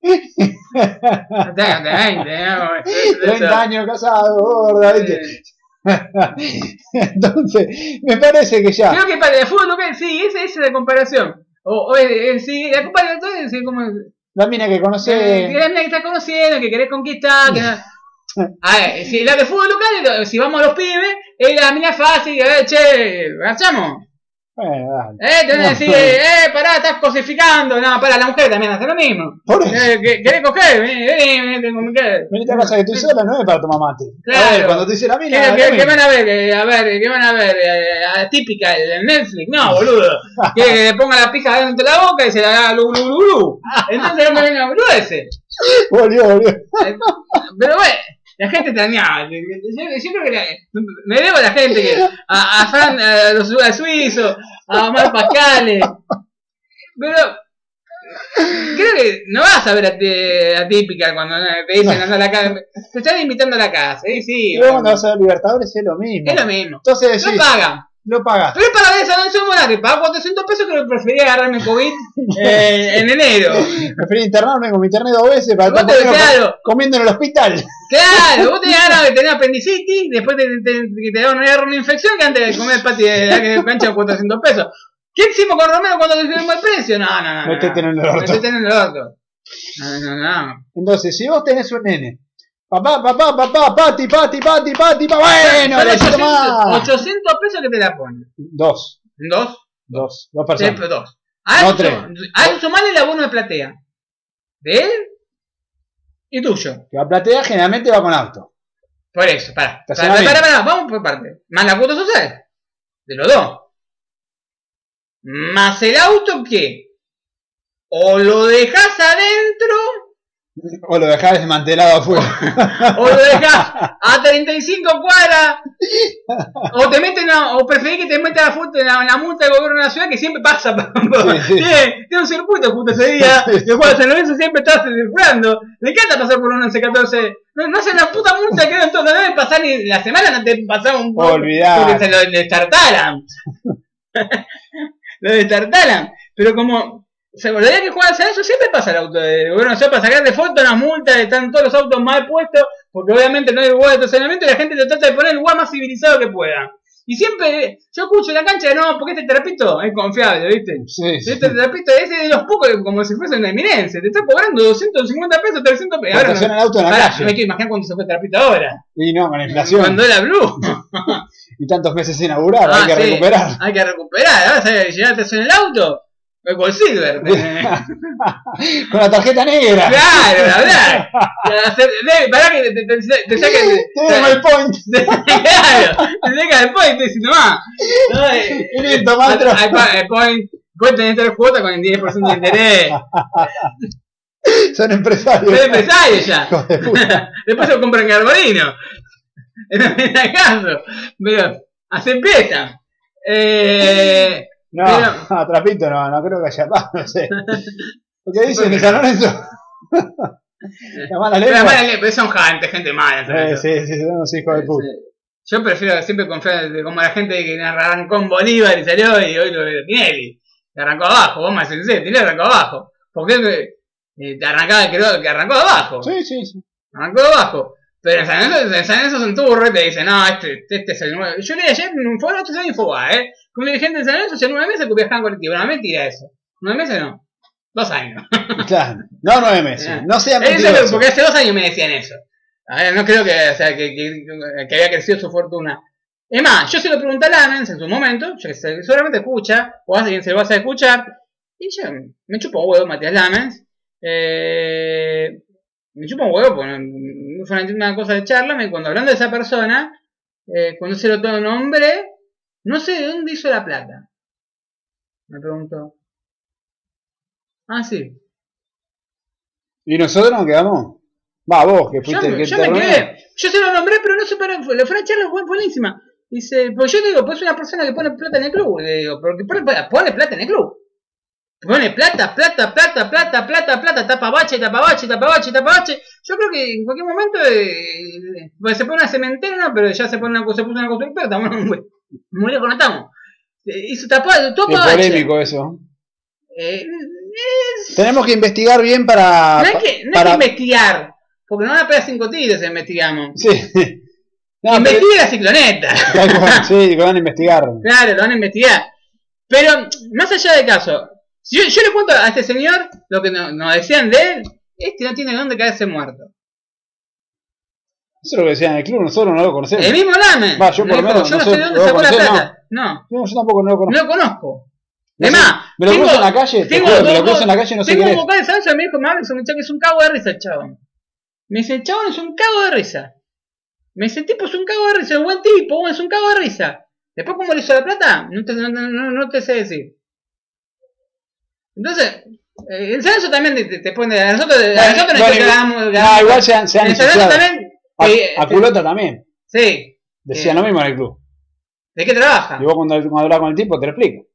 "Tengo 20, ¿no? 30 años casado, gorda, ¿viste? Eh, [laughs] Entonces, me parece que ya. Creo que para el fútbol local, sí, esa esa es la comparación. O, o es- es- sí, la comparación es decir, como. La mina que Eh, conoce. la mina que estás conociendo, que querés conquistar, que [laughs] no- A ver, si la de fútbol local, si vamos a los pibes, es la mina fácil, a ver, che, ¿gachamos? Bueno, dale. Eh, tenés que No. decir, eh, pará, estás cosificando. No, pará, la mujer también hace lo mismo. Por eso. Eh, ¿que- ¿Querés coger? Vení, vení, vení, tengo que coger. Venite a casa que estoy sola, no es para tomar mate. A Claro. ver, cuando te dice la mina. ¿Qué, la qué- qué van a ver? Eh, a ver, ¿qué van a ver? Eh, atípica, el Netflix. No, boludo. [laughs] Que le ponga la pija dentro de la boca y se la haga lu, lu, lu, lu. Entonces no me venga boludo ese. Volvió, volvió. Eh, Pero bueno, la gente extrañaba. Yo, yo creo que la- me debo a la gente que a, a Fran, a los a suizos, a Omar Pascales. Pero creo que no vas a ver a, ti- a típica cuando te dicen anda a la casa. Te están invitando a la casa. Sí, sí. Y luego cuando vas a ver Libertadores es lo mismo. Es lo mismo. Entonces No pagan. Lo pagas. Pero para ver esa Lorenzo Morati, pago 400 pesos que prefería agarrarme COVID [laughs] eh, en enero. Preferí internarme con mi internet dos veces para estar te- comiendo, claro. comiendo en el hospital. Claro, vos tenías [laughs] ganas de tener apendicitis, después te, te, te daban una, una infección que antes de comer pati de la cancha 400 pesos. ¿Qué hicimos con Romero cuando le subimos el precio? No, no, no. no. Metete en el orto. Metete en el orto. No, no, no. Entonces, si vos tenés un nene, papá, papá, papá, pati, pati, pati, pati, pa, bueno, 800, más. 800 pesos que te la ponen. Dos, Dos, dos, dos tres, personas. dos. A No, tres. sumale el abono de platea. De él y tuyo. Que la platea generalmente va con auto. Por eso, pará. Pará, pará, vamos por parte. Más la cuota social. De los dos. Más el auto que o lo dejas adentro O lo dejás desmantelado afuera. [laughs] o lo dejas a 35 cuadras. O te meten a- o preferís que te metan la, foto en la, la multa del gobierno de la ciudad que siempre pasa. [laughs] Sí, sí. tiene, tiene un circuito justo ese día el cual San Lorenzo siempre está circulando. Le encanta pasar por un 11-14 no, no hacen la puta multa que todo no deben pasar ni la semana no te pasaba un Olvidá. porque se lo destartalan. [laughs] Lo destartalan. Pero como o sea, días que juegan San Lorenzo siempre pasa el auto del gobierno nacional para sacar de foto las multas, están todos los autos mal puestos, porque obviamente no hay lugar de estacionamiento y la gente lo trata de poner el lugar más civilizado que pueda. Y siempre, yo escucho en la cancha, no, porque este terapito es confiable, ¿viste? Sí, sí. Este terapito es de los pocos, como si fuese una eminencia, te está cobrando 250 pesos, 300 pesos. Ahora no, el auto en la ahora, calle. no me quiero imaginar cuánto se fue el terapito ahora. Y no, con la inflación. Cuando era Blue. [laughs] Y tantos meses sin laburar, Ah, hay que sí, recuperar. Hay que recuperar. Ahora llegaste en el auto, el Gold Silver. tenés. [laughs] con la tarjeta negra. Claro, la verdad. Pará que te, te, te, te saquen. Tenemos el point. [laughs] Claro, te sacan el point y nomás. No, eh, listo, maestro. El point. Puedes tener tres cuotas con el 10% de interés. [laughs] Son empresarios. Soy empresario ya. Después se compran garbolino. No me da caso. Pero así empieza. Eh, No, Pero- [laughs] a Trapito no, no creo que haya más, no sé. [laughs] ¿Lo que dicen de San Lorenzo? [laughs] La mala además, pero son gente, gente mala. Eh, sí, sí, son unos hijos de puta. Yo prefiero siempre confiar de- como la gente que arrancó en Bolívar y salió y hoy lo ve Tinelli. Que arrancó abajo, vos más sincero, Tinelli arrancó abajo. Porque eh, te arrancaba, creo que arrancó abajo. Sí, sí, sí. Arrancó abajo. Pero en San Lorenzo, en San Lorenzo son turros y te dicen, no, este, este es el nuevo. Yo leí ayer en un foro, esto es ¿eh? Que un dirigente de San Lorenzo hace nueve meses que viajaba en colectivo. No, mentira eso. Nueve meses no. Dos años. [laughs] Claro. No nueve meses. No sea Eso, mentiroso. porque hace dos años me decían eso. A ver, no creo que, o sea, que, que, que había crecido su fortuna. Es más, yo se lo pregunté a Lamens en su momento, yo que seguramente escucha, o alguien se lo vas a escuchar, y yo me chupo un huevo Matías Lamens. Eh, me chupo un huevo, fue una, cosa de charla, me, cuando hablando de esa persona, eh, cuando se lo todo nombre, no sé de dónde hizo la plata. Me preguntó. Ah, sí. Y nosotros nos quedamos. Va, vos, que Yo, fuiste el que yo te me quedé. Yo se lo nombré, pero no supe. La fue una charla fue buenísima. Dice, pues yo digo, pues es una persona que pone plata en el club. Le digo, porque pone, pone plata en el club. Pone plata, plata, plata, plata, plata, plata, tapa bache, tapa bache, tapa bache, tapa bache. Yo creo que en cualquier momento eh, pues se pone una cementera, no, pero ya se, pone una, se puso una constructora, estamos muy, muy lejos no estamos. Hizo para bache. polémico eso. Eh, es- Tenemos que investigar bien para. no hay que, no hay para- que investigar, porque no van a pegar cinco tiros si investigamos. Sí. [laughs] No, pero- Investiga la cicloneta. [laughs] Sí, que van a investigar. Claro, lo van a investigar. Pero, más allá del caso, si yo, yo le cuento a este señor lo que no- nos decían de él, este no tiene dónde caerse muerto. Eso es lo que decían en el club, nosotros no lo conocemos. El mismo Lame. Va, yo por lo menos yo no no sé, de dónde ¿lo sacó la plata. No, No, yo tampoco no lo no conozco. lo conozco. No sé, más, me lo cruzo en la calle, te juro, me lo cruzo en la calle y no sé tengo un es. vocal de Sancho y me dijo, me habla, es un que es un cago de risa el chabón. Me dice, el chabón es un cago de risa. Me dice, el tipo es un cago de risa, es un buen tipo, es un cago de risa. Después, ¿cómo le hizo la plata? No te, no, no- no- no te sé decir. Entonces, eh, el Sancho también te, te- pone, a nosotros, a Bueno, nosotros bueno, nos ganamos, No, igual se han, se han el Sancho también, A, eh, a culota también. sí, Decían eh, lo mismo en el club. ¿de qué trabaja? Y vos cuando, cuando hablas con el tipo te lo explico.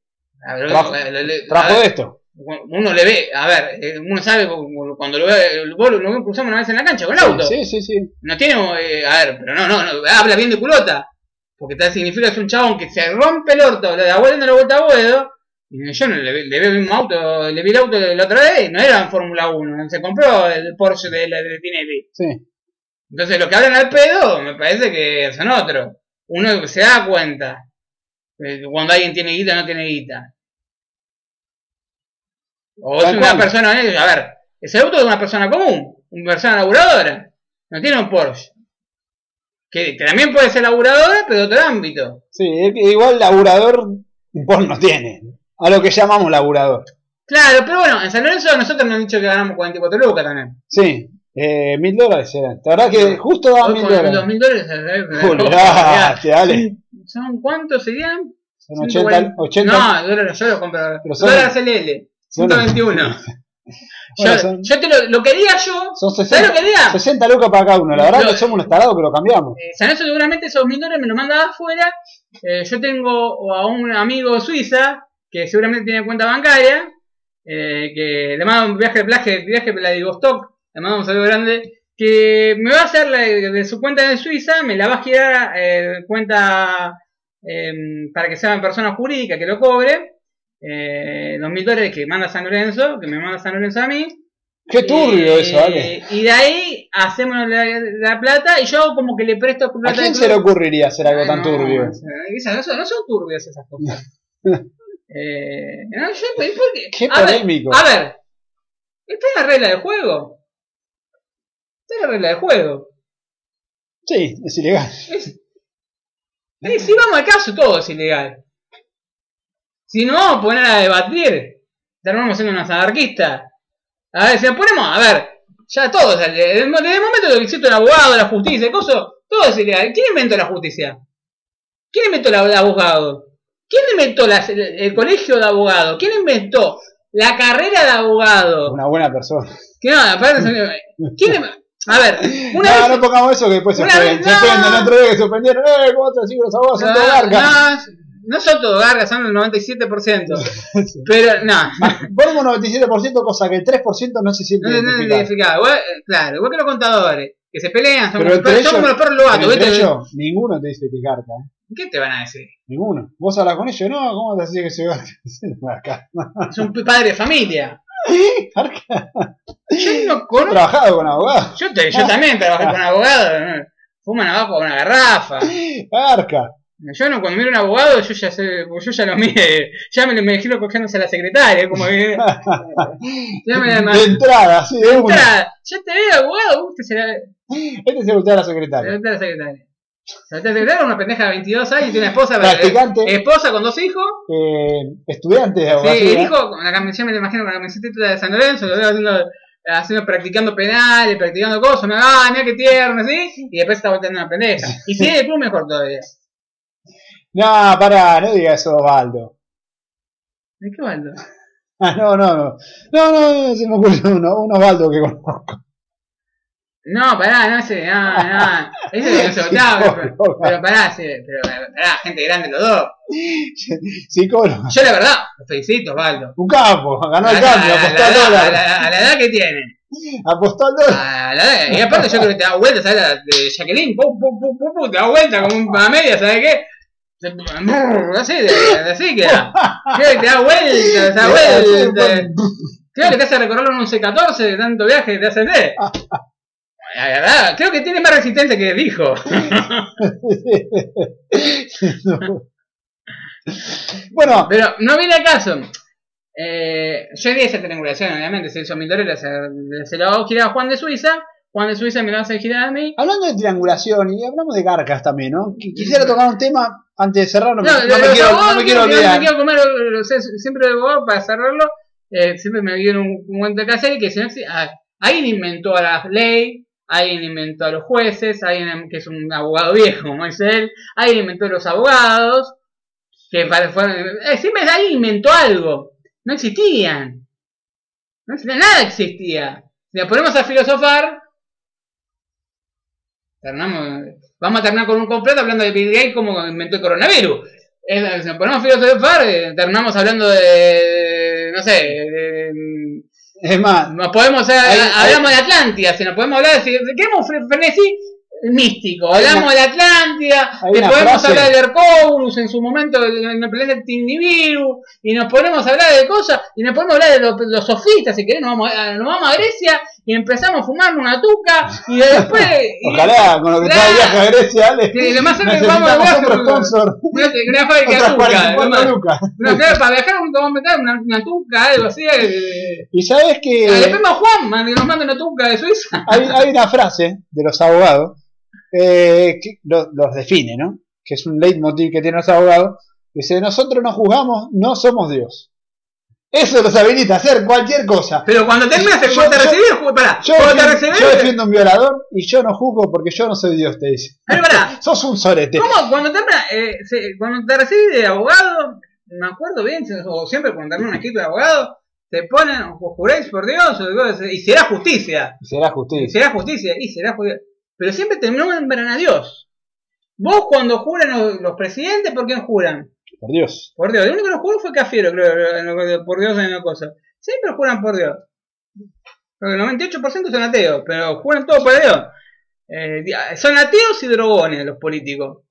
Ver, le- le- de esto. uno le ve, a ver, eh, uno sabe cu- cuando lo ve, vos lo, cruzamos una vez en la cancha con el auto. Sí, sí, sí. No tiene, eh, a ver, pero no, no, no, habla bien de culota. Porque tal significa que es un chabón que se rompe el orto, le da vuelta no le vuelta a Boedo. Y yo no le, le veo el mismo auto, le vi el auto la otra vez, no era en Fórmula 1, se compró el Porsche de, la- de Tinelli. Sí. Entonces lo que hablan al pedo, me parece que son otros. Uno se da cuenta eh, cuando alguien tiene guita o no tiene guita. O es una cual. persona, eh, a ver, ese auto es una persona común, una persona laburadora, no tiene un Porsche. Que, que también puede ser laburadora, pero de otro ámbito. Sí, igual laburador vos no tiene. A lo que llamamos laburador. Claro, pero bueno, en San Lorenzo nosotros nos han dicho que ganamos 44 lucas también. Sí. Eh, mil dólares eran. La verdad que justo daban mil dólares. los mil dólares. eh, eh, [laughs] [laughs] dale. ¿Son cuántos serían? Son 80, 80 No, dólares yo lo compro. Son- Dólar CLL. son- 121. Bueno, yo, son- yo te lo, lo quería yo. Son ¿Sabes 60, lo que diga? 60 lucas para cada uno. La verdad Lo- que somos unos tarados que lo cambiamos. Eh, San seguramente esos mil dólares me lo manda de afuera. Eh, yo tengo a un amigo de Suiza que seguramente tiene cuenta bancaria. eh, que le mando un viaje, viaje, viaje a Vladivostok. Le mando un saludo grande. Que me va a hacer la- de su cuenta de Suiza, me la va a girar eh, cuenta eh, para que sea en persona jurídica que lo cobre. Eh, los mil dólares que manda San Lorenzo, que me manda San Lorenzo a mí. Qué turbio Eh, eso, vale. Y de ahí hacemos la, la plata y yo como que le presto ¿A plata quién al se le ocurriría hacer algo tan No, turbio? esas- no son turbias esas cosas. [laughs] eh, no, yo, ¿por qué? Qué a, ver, polémico. a ver, esta es la regla del juego. Esta es la regla del juego. Sí, es ilegal. Eh, si vamos al caso, todo es ilegal. Si no vamos a poner a debatir, terminamos siendo unos anarquistas. A ver, si nos ponemos, a ver, ya todo, es- desde el el momento que existe un abogado, la justicia, el coso, todo es ilegal. ¿Quién inventó la justicia? ¿Quién inventó el abogado? ¿Quién inventó el, el colegio de abogados? ¿Quién inventó la carrera de abogado? Una buena persona. Que no, aparte, [laughs] ¿quién, a ver, una no, vez, no pongamos eso que después se vez- Se. El otro día que se ofendieron. Eh, ¿cómo te decís los abogados son todos gargas? no, no son todos gargas, son el 97%. Pero, no. [laughs] Ponemos 97%, cosa que el 3% no se siente No, no, no, identificado. identificado. Igual, eh, claro, igual que los contadores, que se pelean, son, Pero como, son como los perros lobatos, entre ¿viste? ellos, ninguno te dice que es garca. ¿eh? ¿Qué te van a decir? Ninguno. Vos hablas con ellos, no, ¿cómo te decís que soy garca? Garca. Es un padre de familia. Yo no conozco. trabajado con abogados. Yo, te- yo también trabajé con abogados. ¿no? Fuman abajo con una garrafa. Garca. Yo no, cuando miro a un abogado, yo ya sé, yo ya lo mire, ya me lo imagino cogiéndose a la secretaria, como que. [laughs] Ya me, me- De entrada, sí, de una. Entra, ya te veo abogado, usted será. Este se gustaba la secretaria. La secretaria. La secretaria es una pendeja de 22 años y tiene una esposa, Practicante. eh, esposa con dos hijos. Eh, estudiante de Sí, abogacía. el hijo, con la camiseta, me lo imagino con la camiseta de San Lorenzo, lo veo haciendo, haciendo practicando penales, practicando cosas, me ah, mira qué tierno, así, y después está volteando una pendeja. [laughs] Y si es el club, mejor todavía. No, pará, no digas eso, Osvaldo. ¿De qué valdo? Ah, no, no, no. No, no, no, se me ocurre uno, un Osvaldo que conozco. No, pará, no sé, no, no. [laughs] Ese es insoportable, pero, pero pará, sí, pero pará, gente grande los dos. Psicólogo. Yo la verdad, los felicito, Osvaldo. Un capo, ganó el A cambio, a apostó a al la- dólar. A la, a la edad que tiene. Apostó al dólar. A la edad- y aparte yo creo que te da vuelta, ¿sabes? La de Jacqueline, pum, pum, pum, pum, pum, te da vuelta como una media, ¿sabes qué? Así, de, así queda. Creo que te da vuelta, te da [laughs] vuelta. Creo que te hace recorrer un C14 de tanto viaje que te hace [laughs] creo que tiene más resistencia que dijo. [laughs] Bueno, Pero no viene al caso. Eh, yo vi esa triangulación, obviamente, se hizo mi torero, se, se lo giraba a Juan de Suiza, Juan de Suiza me lo hace girar a mí. hablando de triangulación y hablamos de garcas también, ¿no? Qu- Quisiera tocar un tema antes de cerrar, no, me- No, no me, quiero, no me quiero no olvidar. me quiero comer, lo- lo sé, siempre de abogado para cerrarlo, eh, siempre me dieron un, un cuento que hacer y que no exi- ah, alguien inventó la ley, alguien inventó a los jueces, alguien que es un abogado viejo, como dice él, alguien inventó a los abogados, que fueron, eh, siempre alguien inventó algo, no existían, no nada existía. Si nos ponemos a filosofar, terminamos, vamos a terminar con un completo hablando de Bill Gates como inventó el coronavirus. Es- si nos ponemos a filosofar, eh, terminamos hablando de, no sé, de- Es más, nos podemos Hay- hablamos de Atlántida, si nos podemos hablar, si queremos fre- frenesí místico, hablamos de Atlántida, le una podemos frase- hablar de Hercóburus en su momento en el planeta y nos ponemos a hablar de cosas, y nos podemos hablar de los, los sofistas, si querés, nos vamos, a, nos vamos a Grecia y empezamos a fumar una tuca, y después... y- ojalá con lo que trae viaje a Grecia, Ale, Sí, lo más cerca que vamos a viaje, otro sponsor. una, una fábrica de Otras tuca, 44 además. lucas. No, claro, para viajar vamos a meter una, una tuca, algo así. eh, Y sabes que le pedimos a Juan que nos manda una tuca de Suiza. hay, hay una frase de los abogados eh, los define, ¿no? Que es un leitmotiv que tienen los abogados. Dice, nosotros no juzgamos, no somos Dios. Eso los habilita a hacer cualquier cosa. Pero cuando terminas, Yo- cuando te ju- pará, Yo cuando te defiendo, recibís, yo defiendo un violador y yo no juzgo porque yo no soy Dios, te dice. pero pará, [laughs] Sos un sorete. ¿cómo cuando terminas, eh, se- cuando te recibís de abogado, me acuerdo bien, o siempre cuando terminas un equipo de abogado, te ponen, o juráis por Dios, o y será justicia. Será Y justicia. será justicia, y será justicia. Pero siempre terminan a Dios. Vos cuando juran los, los presidentes, ¿por qué no juran? Por Dios. Por Dios. El único que no juró fue Cafiero, creo, lo- por Dios en la cosa. Siempre juran por Dios. Porque el 98% son ateos, pero juran todo por Dios. Eh, di- son ateos y drogones los políticos.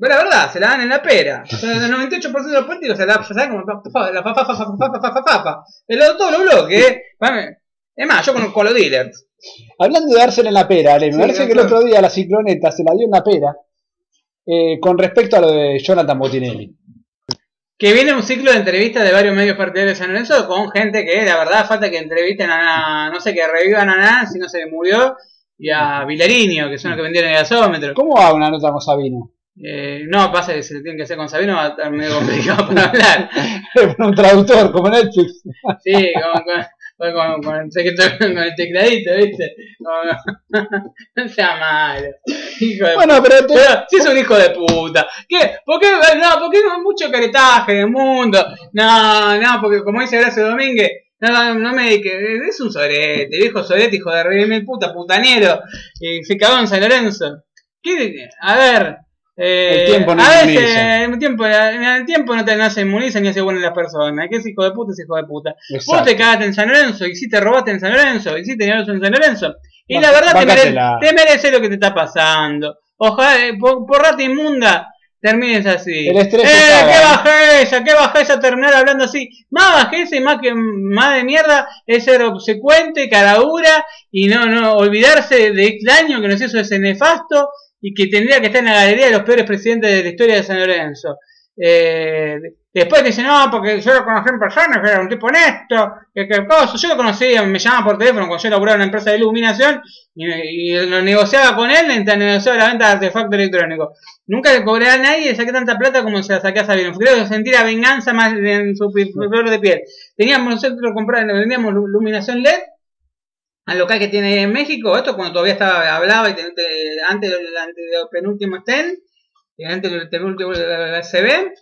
Pero la verdad, se la dan en la pera. El 98% de los políticos se la saben como la fa- fa- fa- fa- fa- fa- fa- fa- fa-. El otro, todos los bloques, eh. Vame. Es más, yo conozco a los dealers. Hablando de dársela en la pera, Ale, me Sí, parece que el otro día la cicloneta se la dio en la pera eh, con respecto a lo de Jonathan Botinelli. Que viene un ciclo de entrevistas de varios medios partidarios de San Lorenzo con gente que, la verdad, falta que entrevisten a, no sé, que revivan a Nan si no se murió, y a Vilariño, que son los que vendieron el gasómetro. ¿Cómo va una nota con Sabino? Eh, no, pasa que se le tiene que hacer con Sabino, va a estar medio complicado para hablar. [laughs] Con un traductor, como Netflix. Sí, con, con, con, con- con el, secreto- [laughs] con el tecladito, ¿viste? [laughs] No sea malo. Hijo de Bueno, pero si es un hijo de puta. ¿Qué? ¿Por qué? No, porque no hay mucho caretaje en el mundo. No, no, porque como dice Horacio Domínguez, no, no, no me que es un sorete, viejo sorete, hijo de rey mil puta, putanero, y se cagó en San Lorenzo. ¿Qué? A ver, eh, El tiempo no a veces el tiempo, el tiempo no te no se inmuniza ni hace bueno en las personas. Que es hijo de puta, es hijo de puta. Vos Exacto. te cagaste en San Lorenzo, y si te robaste en San Lorenzo, y si te llevaste en San Lorenzo. Y la verdad te merece, te merece lo que te está pasando. Ojalá, eh, por, por rata inmunda, termines así. El estrés eh, qué ¿eh? bajeza, qué bajeza terminar hablando así. Más bajeza y más que más de mierda es ser obsecuente, cara dura y no, no, olvidarse de este año que nos hizo ese nefasto y que tendría que estar en la galería de los peores presidentes de la historia de San Lorenzo. Eh, después dicen, no, porque yo lo conocí en persona, que era un tipo honesto, que, que cosa. Yo lo conocía, me llamaba por teléfono cuando yo laburaba en una empresa de iluminación y, y lo negociaba con él mientras negociaba la venta de artefactos electrónicos. Nunca le cobré a nadie y saqué tanta plata como se la saqué a Sabino. Creo que venganza más en su flor de piel. Teníamos nosotros comprar, vendíamos lu- iluminación LED al local que tiene en México, esto cuando todavía estaba, hablaba y antes del antes del penúltimo stand, y antes del penúltimo CB,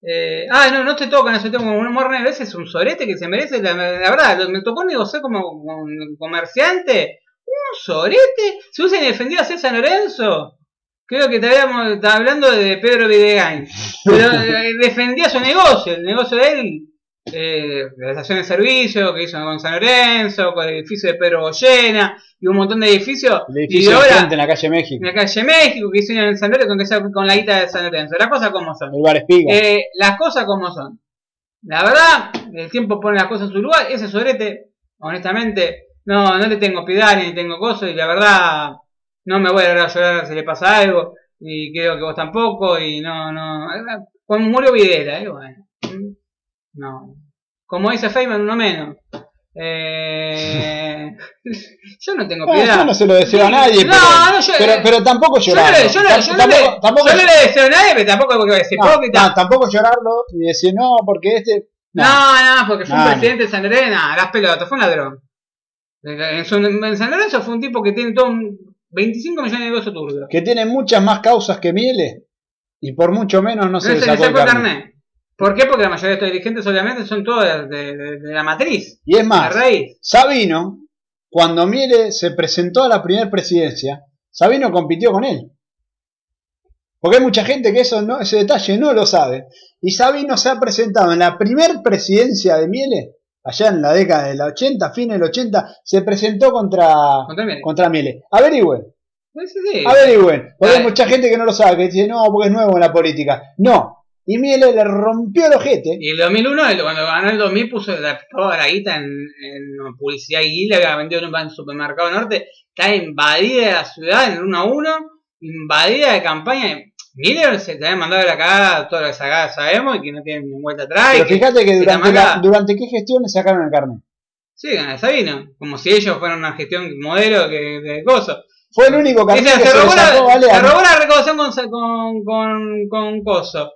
Eh, ah, no, no te tocan ese tema como un negro. Ese es un sorete que se merece. La, la verdad, me tocó negociar como, como un comerciante. Un sorete. Se hubiesen defendido a César Lorenzo. Creo que estaba hablando de Pedro Videgain. Pero [laughs] eh, defendía su negocio. El negocio de él. Eh, la estación de servicio que hizo con San Lorenzo, con el edificio de Pedro Goyena y un montón de edificios. El y edificio ahora en la calle México. en la calle México que hicieron en San Lorenzo con, con la guita de San Lorenzo. Las cosas como son. El bar Espiga. Eh, las cosas como son. La verdad, el tiempo pone las cosas en su lugar. Ese sobrete, honestamente, no, no le tengo piedad ni tengo cosas. Y la verdad, no me voy a llorar, llorar si le pasa algo. Y creo que vos tampoco. Y no, no. Como murió Videla, y bueno. No. Como dice Feynman, no menos. [laughs] Eh, [laughs] yo no tengo No, piedad. yo no se lo deseo a nadie, No, pero, no, yo- pero, pero tampoco Yo no, llorarlo. le, yo, no, yo, no tampoco, le, tampoco, yo no le deseo a nadie, pero tampoco porque es no, hipócrita. no, tampoco llorarlo y decir, no, porque este... No, no, porque fue No, un no. presidente de San Lorenzo, nada, las pelotas, fue un ladrón. En, San Lorenzo fue un tipo que tiene todo un 25 millones de negocios turbios. que tiene muchas más causas que Miele y por mucho menos no No se se le le sacó el sacó el carnet. carnet. ¿Por qué? Porque la mayoría de estos dirigentes obviamente son todos de, de- de- de la matriz, Y es de la más, raíz. Sabino, cuando Miele se presentó a la primera presidencia, Sabino compitió con él. Porque hay mucha gente que eso no, ese detalle no lo sabe. Y Sabino se ha presentado en la primera presidencia de Miele, allá en la década del 80, fines del 80, se presentó contra, Contra Miele. contra Miele. Averigüen, Pues sí, sí. averigüen. Porque hay mucha gente que no lo sabe, que dice, no, porque es nuevo en la política. No. Y Miele le rompió el ojete. Y el 2001, el- cuando ganó el 2000, puso la, toda la guita en, en publicidad y le había vendido en un supermercado norte. Está invadida la ciudad en el 1 a 1, invadida de campaña. Miller se te había mandado la cagada, todo lo que sacada sabemos y que no tiene ni vuelta atrás. Pero fíjate que la durante, la- qué gestión le sacaron el carnet. Sí, gana Sabino, como si ellos fueran una gestión modelo que de cosas. Fue el único carnet que se, se robó la, sacó ¿vale? se a- robó la recaudación con, con, con, con Coso.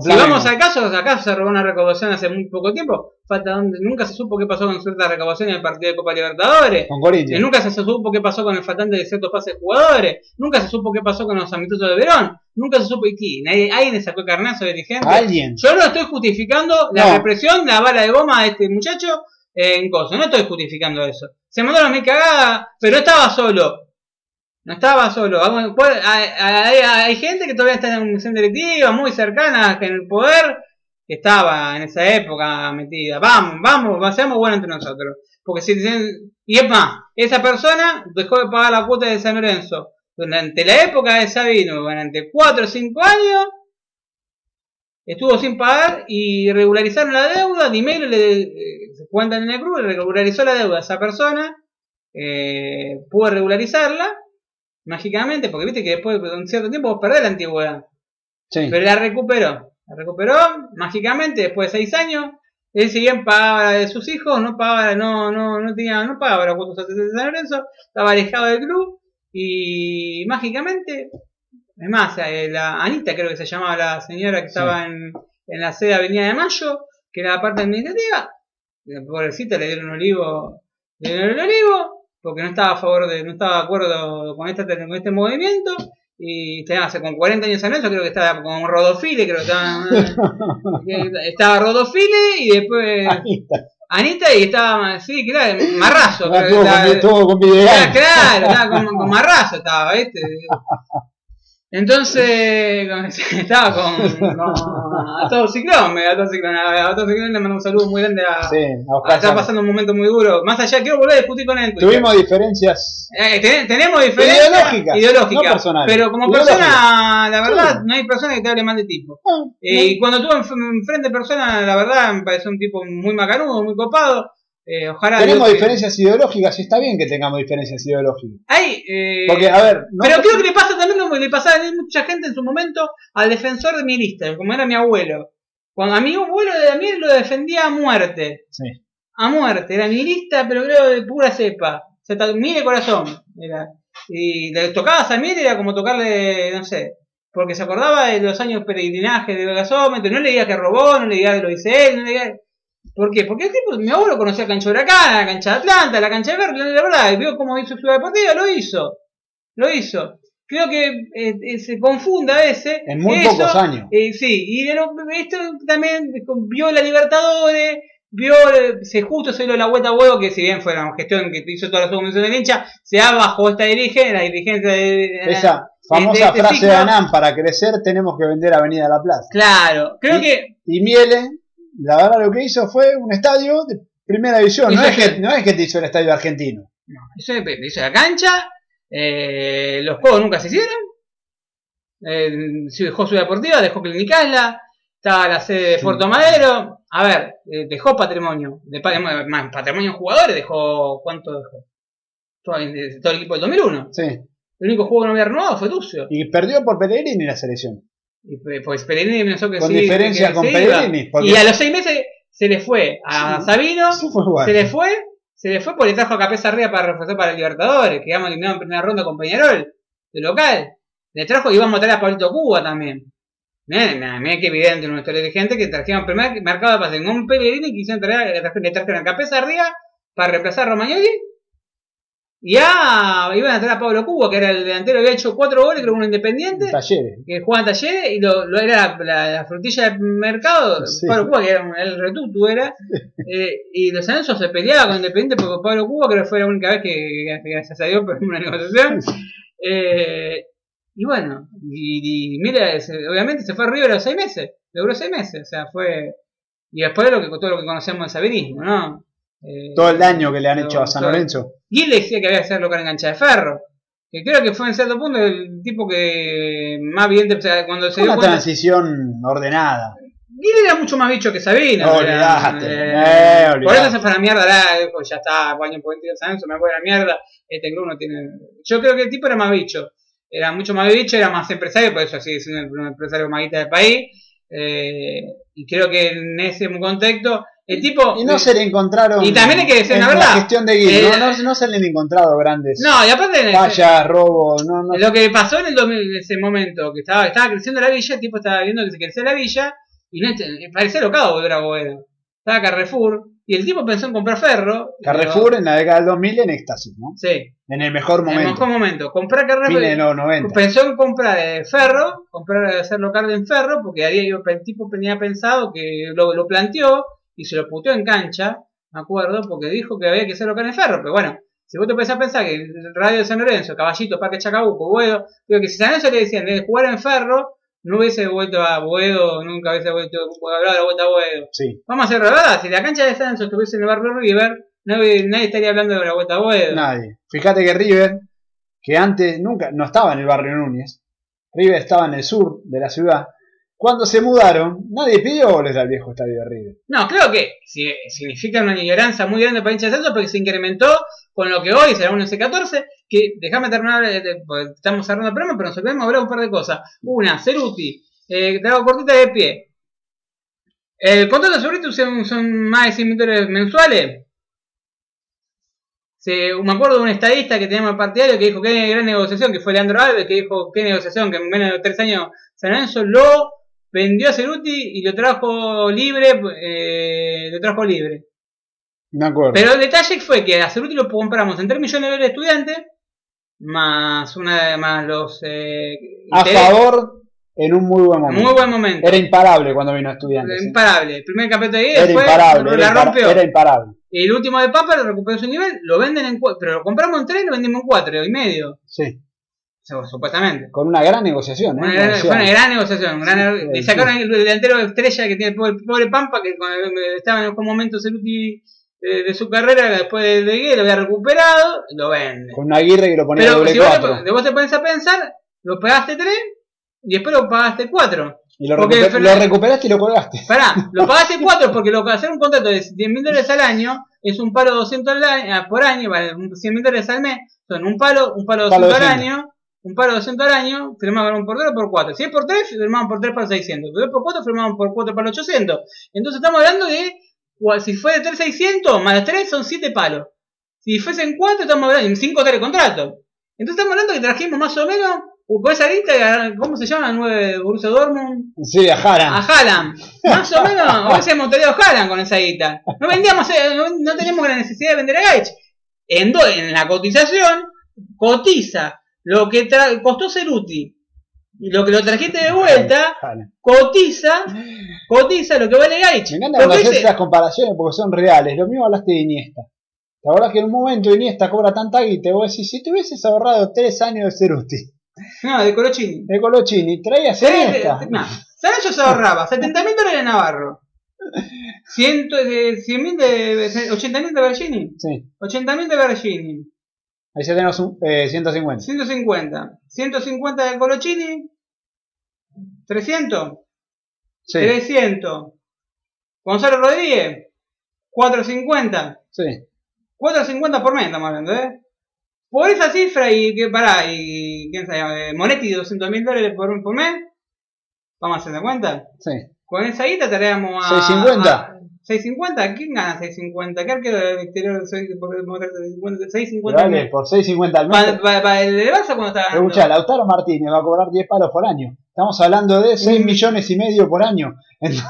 Si vamos al caso, acá se robó una recaudación hace muy poco tiempo. Falta donde, nunca se supo qué pasó con ciertas recaudaciones del partido de Copa Libertadores. Con Corinthians. nunca se supo qué pasó con el faltante de ciertos pases de jugadores. Nunca se supo qué pasó con los amistosos de Verón. Nunca se supo y qué. Nadie, alguien le sacó el carnazo de dirigente. Alguien. Yo no estoy justificando la No. represión, la bala de goma de este muchacho eh, en Coso. No estoy justificando eso. Se mandó las mil cagadas, pero estaba solo. No estaba solo. Puede- Hay, gente que todavía está en comisión directiva, muy cercana en el poder, que estaba en esa época metida. Vamos, vamos, seamos buenos entre nosotros. Porque si y es más, esa persona dejó de pagar la cuota de San Lorenzo durante la época de Sabino, durante 4 o 5 años, estuvo sin pagar y regularizaron la deuda, Dimelo le eh, se cuentan en el club, regularizó la deuda a esa persona, eh, pudo regularizarla mágicamente, porque viste que después de un cierto tiempo vos perdés la antigüedad, Sí. pero la recuperó, la recuperó mágicamente después de seis años, él si bien pagaba la de sus hijos, no pagaba, no, no, no tenía, no pagaba la cuota de San Lorenzo, estaba alejado del club y mágicamente es más, eh, la Anita creo que se llamaba la señora que estaba en, en la sede Avenida de Mayo, que era la parte administrativa. La pobrecita le dieron un olivo, le dieron el olivo, porque no estaba a favor de, no estaba de acuerdo con este, con este movimiento. Y tenía hace con 40 años en eso, creo que estaba con Rodofile, creo que estaba, [laughs] estaba Rodofile y después. Anita y estaba, sí, claro, Marrazo. Ah, Todo estaba- con, todo con Claro, claro, estaba con, con [laughs] marrazo estaba, ¿viste? Entonces, [laughs] estaba con, [laughs] con a todo ciclón, me- a todo ciclón, a, a todo ciclón le mando un saludo muy grande a, Sí, a está pasando un momento muy duro. Más allá, quiero volver a discutir con él. Tuvimos diferencias. Eh, ten- tenemos diferencias Ideológicas, ideológicas, no personales. pero como persona, la verdad, Sí. no hay persona que te hable mal de tipo. Ah, Eh, y cuando tuve enf- enfrente personas, la verdad, me pareció un tipo muy macanudo, muy copado. Eh, ojalá tenemos que- diferencias ideológicas y está bien que tengamos diferencias ideológicas. Hay, eh, Porque, a ver, no- pero creo que le pasa también lo que le pasaba a mucha gente en su momento al defensor de mi lista, como era mi abuelo. Cuando a mi abuelo de Damián lo defendía a muerte. Sí. A muerte. Era mi lista, pero creo de pura cepa. O sea, mire corazón. Era. Y le tocaba a Samir era como tocarle, no sé. Porque se acordaba de los años peregrinaje de gasómetro. No le diga que robó, no le diga que lo hice él, no le diga. ¿Por qué? Porque el tipo, mi abuelo conocía la cancha de Huracán, la cancha de Atlanta, la cancha de Verde, la verdad, y vio cómo hizo Ciudad Deportiva, lo hizo. Lo hizo. creo que eh, eh, se confunde a veces. En muy eso, pocos años. eh, sí, y de lo- esto también vio la Libertadores, vio, se justo se dio la vuelta a huevo, que si bien fue una gestión que hizo toda la subcomisión del hincha, se da bajo esta dirigencia, la dirigencia de, Esa de famosa este frase ciclo. de Anán, para crecer tenemos que vender Avenida La Plaza. Claro, creo Y- que Y Miele, la verdad lo que hizo fue un estadio de primera división. No es, que, no es que te hizo el estadio argentino. No, hizo, hizo la cancha, eh, los juegos nunca se hicieron. Eh, dejó Ciudad Deportiva, dejó Clinicasla, estaba la sede de Sí. Puerto Madero. A ver, eh, dejó patrimonio, de, más patrimonio en jugadores, dejó. ¿Cuánto dejó? Todo, el- todo el equipo del 2001. Sí. El único juego que no había renovado fue Lucio. Y perdió por Pellegrini la selección. Y pues, pues Pellegrini pensó que Con sí. diferencia que con Pellegrini, porque- Y a los seis meses se le fue a Sí. Sabino. Fue. Se le fue, se le fue porque le trajo a Capeza arriba para reforzar para el Libertadores, que íbamos eliminados en primera ronda con Peñarol, de local. Le trajo y íbamos a traer a Pablito Cuba también. Mira, mira qué evidente nuestro dirigente que trajeron primer mercado de pase con Pellegrini y quisieron traer, le trajeron- a Capeza arriba para reemplazar a Romagnoli. Y ya iban a traer a Pablo Cuba, que era el delantero, había hecho cuatro goles, creo que un independiente Talleres. que jugaba en talleres y lo, lo era la, la frutilla del mercado, Sí. Pablo Cuba, que era un- el retuto era, [laughs] eh, y los Alonso se peleaba con Independiente porque Pablo Cuba creo que fue la única vez que, que gracias a Dios por una negociación. Eh, y bueno, y, y mira, se- obviamente se fue a River a los seis meses, duró seis meses, o sea, fue... Y después lo que, todo lo que conocemos del sabinismo, ¿no? Eh, Todo el daño que le han hecho a San todo- Lorenzo. Gil decía que había que hacerlo con engancha de ferro. Que creo que fue en cierto punto el tipo que más evidente, o sea, cuando se dio una cuenta. transición ordenada. Gil era mucho más bicho que Sabina. Olvidate, eh, eh, por eso se fue a la mierda, la, dijo, ya está, año por 22 años, me voy a la mierda. Este club no tiene. Yo creo que el tipo era más bicho. Era mucho más bicho, era más empresario, por eso sigue siendo el empresario más guita del país. Eh, y creo que en ese contexto, el tipo. Y no se le encontraron. Y también hay que decir la la verdad. gestión de Gil, Eh, no, no, no se le han encontrado grandes No, y aparte. fallas, robos. No, no. Lo que pasó en el 2000, en ese momento, que estaba, estaba creciendo la villa, el tipo estaba viendo que se crecía la villa, y no, parecía locado volver a Boedo. Estaba Carrefour, y el tipo pensó en comprar ferro. Carrefour en la década del 2000 en éxtasis, ¿no? Sí, En el mejor en el momento. mejor momento. Comprar Carrefour. Fines de los 90. Pensó en comprar eh, ferro, comprar hacerlo carne en ferro, porque había, el tipo tenía pensado que lo, lo planteó y se lo puteó en cancha, me acuerdo, porque dijo que había que hacerlo carne en ferro. Pero bueno, si vos te pensás pensar que el Radio de San Lorenzo, Caballito, Parque Chacabuco, Boedo, digo que si San Lorenzo le decían de jugar en ferro, no hubiese vuelto a Boedo, nunca hubiese vuelto a hablar de la vuelta a Boedo. Sí. Vamos a ser verdad, si la cancha de San Lorenzo estuviese en el barrio River, nadie, nadie estaría hablando de la vuelta a Boedo. Nadie. Fíjate que River, que antes nunca, no estaba en el barrio Núñez, River estaba en el sur de la ciudad. Cuando se mudaron, nadie pidió goles al viejo estadio de River. No, creo que si- significa una ignorancia muy grande para hinchas de Santos porque se incrementó con lo que hoy será un S14, que déjame terminar, eh, estamos cerrando el programa, pero nos olvidamos hablar un par de cosas. Una, Ceruti, eh, te hago cortita de pie. El contrato de Ceruti son, son más de 100 mil dólares mensuales. Se- me acuerdo de un estadista que teníamos partidario que dijo que gran negociación, que fue Leandro Alves, que dijo qué negociación, que en menos de tres años San Lorenzo lo vendió a Ceruti y lo trajo libre, eh, lo trajo libre. Me acuerdo. Pero el detalle fue que a Ceruti lo compramos en 3 millones de dólares de estudiantes, más una más los eh, a favor en un muy buen momento. muy buen momento. Era imparable cuando vino a estudiantes. ¿eh? imparable. El primer campeonato de Era después imparable. la Era, rompió. era imparable. El último de Papa lo recuperó su nivel, lo venden en 4, pero lo compramos en 3 y lo vendimos en 4 y medio, Sí. Supuestamente. Con una gran negociación. ¿eh? Una gran- fue una gran negociación. un gran- Sí, le sí. sacaron el delantero estrella que tiene el pobre, pobre Pampa, que estaba en un momento Ceruti de, de su carrera, después de Legué, lo había recuperado, lo vende. Con una Aguirre que lo ponía Pero doble si vos te, cuatro. vos te pones a pensar, lo pagaste 3 y después lo pagaste 4. Y lo, recuper- Fernández- lo recuperaste y lo colgaste. Pará, lo [laughs] pagaste 4 porque lo que hacer un contrato de 10 mil dólares al año es un palo 200 al año- por año, vale, 100 mil dólares al mes, son un palo, un palo Palo 200 al 200. año, un palo 200 al año, firmaban por 2 o por 4. Si es por 3, firmaban por 3 para 600. Si es por 4, firmaban por 4 para 800. Entonces estamos hablando de, si fue de 3 600, más 3 son 7 palos. Si fuesen 4, estamos hablando de 5 de contrato. Entonces estamos hablando que trajimos más o menos, con esa lista, ¿cómo se llama el 9 de Borussia Dortmund? Sí, a Jara. A Haaland. Más o menos [laughs] hubiésemos traído a Haaland con esa guita. No vendíamos, eh, no, no teníamos la necesidad de vender a Gaich. En, do- en la cotización, cotiza lo que tra- costó Ceruti y lo que lo trajiste de vuelta, cotiza, [laughs] cotiza lo que vale Gaich. Me encanta dice- estas comparaciones porque son reales. Lo mismo hablaste de Iniesta. ¿Te acordás que en un momento Iniesta cobra tanta guita y vos decís, si te hubieses ahorrado tres años de Ceruti, No, de Colochini. de Colochini, traías Iniesta. No, San Lorenzo se ahorraba 70 mil dólares de Navarro. [laughs] 100 de, 100 mil de 80 mil de Bergini. Sí, 80 mil de Bergini. Ahí ya tenemos un, eh, 150. 150. 150 de Colochini. 300. Sí, 300. Gonzalo Rodríguez. 450. sí. 450 por mes estamos hablando, ¿eh? Por esa cifra y que pará, y quién sabe, eh, Monetti 200 mil dólares por, por mes. Vamos a hacer de cuenta. sí. Con esa guita estaríamos a. 650. a- 650, ¿quién gana 650? ¿Qué arquero del exterior soy por demostrar 650? 650 Vale, por 6.50 al mes. para, para, para el de Barça cuando estaba ganando. Escuchá, Lautaro Martínez va a cobrar 10 palos por año. Estamos hablando de 6 Mm. millones y medio por año. Entonces,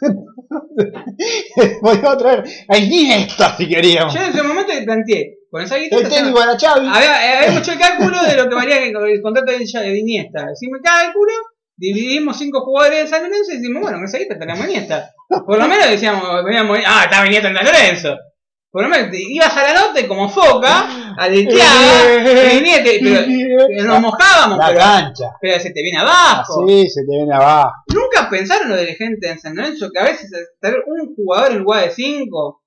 [laughs] Podríamos traer a Iniesta si queríamos. Yo en ese momento planteé, con esa guita. El técnico era Xavi. Había, había hecho el cálculo de lo que valía el, el contrato de, Iniesta. Hicimos el cálculo, dividimos cinco jugadores de San Lorenzo y decimos, bueno, con esa guita tenemos Iniesta. Por lo menos decíamos, veníamos, ah, estaba Iniesta en San Lorenzo. Por lo menos te- ibas a la nota y como foca, aleteada, Iniesta, [laughs] pero, pero [laughs] nos mojábamos, La pero, cancha. pero se te viene abajo. Así se te viene abajo. ¿Nunca pensaron los dirigentes en San Lorenzo que a veces tener un jugador en lugar de cinco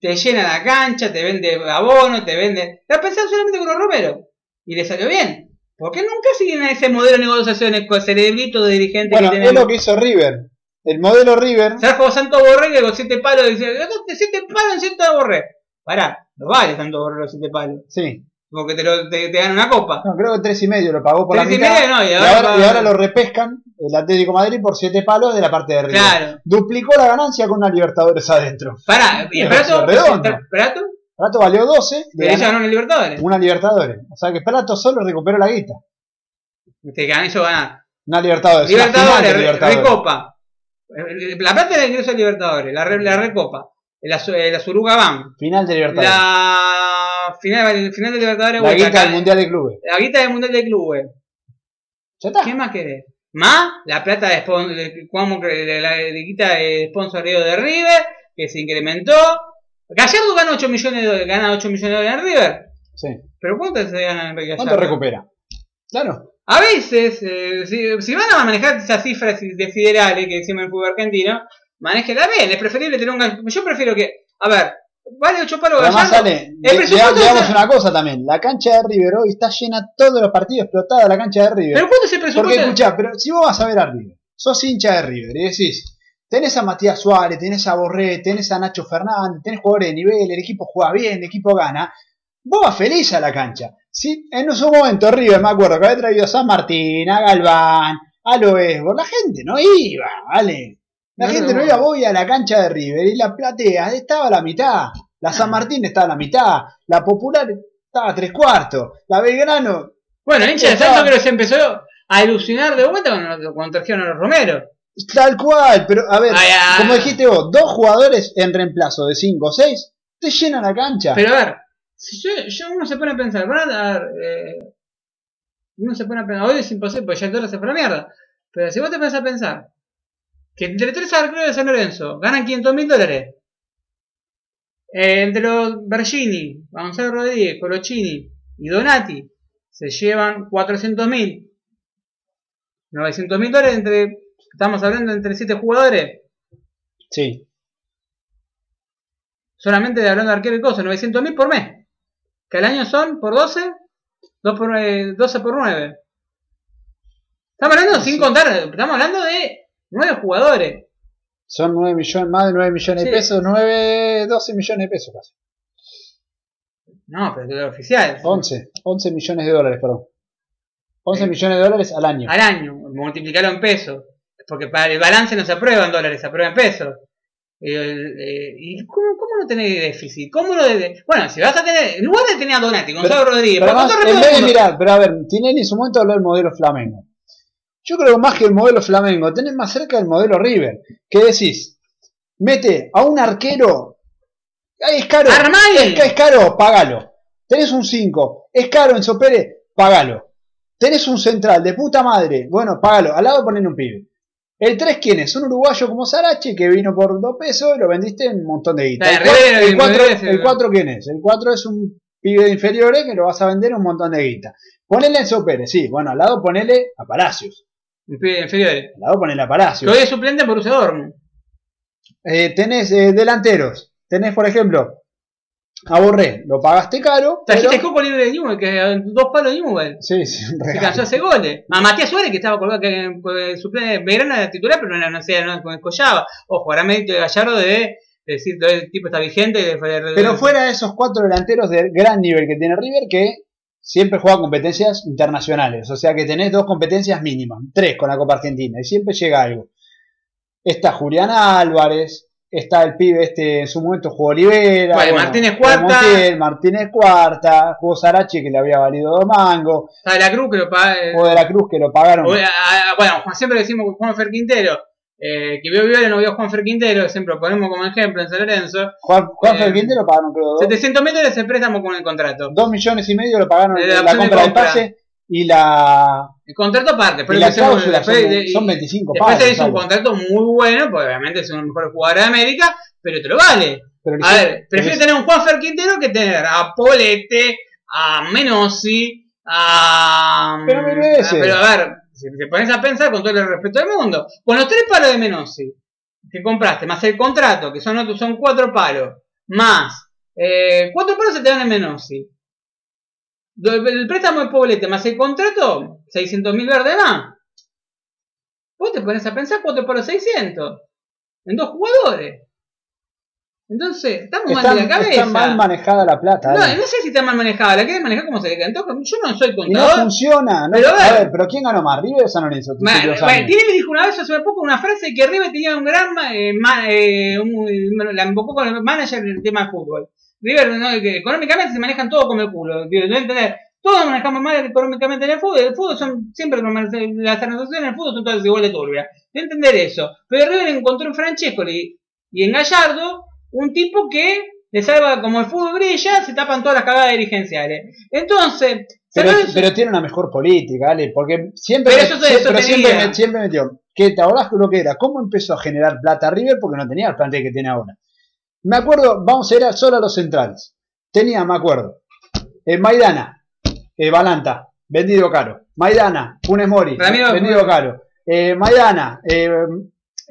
te llena la cancha, te vende abono, te vende. La pensaron solamente con los Romero y le salió bien. ¿Por qué nunca siguen ese modelo de negociaciones con el cerebrito de dirigentes Bueno, que es lo que hizo River. El modelo River. Trajo a Santo Borré que con siete palos dice, de siete palos en Santo Borré. Pará, no vale Santo Borré los siete palos. Sí. Porque te, lo, te, te dan una copa. No, creo que tres y medio lo pagó por la Tres y mitad. medio, no, y y, ahora y ahora lo repescan el Atlético de Madrid por siete palos de la parte de River. Claro. Duplicó la ganancia con una Libertadores adentro. Pará, [laughs] y el Prato, Redondo. Prato, valió 12 de pero ellos ganaron el Libertadores. una Libertadores. O sea que Prato solo recuperó la guita. Te ganan eso ganar. Una Libertadores. una Libertadores, de re- Libertadores. Recopa. La plata era el ingreso a Libertadores, la, re- la Recopa. La, la Suruga. Final de Libertadores. La final, final de Libertadores. La guita acá. del Mundial de Clubes. La guita del Mundial de Clubes. Ya está. ¿Qué más querés? Más la plata de, de, ¿cómo que- de la de guita de sponsoreo de River, que se incrementó. Gallardo gana 8 millones de dólares, gana 8 millones de dólares en River. Sí. Pero ¿cuánto se gana en Gallardo? ¿Cuánto recupera? Claro. A veces, eh, si, si van a manejar esas cifras de siderales que decimos en el fútbol argentino, manéjenla bien. Es preferible tener un gal- Yo prefiero que, a ver, vale 8 palos además Gallardo. sale. El le- Digamos una cosa también. La cancha de River hoy está llena todos los partidos explotada la cancha de River. Pero ¿cuánto es el Porque presupuesto? escuchá, pero si vos vas a ver a River, sos hincha de River y decís, tenés a Matías Suárez, tenés a Borré, tenés a Nacho Fernández, tenés jugadores de nivel, el equipo juega bien, el equipo gana, vos vas feliz a la cancha. Si en su momento River, me acuerdo que había traído a San Martín, a Galván, a Loesbor, la gente no iba, ¿vale? La No, gente no no. iba, voy a la cancha de River y la platea estaba a la mitad, la San [laughs] Martín estaba a la mitad, la Popular estaba a tres cuartos, la Belgrano Bueno, hincha de Estaba- Santos creo que se empezó a ilusionar de vuelta cuando, cuando trajeron a los Romero. Tal cual, pero a ver, Ay, ay, como dijiste vos, dos jugadores en reemplazo de 5 o 6 te llenan la cancha. Pero a ver, si yo, yo uno se pone a pensar, ¿verdad? A ver, eh, uno se pone a pensar, hoy es imposible porque ya el dólar se fue a la mierda. Pero si vos te pones a pensar que entre tres arqueros de San Lorenzo ganan 500 mil dólares, eh, entre los Bergini, Gonzalo Rodríguez, Colochini y Donati se llevan 400 mil, 900 mil dólares entre, estamos hablando entre 7 jugadores, Sí, solamente de hablando de arquero y cosas, 900 mil por mes. Que al año son por 12, 2 por, eh, 12 por 9. Estamos hablando sin contar, estamos hablando de 9 jugadores. son 9 millones, más de 9 millones de Sí. pesos, 9, 12 millones de pesos casi. No, pero de oficial. 11, 11 millones de dólares, perdón. 11 Sí. millones de dólares al año. Al año, multiplicarlo en pesos. Porque para el balance no se aprueba en dólares, se aprueba en pesos. Y, el- eh, ¿y cómo, cómo no tener déficit? ¿Cómo no de- Bueno, si vas a tener, en lugar de tener a Donati, Gonzalo Rodríguez, Pero en vez de mirar, pero a ver, Tinelli en su momento habló del modelo Flamengo. Yo creo más que el modelo Flamengo, tenés más cerca del modelo River. ¿Qué decís? Mete a un arquero. Es caro. Es, es caro, págalo. Tenés un 5, es caro en Sopere, pagalo. Tenés un central de puta madre, bueno, pagalo. Al lado ponen un pibe. El 3, ¿quién es? Un uruguayo como Sarache que vino por 2 pesos y lo vendiste en un montón de guita. De El cuatro- Rivera, El 4, Rivera, el 4, ¿quién es? El 4 es un pibe de inferiores que lo vas a vender un montón de guita. Ponele en Sopere, sí. Bueno, al lado ponele a Palacios. Inferiores. Al lado ponele a Que Palacios. hoy es suplente por Dortmund. Eh, tenés eh, delanteros. Tenés, por ejemplo, a Borré. Lo pagaste caro. Trajiste pero- Coco libre de Newell, que dos palos de Newell. Sí, sí, Se cansó ese goles. A Matías Suárez, que estaba colgado, que eh, suplente, Belgrano era titular, pero no era, no sé, no escollaba. Ojo, ahora mérito de Gallardo de, de decir, todo el tipo está vigente. Pero fuera de esos cuatro delanteros de gran nivel que tiene River, que siempre juega competencias internacionales. O sea que tenés dos competencias mínimas, tres con la Copa Argentina, y siempre llega algo. Está Julián Álvarez, está el pibe este, en su momento jugó Olivera. Vale, Martínez Cuarta. Montiel, Martínez Cuarta, jugó Sarachi que le había valido dos mangos, Está de la Cruz, que lo paga. eh, jugó de la Cruz que lo pagaron. o- a- a- bueno, siempre decimos que Juan Fer Quintero. Eh, que vio Vivero no vio Juan Fer Quintero, siempre lo ponemos como ejemplo en San Lorenzo. Juan, Juan eh, Ferguinte lo pagaron creo dos, 700 metros de préstamo con el contrato. dos millones y medio lo pagaron De en la de compra del compra. pase y la, El contrato aparte, y pero la que se- cláusula son, de- son 25 Después se hizo un contrato muy bueno, porque obviamente es uno de los mejores jugadores de América, pero te lo vale. Pero A ver, prefiero tener un Juan Fer Quintero que tener a Polete, a Menossi, a. Pero mil veces. a- Pero a ver, si te pones a pensar con todo el respeto del mundo, con los tres palos de Menossi que compraste, más el contrato, que son otros, son cuatro palos, más eh, cuatro palos se te dan en Menossi. El préstamo de Poblete más el contrato, 600 mil verdes más. Vos te pones a pensar 4 por 600. En dos jugadores. Entonces, estamos mal Está, de la cabeza. está mal manejada la plata. no, no sé si está mal manejada. La quiere manejar como se le cantó. Yo no soy y no contador. funciona. no- Pero a ver. a ver, pero ¿quién ganó más? ¿River o San Lorenzo? Tinelli dijo una vez hace poco una frase que River tenía un gran eh, ma- eh, un- la invocó con el manager del tema de fútbol. River ¿no? que económicamente se manejan todo como el culo. Digo, deben entender. Todos manejamos mal económicamente en el fútbol. El fútbol son siempre las transacciones en el fútbol son todas igual de turbias. Deben entender eso. Pero River encontró en Francescoli y en Gallardo un tipo que le salva como el fútbol brilla, se tapan todas las cagadas dirigenciales. Entonces, Pero, tiene una mejor política, ¿vale? Porque siempre, Pero eso sie- eso pero siempre, me- siempre metió. Que te acordás lo que era, cómo empezó a generar plata River porque no tenía el plantel que tiene ahora. Me acuerdo, vamos a ir a- solo a los centrales. Tenía, me acuerdo, eh, Maidana, eh, Balanta, vendido caro. Maidana, Funes Mori, Ramiro- vendido caro. Eh, Maidana, eh,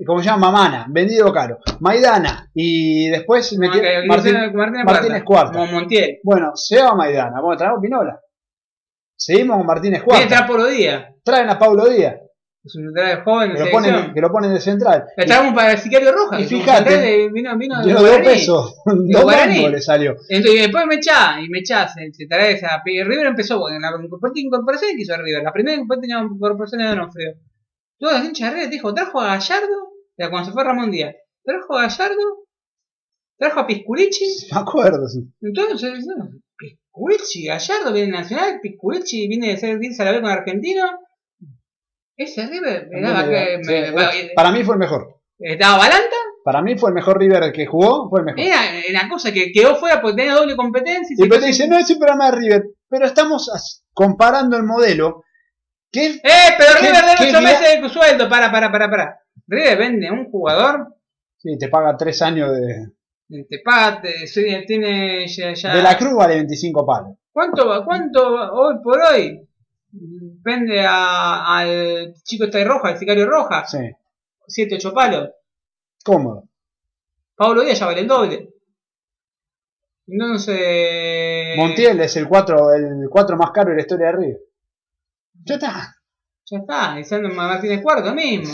¿cómo se llama? Mamana, vendido caro. Maidana, y después metió Martín, Martín- Martínez, Martínez Cuarta. Como Montiel. Bueno, se va Maidana, bueno, traemos Pinola. Seguimos con Martínez Cuarta. trapo los días. Traen a Paulo Díaz, Es un central joven que de lo, ponen, que lo ponen de central. Traemos para el Sicario Roja. y fíjate, de- vino, vino de dos pesos, dos mangos le salió. Entonces, y después me echá, y me echá, se, se trae esa. y River empezó, bueno, en la fuerte incorporación que hizo River. La primera incorporación de Donofrio. Todos los hinchas de River dijo, trajo a Gallardo, era cuando se fue Ramón Díaz. Trajo a Gallardo, trajo a Pisculichi. Me acuerdo. sí. Entonces, no, Pisculichi, Gallardo viene Nacional, Pisculichi viene de ser irse a la vez con Argentino. Ese River que. Sí, bueno, para mí fue el mejor. estaba Balanta, Para mí fue el mejor River que jugó, fue el mejor. era una cosa que quedó fuera porque tenía doble competencia. Y después te dice, no es un programa de River, pero estamos comparando el modelo. Que ¡Eh, pero ¿Qué- River qué de 8 día- meses de sueldo! Para, para, para, para. River vende a un jugador, sí, te paga tres años de. te paga, te- tiene ya. ya- De la Cruz vale 25 palos. ¿Cuánto, ¿Cuánto hoy por hoy vende a- al chico este de roja, al sicario roja? Sí, 7, 8 palos. cómodo. Pablo Díaz ya vale el doble. Entonces. Montiel es el 4 el cuatro más caro de la historia de River. Ya está. Ya está, diciendo Martínez Cuarto mismo.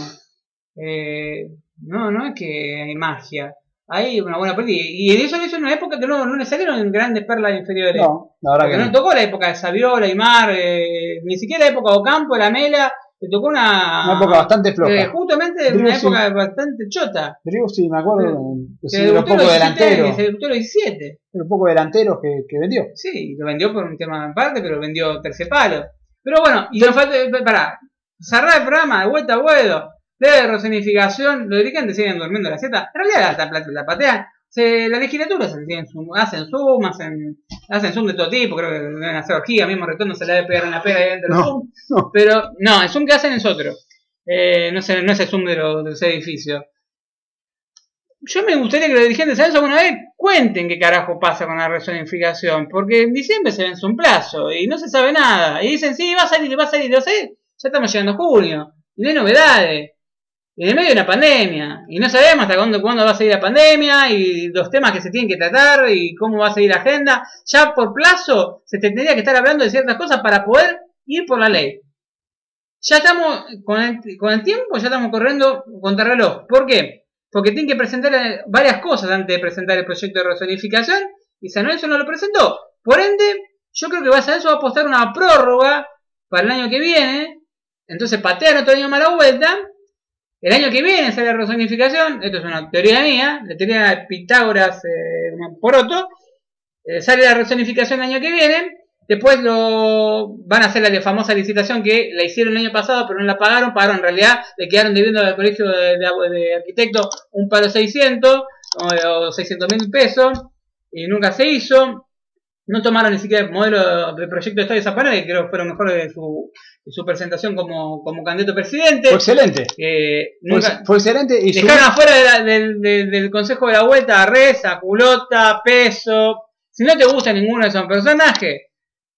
Eh, no, no es que hay magia. Hay una buena política. Y eso en una época que no, no le salieron grandes perlas inferiores. No, la verdad Porque que no tocó la época de Saviola, Aymar, eh, ni siquiera la época de Ocampo, la Mela. Le tocó una. Una época bastante floja. eh, justamente Driussi. una época bastante chota. Driussi, sí, me acuerdo, Se sí, de los pocos los 17 delanteros, Se debutó los 17. de los pocos delanteros que, que vendió. Sí, lo vendió por un tema en parte, pero vendió tercer palo. Pero bueno, y nos falta, para cerrar el programa de vuelta a vuelo, de resonificación, los dirigentes siguen durmiendo la siesta. En realidad la, la, la patean se, la legislatura se tienen zoom- hacen zoom, hacen, hacen zoom de todo tipo, creo que deben hacer orgía, mismo retorno se le debe pegar en la pega ahí dentro del No, zoom. no. Pero no, el zoom que hacen es otro. Eh, no, sé, no es el zoom de, los de los edificios. Yo me gustaría que los dirigentes de alguna vez cuenten qué carajo pasa con la resonificación, porque en diciembre se vence un plazo y no se sabe nada. Y dicen, sí, va a salir, va a salir, no sé, ya estamos llegando a junio y no hay novedades. En el medio de una pandemia, y no sabemos hasta cuándo, va a salir la pandemia, y los temas que se tienen que tratar, y cómo va a seguir la agenda. Ya por plazo se tendría que estar hablando de ciertas cosas para poder ir por la ley. Ya estamos, con el, con el tiempo, ya estamos corriendo contra reloj. ¿Por qué? Porque tienen que presentar eh, varias cosas antes de presentar el proyecto de resonificación, y San Lorenzo no lo presentó. Por ende, yo creo que va a va a apostar una prórroga para el año que viene, entonces patean otro año más la vuelta, el año que viene sale la resonificación, esto es una teoría mía, la teoría de Pitágoras eh, Poroto, eh, sale la resonificación el año que viene, después lo van a hacer la famosa licitación que la hicieron el año pasado pero no la pagaron, pagaron en realidad, le quedaron debiendo al colegio de arquitectos un palo 600 o, o 600 mil pesos y nunca se hizo. No tomaron ni siquiera el modelo del proyecto de Estadio Zapana, que creo que fueron mejores de su, de su presentación como, como candidato a presidente. Fue excelente. Eh, Fue, nunca, fue excelente y su- Dejaron afuera de la- del, del- del Consejo de la Vuelta a Reza, Culota, Peso. Si no te gusta ninguno de esos personajes,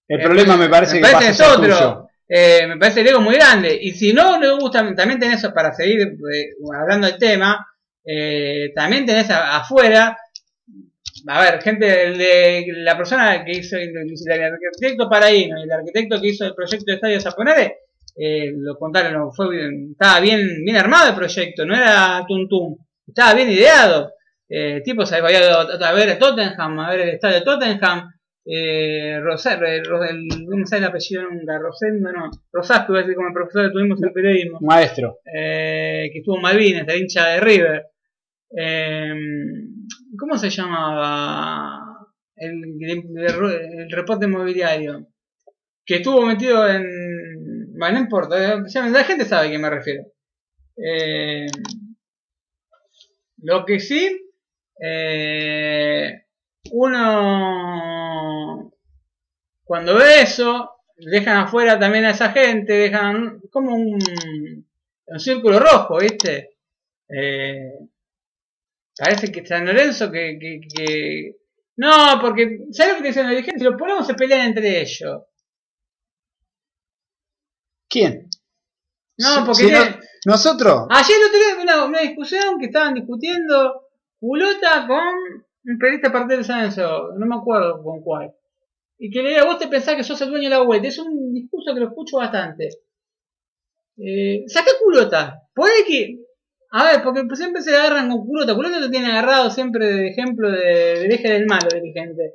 el problema me parece me que parece es otro. Eh, me parece el ego muy grande. Y si no le gusta, también tenés, para seguir eh, hablando del tema, eh, también tenés a- afuera, a ver, gente, el de, la persona que hizo, el, el arquitecto Paraíno y el arquitecto que hizo el proyecto de Estadio Zaponare, eh, lo contaron, fue bien- estaba bien, bien armado el proyecto, no era tuntum, estaba bien ideado. Eh, tipo se había ido a ver a Tottenham, a ver el estadio de Tottenham, eh, Rosa- eh, Ro- el, no sale el apellido nunca, Rosendo, no, Rosasco, como el profesor que tuvimos en periodismo, Maestro. eh, que estuvo en Malvinas, el hincha de River. Eh, ¿Cómo se llamaba el, reporte inmobiliario? Que estuvo metido en... Bueno, no importa, eh, la gente sabe a qué me refiero. Eh, lo que sí, eh, uno cuando ve eso, dejan afuera también a esa gente, dejan como un, un círculo rojo, ¿viste? Eh, parece que San Lorenzo que, que, que- No, porque, ¿sabes lo que dicen los dirigentes? Si los ponemos se pelean entre ellos. ¿Quién? No, porque... si nosotros. Ayer no tenía una, una discusión que estaban discutiendo Culota con un periodista parte del San Lorenzo, no me acuerdo con cuál. Y que le diga, vos te pensás que sos el dueño de la vuelta. Es un discurso que lo escucho bastante. Eh, saca Culota. Puede que. A ver, porque siempre se agarran con Culota. Culota te tiene agarrado siempre de ejemplo de- del eje del malo dirigente.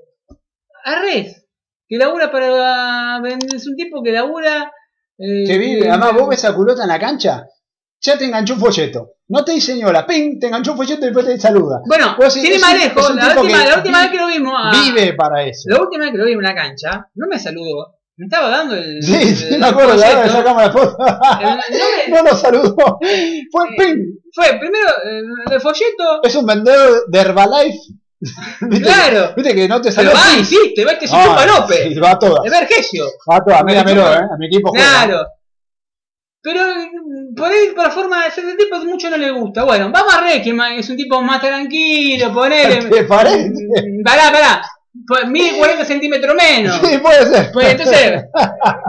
Arres, que labura para. Es un tipo que labura. eh, Que vive. Además, vos ves a culota en la cancha. Ya te enganchó un folleto. No te dice señora, ping, te enganchó un folleto y después te saluda. Bueno, Vos tiene un La última, la última vez que lo vimos. a- Vive para eso. La última vez que lo vimos en la cancha, no me saludó. Me estaba dando el. Sí, el- sí, me acuerdo, folleto. ahora sacamos la foto. [laughs] No nos saludó. Fue Sí. ping. Fue primero eh, el folleto. Es un vendedor de Herbalife. [laughs] ¿Viste? Claro. Viste que no te Pero saluda. va, insiste, va que se Ah, chupa López. sí, va a todas. Es Vergesio. Va a todas. Chupa. eh. A mi equipo juega. Claro. Pero mm, por ahí, por la forma de ser del tipo, mucho no le gusta. Bueno, vamos a Requiem, es un tipo más tranquilo, ponele. [laughs] ¿Te parece? Mm, Pará, pará. Pues mide 40 centímetros menos. Sí, puede ser. Pues [laughs] entonces,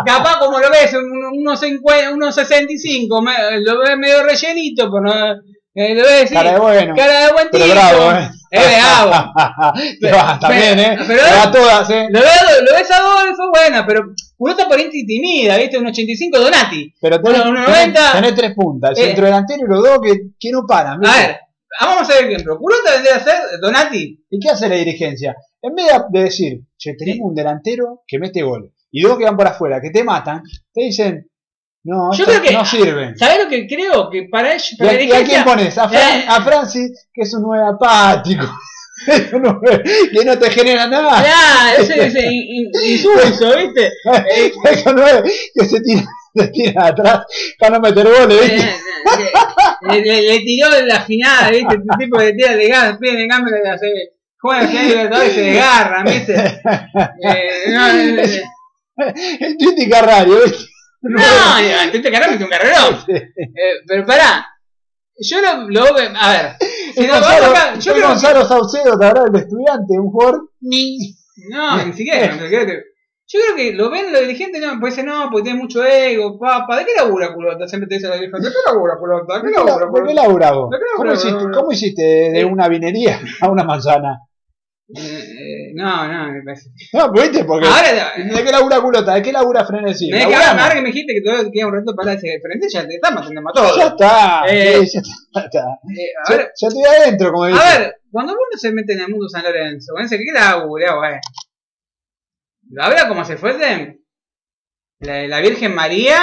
capaz como lo ves, un- unos 50, unos 65, me- lo ves medio rellenito, por no, eh, lo ves así, Cara de bueno. cara de buen Pero tipo. bravo, eh. Es bravo. [laughs] Te va, también, eh. pero- a todas, eh. Lo ves, lo ves a Adolfo, buena, pero Culota por ahí te intimida, ¿viste? Un 85 Donati. Pero tenés, Bueno, un tenés- 90. tenés tres puntas. El Eh. centro delantero y los dos que, que no paran. A ver, vamos a hacer el ejemplo. Culota vendría a ser Donati. ¿Y qué hace la dirigencia? En vez de decir, che, tenemos un delantero que mete gol y dos que van por afuera, que te matan, te dicen, no, Yo estos creo que- no sirven. ¿Sabés lo que creo? Que para ellos, ¿Y para a, la y a quién pones? A, Fran- Eh. [laughs] a Francis, que es un nuevo apático. [laughs] Que no te genera nada. Claro, ese, ese in- in- insulso, ¿viste? Eso [laughs] no es que se tira se tira atrás para no meter goles, Eh, ¿viste? eh, le, le- le tiró la final, ¿viste? Este tipo de tira de gas, cambio de hacer. Juega la final de Libertadores y se desgarran, ¿viste? Eh, no, [laughs] eh, El Titi Carrario, ¿viste? no, ya, te caramba, es un carrerón. Eh, pero pará, yo lo, lo. A ver, si lo vamos acá, yo creo que. Gonzalo Saucedo, ¿te habrá el estudiante? Un jugador ni... No, ni [laughs] siquiera. ni siquiera te- Yo creo que lo ven los dirigentes, no, pues dicen, no, porque tiene mucho ego, papá. ¿De qué labura culota? Siempre te dice la dirigente, ¿de qué labura culota? ¿De ¿De qué labura la- de qué labura vos? ¿De cómo hiciste de una vinería a una manzana? Eh, no, no, me parece. No, ¿viste? Porque... Ahora, ¿De qué labura culota? ¿De qué labura frenesí? No es que ahora, que me dijiste que todavía queda un rato para ese frente, ya te está matando a todos. Ya está, Eh, sí, ya está. Eh, a Ya, ver, ya estoy adentro, como dice. a ver, cuando uno se mete en el mundo San Lorenzo, ¿qué labura, güey? ¿Labura como se fuese? La, la Virgen María,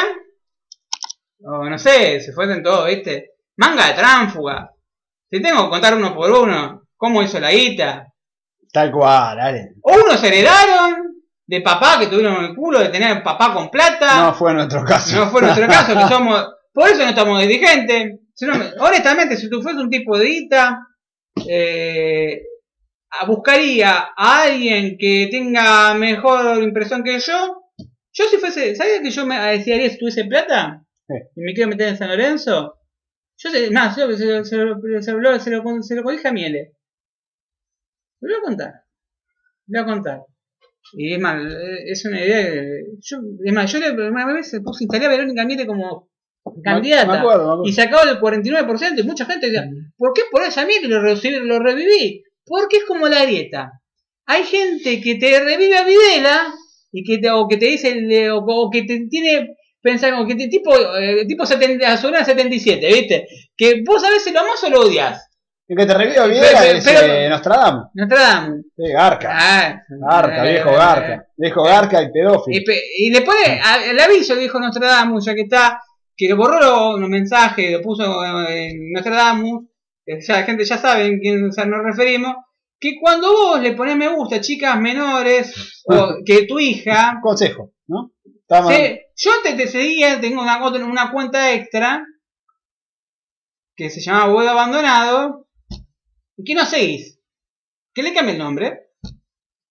o no sé, se fuesen todos, ¿viste? Manga de tránfuga. Te tengo que contar uno por uno, cómo hizo la guita. Tal cual, dale. O unos heredaron de papá que tuvieron el culo de tener papá con plata. No fue nuestro caso. No fue nuestro caso, que somos. Por eso no estamos dirigentes. Si no, honestamente, si tú fueras un tipo de guita, eh, buscaría a alguien que tenga mejor impresión que yo. Yo, si fuese. ¿Sabes que yo me desearía si tuviese plata? Sí. Y me quiero meter en San Lorenzo. Yo sé, yo se, lo- se, lo- se, lo- se, lo, se lo. Lo voy a contar. Lo voy a contar. Y es más, eh, es una idea. que- Yo, es más, yo le, una vez puse instalé a Verónica Miele como candidata. Me acuerdo, me acuerdo. Y sacaba el 49% y mucha gente decía, ¿por qué por esa Miele lo, lo reviví? Porque es como la grieta. Hay gente que te revive a Videla y que te, o que te dice, o, o que te tiene pensar, o que te tipo, eh, tipo 70, Azurana 77, ¿viste? Que vos a veces lo amás o lo odias. El que te reviva bien es eh, Nostradamus. Nostradamus. Sí, Garca. Ah, Garca, eh, viejo eh, Garca. Viejo Garca y pedófilo. Y, y le pone a- el aviso, dijo Nostradamus, ya que está, que le borró los, mensajes, lo puso en Nostradamus, ya la gente ya sabe en quién o sea, nos referimos, que cuando vos le pones me gusta a chicas menores, [laughs] o que tu hija, Consejo, ¿no? Se- yo antes te seguía, tengo una, cuenta extra, que se llama Bodo Abandonado, que no seguís, que le cambie el nombre,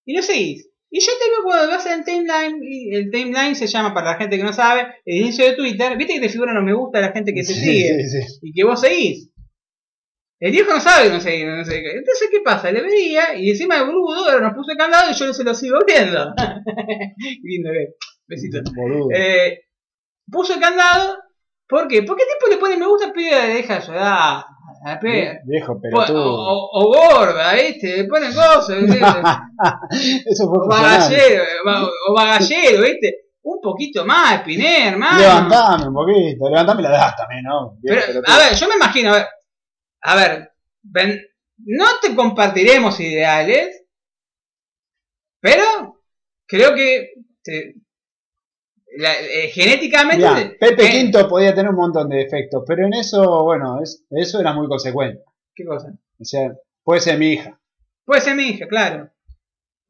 y no seguís. Y yo te veo cuando vas en timeline, y el timeline se llama, para la gente que no sabe, el inicio de Twitter, viste que te figuran los me gusta de la gente que te Sí, sigue, sí, sí. y que vos seguís. El viejo no sabe que no sé, no sé qué. Entonces, ¿qué pasa? Le veía y encima de boludo ahora nos puso el candado y yo no se lo sigo viendo. [laughs] Lindo, eh. Besito. Eh, puso el candado. ¿Por qué? Porque el tipo le pone me gusta a pibe de deja de llorar. Viejo O, pelotudo. o- o gorda, ¿viste? Le ponen cosas. Eso fue o bagallero, o- o bagallero, ¿viste? Un poquito más, Piné, hermano. Levantame un poquito. Levantame la das también, ¿no? Viejo Pero, a ver, yo me imagino, a ver, a ver, ven, no te compartiremos ideales, pero creo que te- la- eh, genéticamente... Mirá, Pepe eh, Quinto podía tener un montón de defectos, pero en eso, bueno, es, eso era muy consecuente. ¿Qué cosa? O sea, puede ser mi hija. Puede ser mi hija, claro.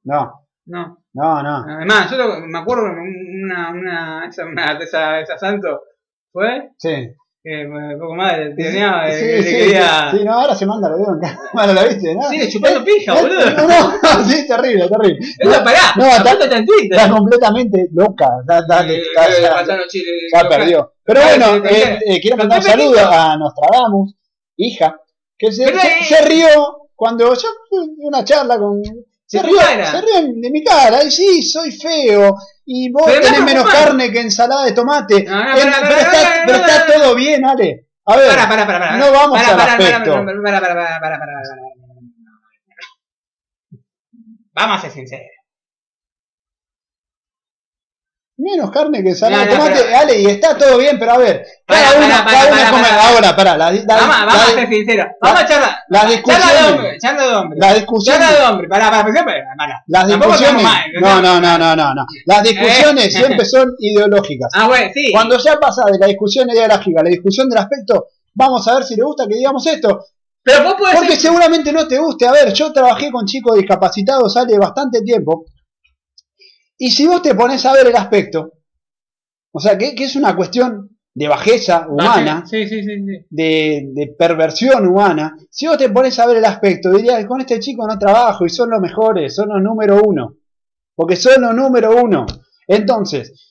No, No. no, no. Además, yo me acuerdo una, una, esa, una, esa, esa santo, ¿fue? Sí. Un poco más le tironeaba, sí, le sí, quería... sí, sí, no, ahora se manda, lo veo en cámara, ¿la viste? ¿no? Sigue chupando pija, Eh, boludo. No, no, sí, terrible, terrible. Eso, pará, no, está-. Está completamente loca. Eh, está- eh, ya- perdió. Pero Claro, bueno, eh, eh, quiero mandar un saludo a Nostradamus, hija, que se, se- eh, se rió cuando yo una charla con. Se rió de mi cara, y sí, soy feo, y vos Pero tenés no, menos no, carne que ensalada de tomate. No, no, Eh, pará, pero está, pero todo bien, Ale. A ver, Para, para, para, no vamos para, al para, aspecto. Para, para, para, para, para, para, para, para. Vamos a ser sinceros. Menos carne que ensalada No, de tomate, pero- Ale, y está todo bien, pero a ver, cada uno, para, cada uno para, come- para. ahora, pará, la, la, Vamos, la- vamos a ser sinceros. Vamos a charlar. las Charla de discusiones, hombre, charla de hombre. las discusiones, Charla de hombre. Para, para. Las discusiones. mal, No, no, no, no, no, no. Las discusiones Eh. siempre son ideológicas. Ah, bueno, sí. Cuando ya pasa de la discusión ideológica a la discusión del aspecto, vamos a ver si le gusta que digamos esto. Pero vos podés Porque ser... seguramente no te guste. A ver, yo trabajé con chicos discapacitados hace bastante tiempo. Y si vos te pones a ver el aspecto, O sea, que, que es una cuestión de bajeza humana, Sí, sí, sí, sí. de, de perversión humana. Si vos te pones a ver el aspecto, dirías, con este chico no trabajo y son los mejores, son los número uno. Porque son los número uno. Entonces,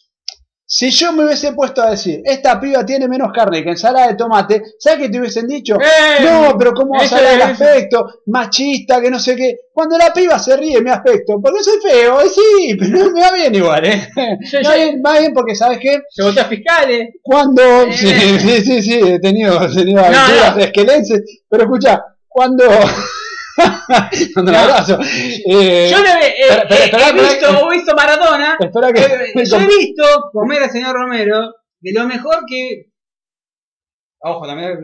si yo me hubiese puesto a decir, esta piba tiene menos carne que ensalada de tomate, ¿sabes qué te hubiesen dicho? ¡Eh! No, pero ¿cómo vas a ver el aspecto? Machista, que no sé qué. Cuando la piba se ríe mi aspecto, porque soy feo, eh, sí, [laughs] pero me va bien igual, ¿eh? Yo- va yo- bien, me va bien porque, ¿sabes qué? Se votó a fiscales. Cuando. Eh. Sí, [laughs] sí, sí, sí, he tenido, he tenido aventuras no. esquelenses, pero escucha, cuando. [laughs] un abrazo. Eh, Yo le, eh, espera, espera, eh, espera, he visto, he visto Maradona. espera que. yo he visto comer al señor Romero de lo mejor que. Ojo, también.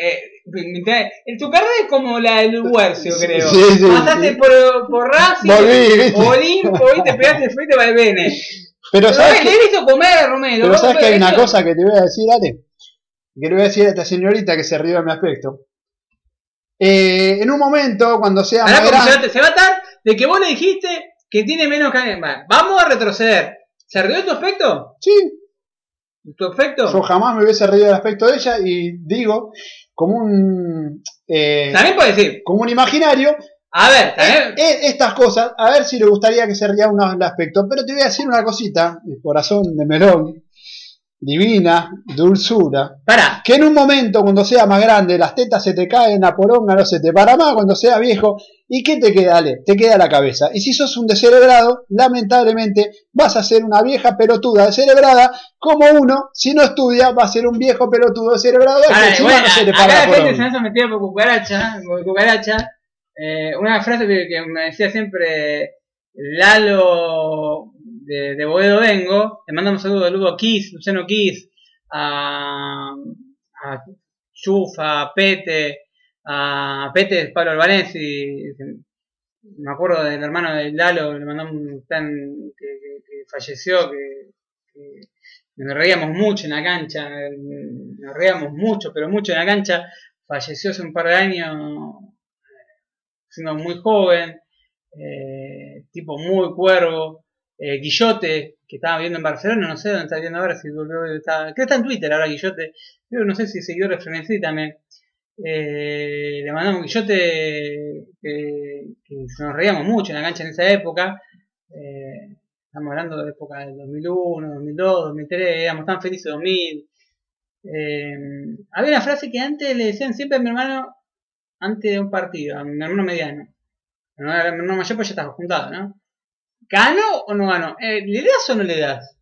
Eh, tu carrera es como la del Huercio, creo. sí, sí, Pasaste sí. por, por Racing. Olimpo, y te pegaste fuiste para el Bene. Pero Pero sabes que, he visto comer a Romero. pero sabes que hay una cosa que te voy a decir, Ale. Que le voy a decir a esta señorita que se rió de mi aspecto. Eh, en un momento, cuando sea Ahora más como se, va, se va de que vos le dijiste que tiene menos carne. Va, Vamos a retroceder. ¿Se rió de tu aspecto? Sí, ¿Tu aspecto? yo jamás me hubiese reído del aspecto de ella y digo, como un. eh, También puede decir. como un imaginario, A ver, también. Eh, estas cosas, a ver si le gustaría que se ría uno del aspecto. Pero te voy a decir una cosita, el corazón de melón, divina, dulzura, Pará. que en un momento, cuando sea más grande, las tetas se te caen, la poronga no se te para más, cuando sea viejo, ¿y qué te queda, Ale? Te queda la cabeza. Y si sos un descerebrado, lamentablemente vas a ser una vieja pelotuda descerebrada, como uno, si no estudia, va a ser un viejo pelotudo descerebrado, que Ahora, encima bueno, no se te para la la gente se hace metida por cucaracha. Por cucaracha. Eh, una frase que me decía siempre Lalo de, de Boedo Vengo. Le mandamos un saludo de Ludo Kiss, Luciano Kiss, a, a Chuf, a Pete, a Pete es Pablo Albanesi. Me acuerdo del hermano de Lalo, le mandamos un tan que, falleció, que, que nos reíamos mucho en la cancha, nos reíamos mucho, pero mucho en la cancha. Falleció hace un par de años, siendo muy joven, eh, tipo muy cuervo. Eh, Guillote, que estaba viviendo en Barcelona, no sé dónde está viviendo ahora, si volvió, está, creo que está en Twitter ahora Guillote, creo, no sé si siguió Refrenesí también. Eh, le mandamos Guillote que, nos reíamos mucho en la cancha en esa época. Eh, estamos hablando de época del 2001, 2002, 2003, éramos tan felices 2000. Eh, había una frase que antes le decían siempre a mi hermano antes de un partido, a mi hermano mediano. Mi hermano mayor pues ya estaba juntado, ¿no? ¿Ganó o no ganó? Eh, ¿Le das o no le das?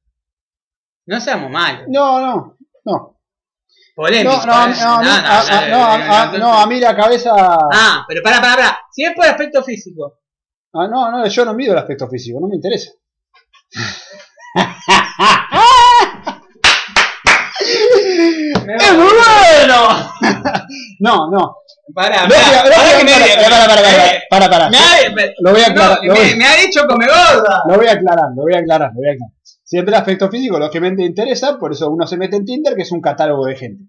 No seamos malos. No, no, no. Polémico. No, no, No, no, a- mí la cabeza. Ah, pero pará, pará, pará. Si es por aspecto físico. Ah, no, no, yo no mido el aspecto físico, no me interesa. [laughs] ¡Es muy bueno! [laughs] no, no. Para, para, para, para, para, para. me ha- Lo voy a aclarar, lo me, ha dicho come gorda. Lo voy a aclarar, lo voy a aclarar, lo voy a aclarar. Siempre el aspecto físico, lógicamente interesa, por eso uno se mete en Tinder, que es un catálogo de gente.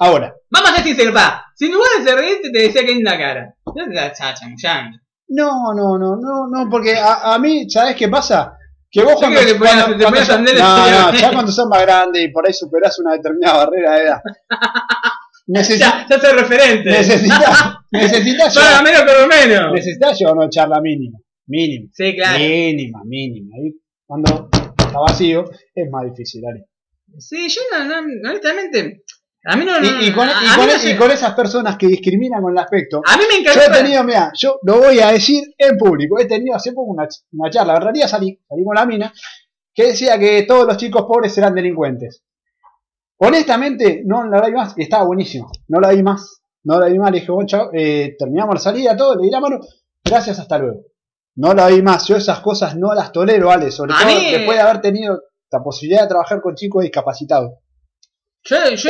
Ahora, Vamos a ser sinceros, pa. Si en lugar de ser reírte te decía que cara. Te la chamullando. no, no, no, no, no, porque a, a mí, ¿sabes qué pasa? Que vos cuando, que ponías- cuando- cuando no, y- no, ya cuando sos más grande y por ahí superás una determinada barrera de edad. [laughs] Necesitas, Ya, ya soy referente. necesitas, [laughs] necesitas, Paga llevar- menos por menos. necesitas llevar una charla mínima, mínima, Sí, claro. mínima, mínima. Ahí, cuando está vacío, es más difícil. Sí, yo no, no, honestamente. A mí no. Y, y con, a, y a con- mí no y se- con esas personas que discriminan con el aspecto, a mí me yo encantó. he tenido, mira, yo lo voy a decir en público, he tenido hace poco una, una charla, en realidad salí, salí con la mina, que decía que todos los chicos pobres eran delincuentes. Honestamente, no la vi más, y estaba buenísimo, no la vi más, no la vi más, le dije, bueno, chao, eh, terminamos la salida, todo, le di la mano, gracias, hasta luego. No la vi más, yo esas cosas no las tolero, Ale, sobre todo mí- después de haber tenido la posibilidad de trabajar con chicos discapacitados.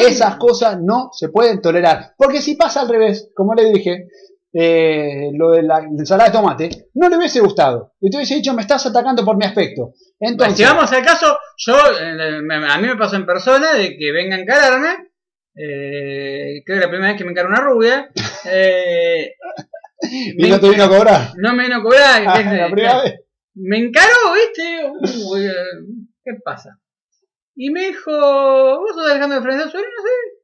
Esas cosas no se pueden tolerar. Porque si pasa al revés, como le dije, eh, lo de la ensalada de tomate, no le hubiese gustado. Y te hubiese dicho, me estás atacando por mi aspecto. Entonces, si vamos al caso, yo eh, a mí me pasó en persona de que venga a encararme. Eh, creo que la primera vez que me encaró una rubia. [laughs] Eh, y no te vino a cobrar. no me vino a cobrar. [laughs] Ah, la primera vez. Me encaró, ¿viste? Uh, eh, ¿Qué pasa? Y me dijo, ¿vos sos Alejandro Fernández Sobrino? Sí.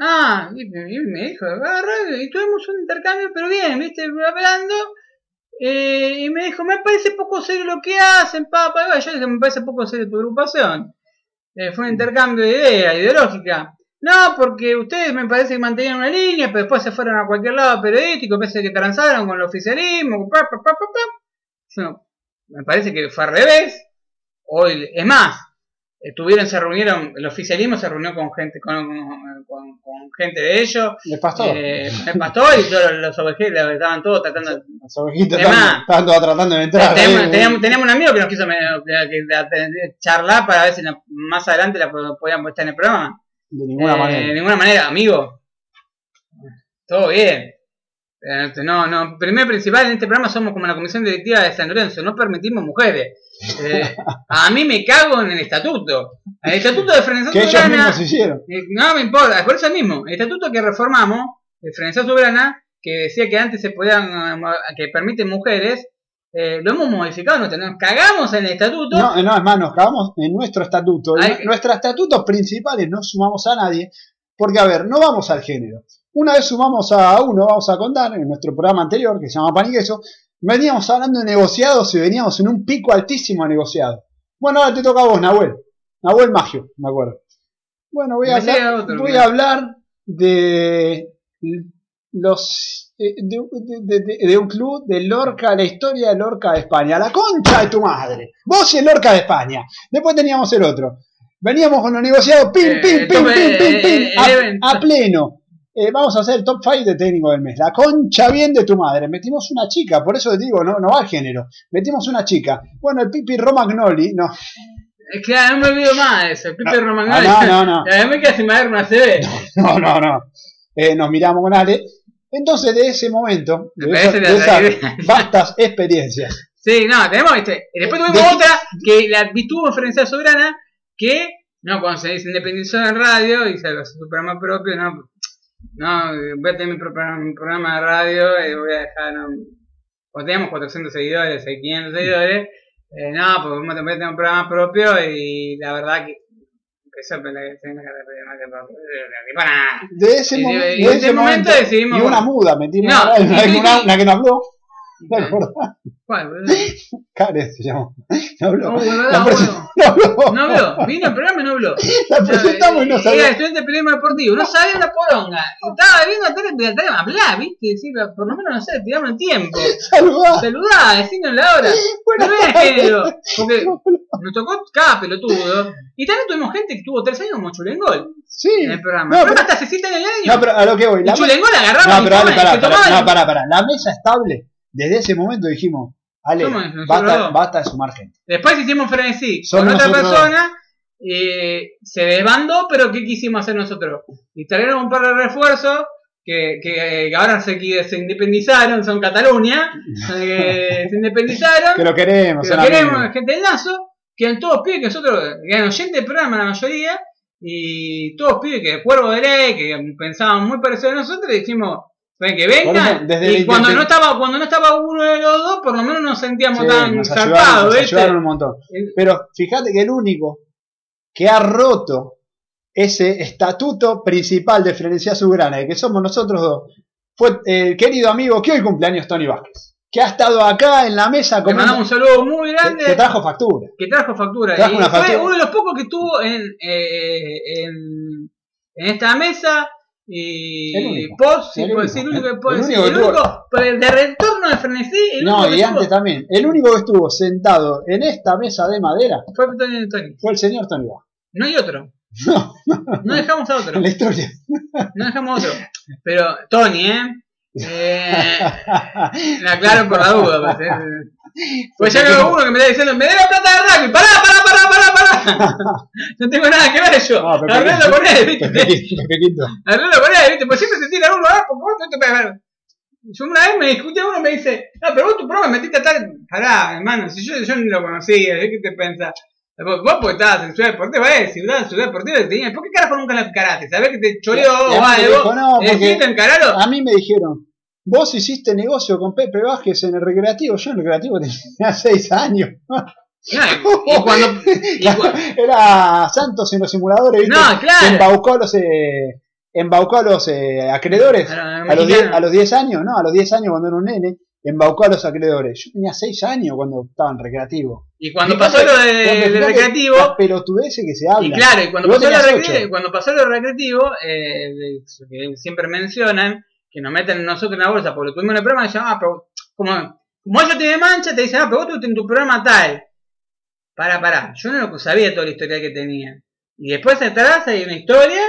Ah, y, y me dijo, agarra, y tuvimos un intercambio, pero bien, viste, hablando. Eh, y me dijo, me parece poco serio lo que hacen, papá. Y yo dije, me parece poco serio tu agrupación. Eh, fue un intercambio de idea, ideológica. No, porque ustedes me parece que mantenían una línea, pero después se fueron a cualquier lado periodístico, parece que transaron con el oficialismo. Pa, pa, pa, pa, pa. Yo, me parece que fue al revés. Hoy, es más, estuvieron, se reunieron, el oficialismo se reunió con gente, con, con- con gente de ellos, El pastor. eh, el pastor y todos los ovejeros estaban todos tratando Es estaban, todos tratando de entrar. teníamos, ahí. teníamos- teníamos un amigo que nos quiso charlar para ver si más adelante la po- podíamos estar en el programa. De ninguna Eh, manera. De ninguna manera, amigo. Todo bien. Eh, no, no, primero principal en este programa somos como la comisión directiva de San Lorenzo, no permitimos mujeres. Eh, a mí me cago en el estatuto. El estatuto de ellos Soberana. mismos hicieron. Eh, No me importa, por eso mismo, el estatuto que reformamos, de Frenación Soberana, que decía que antes se podían, eh, que permiten mujeres, eh, lo hemos modificado, nos cagamos en el estatuto. No, no, es más, nos cagamos en nuestro estatuto. Y Ay, nuestros estatutos principales no sumamos a nadie, porque, a ver, no vamos al género. Una vez sumamos a uno, vamos a contar, en nuestro programa anterior, que se llama Pan y Queso, veníamos hablando de negociados y veníamos en un pico altísimo a negociados. Bueno, ahora te toca a vos, Nahuel. Nahuel Magio, me acuerdo. Bueno, voy a hablar, a otro, voy mira. a hablar de los eh, de, de- de- de un club de Lorca, la historia de Lorca de España. La concha de tu madre. Vos y el Lorca de España. Después teníamos el otro. Veníamos con los negociados, pim, Eh, pim, pim, pim, pim, pim, eh, a, pleno. Eh, vamos a hacer el top 5 de técnico del mes. La concha bien de tu madre. Metimos una chica, por eso te digo, no, no va al género. Metimos una chica. Bueno, el Pipi Romagnoli, no, Es que ah, no me olvido más de eso, el Pipe Romagnoli. Ah, no, no, no. [laughs] A mí me queda sin madre una CB. no, no, no. Eh, nos miramos con Ale. Entonces, de ese momento, de, esa- esas [laughs] vastas experiencias, Sí, no, tenemos este. Y después De- tuvimos de- otra que la tuvo Ferencia Soberana, que, no, cuando se dice independizó en radio y se hace su programa propio, no, no, voy a tener mi, pro- mi programa de radio y voy a dejar, no, cuando teníamos 400 seguidores, 500 seguidores, eh, no, porque vamos a tener un programa propio y la verdad que de más que para- de ese, Y mo- de- de y en ese momento momento, decidimos, y una muda, metimos No, una, una, una- que nos habló, ¿te acordás? ¿Cuál, boludo? Karen se llamó. No habló. No, La [laughs] habló. No habló, vino al programa y no habló. La presentamos y no Era sabía. estudiante de periodismo deportivo, no sabía una poronga. Estaba viendo la tele, la tele hablar, ¿viste? Decir, por lo menos, no sé, tiramos el tiempo. Saludá. Saludá, decirnos la hora. Buenas No era género, porque nos tocó cada pelotudo. Y también tuvimos gente que tuvo tres años como Chulengol Sí. en el programa. No, el pero, hasta hace siete años y años. no, pero a lo que voy. y La, Chulengol agarraba no, y pero Ale, tomaba, pará, pará, no, el- pará, pará. La mesa estable, desde ese momento dijimos, Ale, Somos basta, de sumar gente. Después hicimos frenesí Somos con otra persona. eh, se desbandó, pero ¿qué quisimos hacer nosotros? Y trajeron un par de refuerzos que, que ahora se, se independizaron, son Cataluña, [laughs] eh, se independizaron. Que lo queremos. que lo queremos, gente del Lazo, que eran todos pibes que nosotros, que eran oyentes del programa la mayoría, y todos pibes que de Cuervo de Ley, que pensaban muy parecido a nosotros, y dijimos, que vengan, desde y cuando no estaba, cuando no estaba uno de los dos, por lo menos nos sentíamos Sí, tan nos ayudaron, zarpados, nos ¿viste? ayudaron un montón. Eh, Pero fíjate que el único que ha roto ese estatuto principal de Frenesia Sugrana, que somos nosotros dos, fue el querido amigo que hoy cumpleaños Tony Vázquez, que ha estado acá en la mesa Le comiendo- mandamos un saludo muy grande. que trajo factura. que trajo factura. Trajo y una fue uno de los pocos que estuvo en, eh, en, en esta mesa. Y El único. post, sí, El único. decir, el único que El puedo decir. único que El único, de retorno de frenesí, el único No, que y antes también. El único que estuvo sentado en esta mesa de madera fue Tony Tony. fue el señor Tony. No hay otro. No, No dejamos a otro. en la historia. No dejamos a otro. Pero Tony, ¿eh? [laughs] eh me aclaro por la duda. Pues, eh. [laughs] Pues ya veo uno que me está diciendo, me dé la plata de rugby, pará, pará, pará, pará. No tengo nada que ver yo. No, Arreglo con él, ¿viste? Arreglo con él, ¿viste? Pues siempre se tira uno, ah, por favor, no te pegas. Yo una vez me discutí a uno y me dice, no, pero vos tu programa metiste a tal. Pará, hermano, si yo, yo ni lo conocía, ¿qué te pensás? Vos, vos porque estabas en Ciudad Deportiva, eh, si estabas en Ciudad Deportiva, tenía, ¿por qué carajo nunca la encaraste? ¿Sabés que te choreó o algo? no, ¿Decidiste encararlo? A mí me dijeron, vos hiciste negocio con Pepe Vázquez en el recreativo. Yo en el recreativo tenía [laughs] seis años. No, [laughs] y, [laughs] y cuando. y cu- Era Santos en los simuladores, ¿viste? No, claro. Embaucó a los, eh, embaucó a los eh, acreedores A los a los, 10, mexicanos. a los 10 años, ¿no? A los 10 años cuando era un nene, embaucó a los acreedores. Yo tenía 6 años cuando estaba en recreativo. y cuando Fíjate- pasó lo de, del fíjate recreativo. Las pelotudeces que se hablan. Y claro, y cuando Y pasó, lo recre- cuando pasó lo recreativo, eh, de- que siempre mencionan, que nos meten nosotros en la bolsa, porque tuvimos un programa que se llama, ah, pero como, como ellos tienen mancha, te dicen, ah, pero vos tuviste en tu programa tal. Para, para, yo no lo sabía toda la historia que tenía. Y después atrás hay una historia,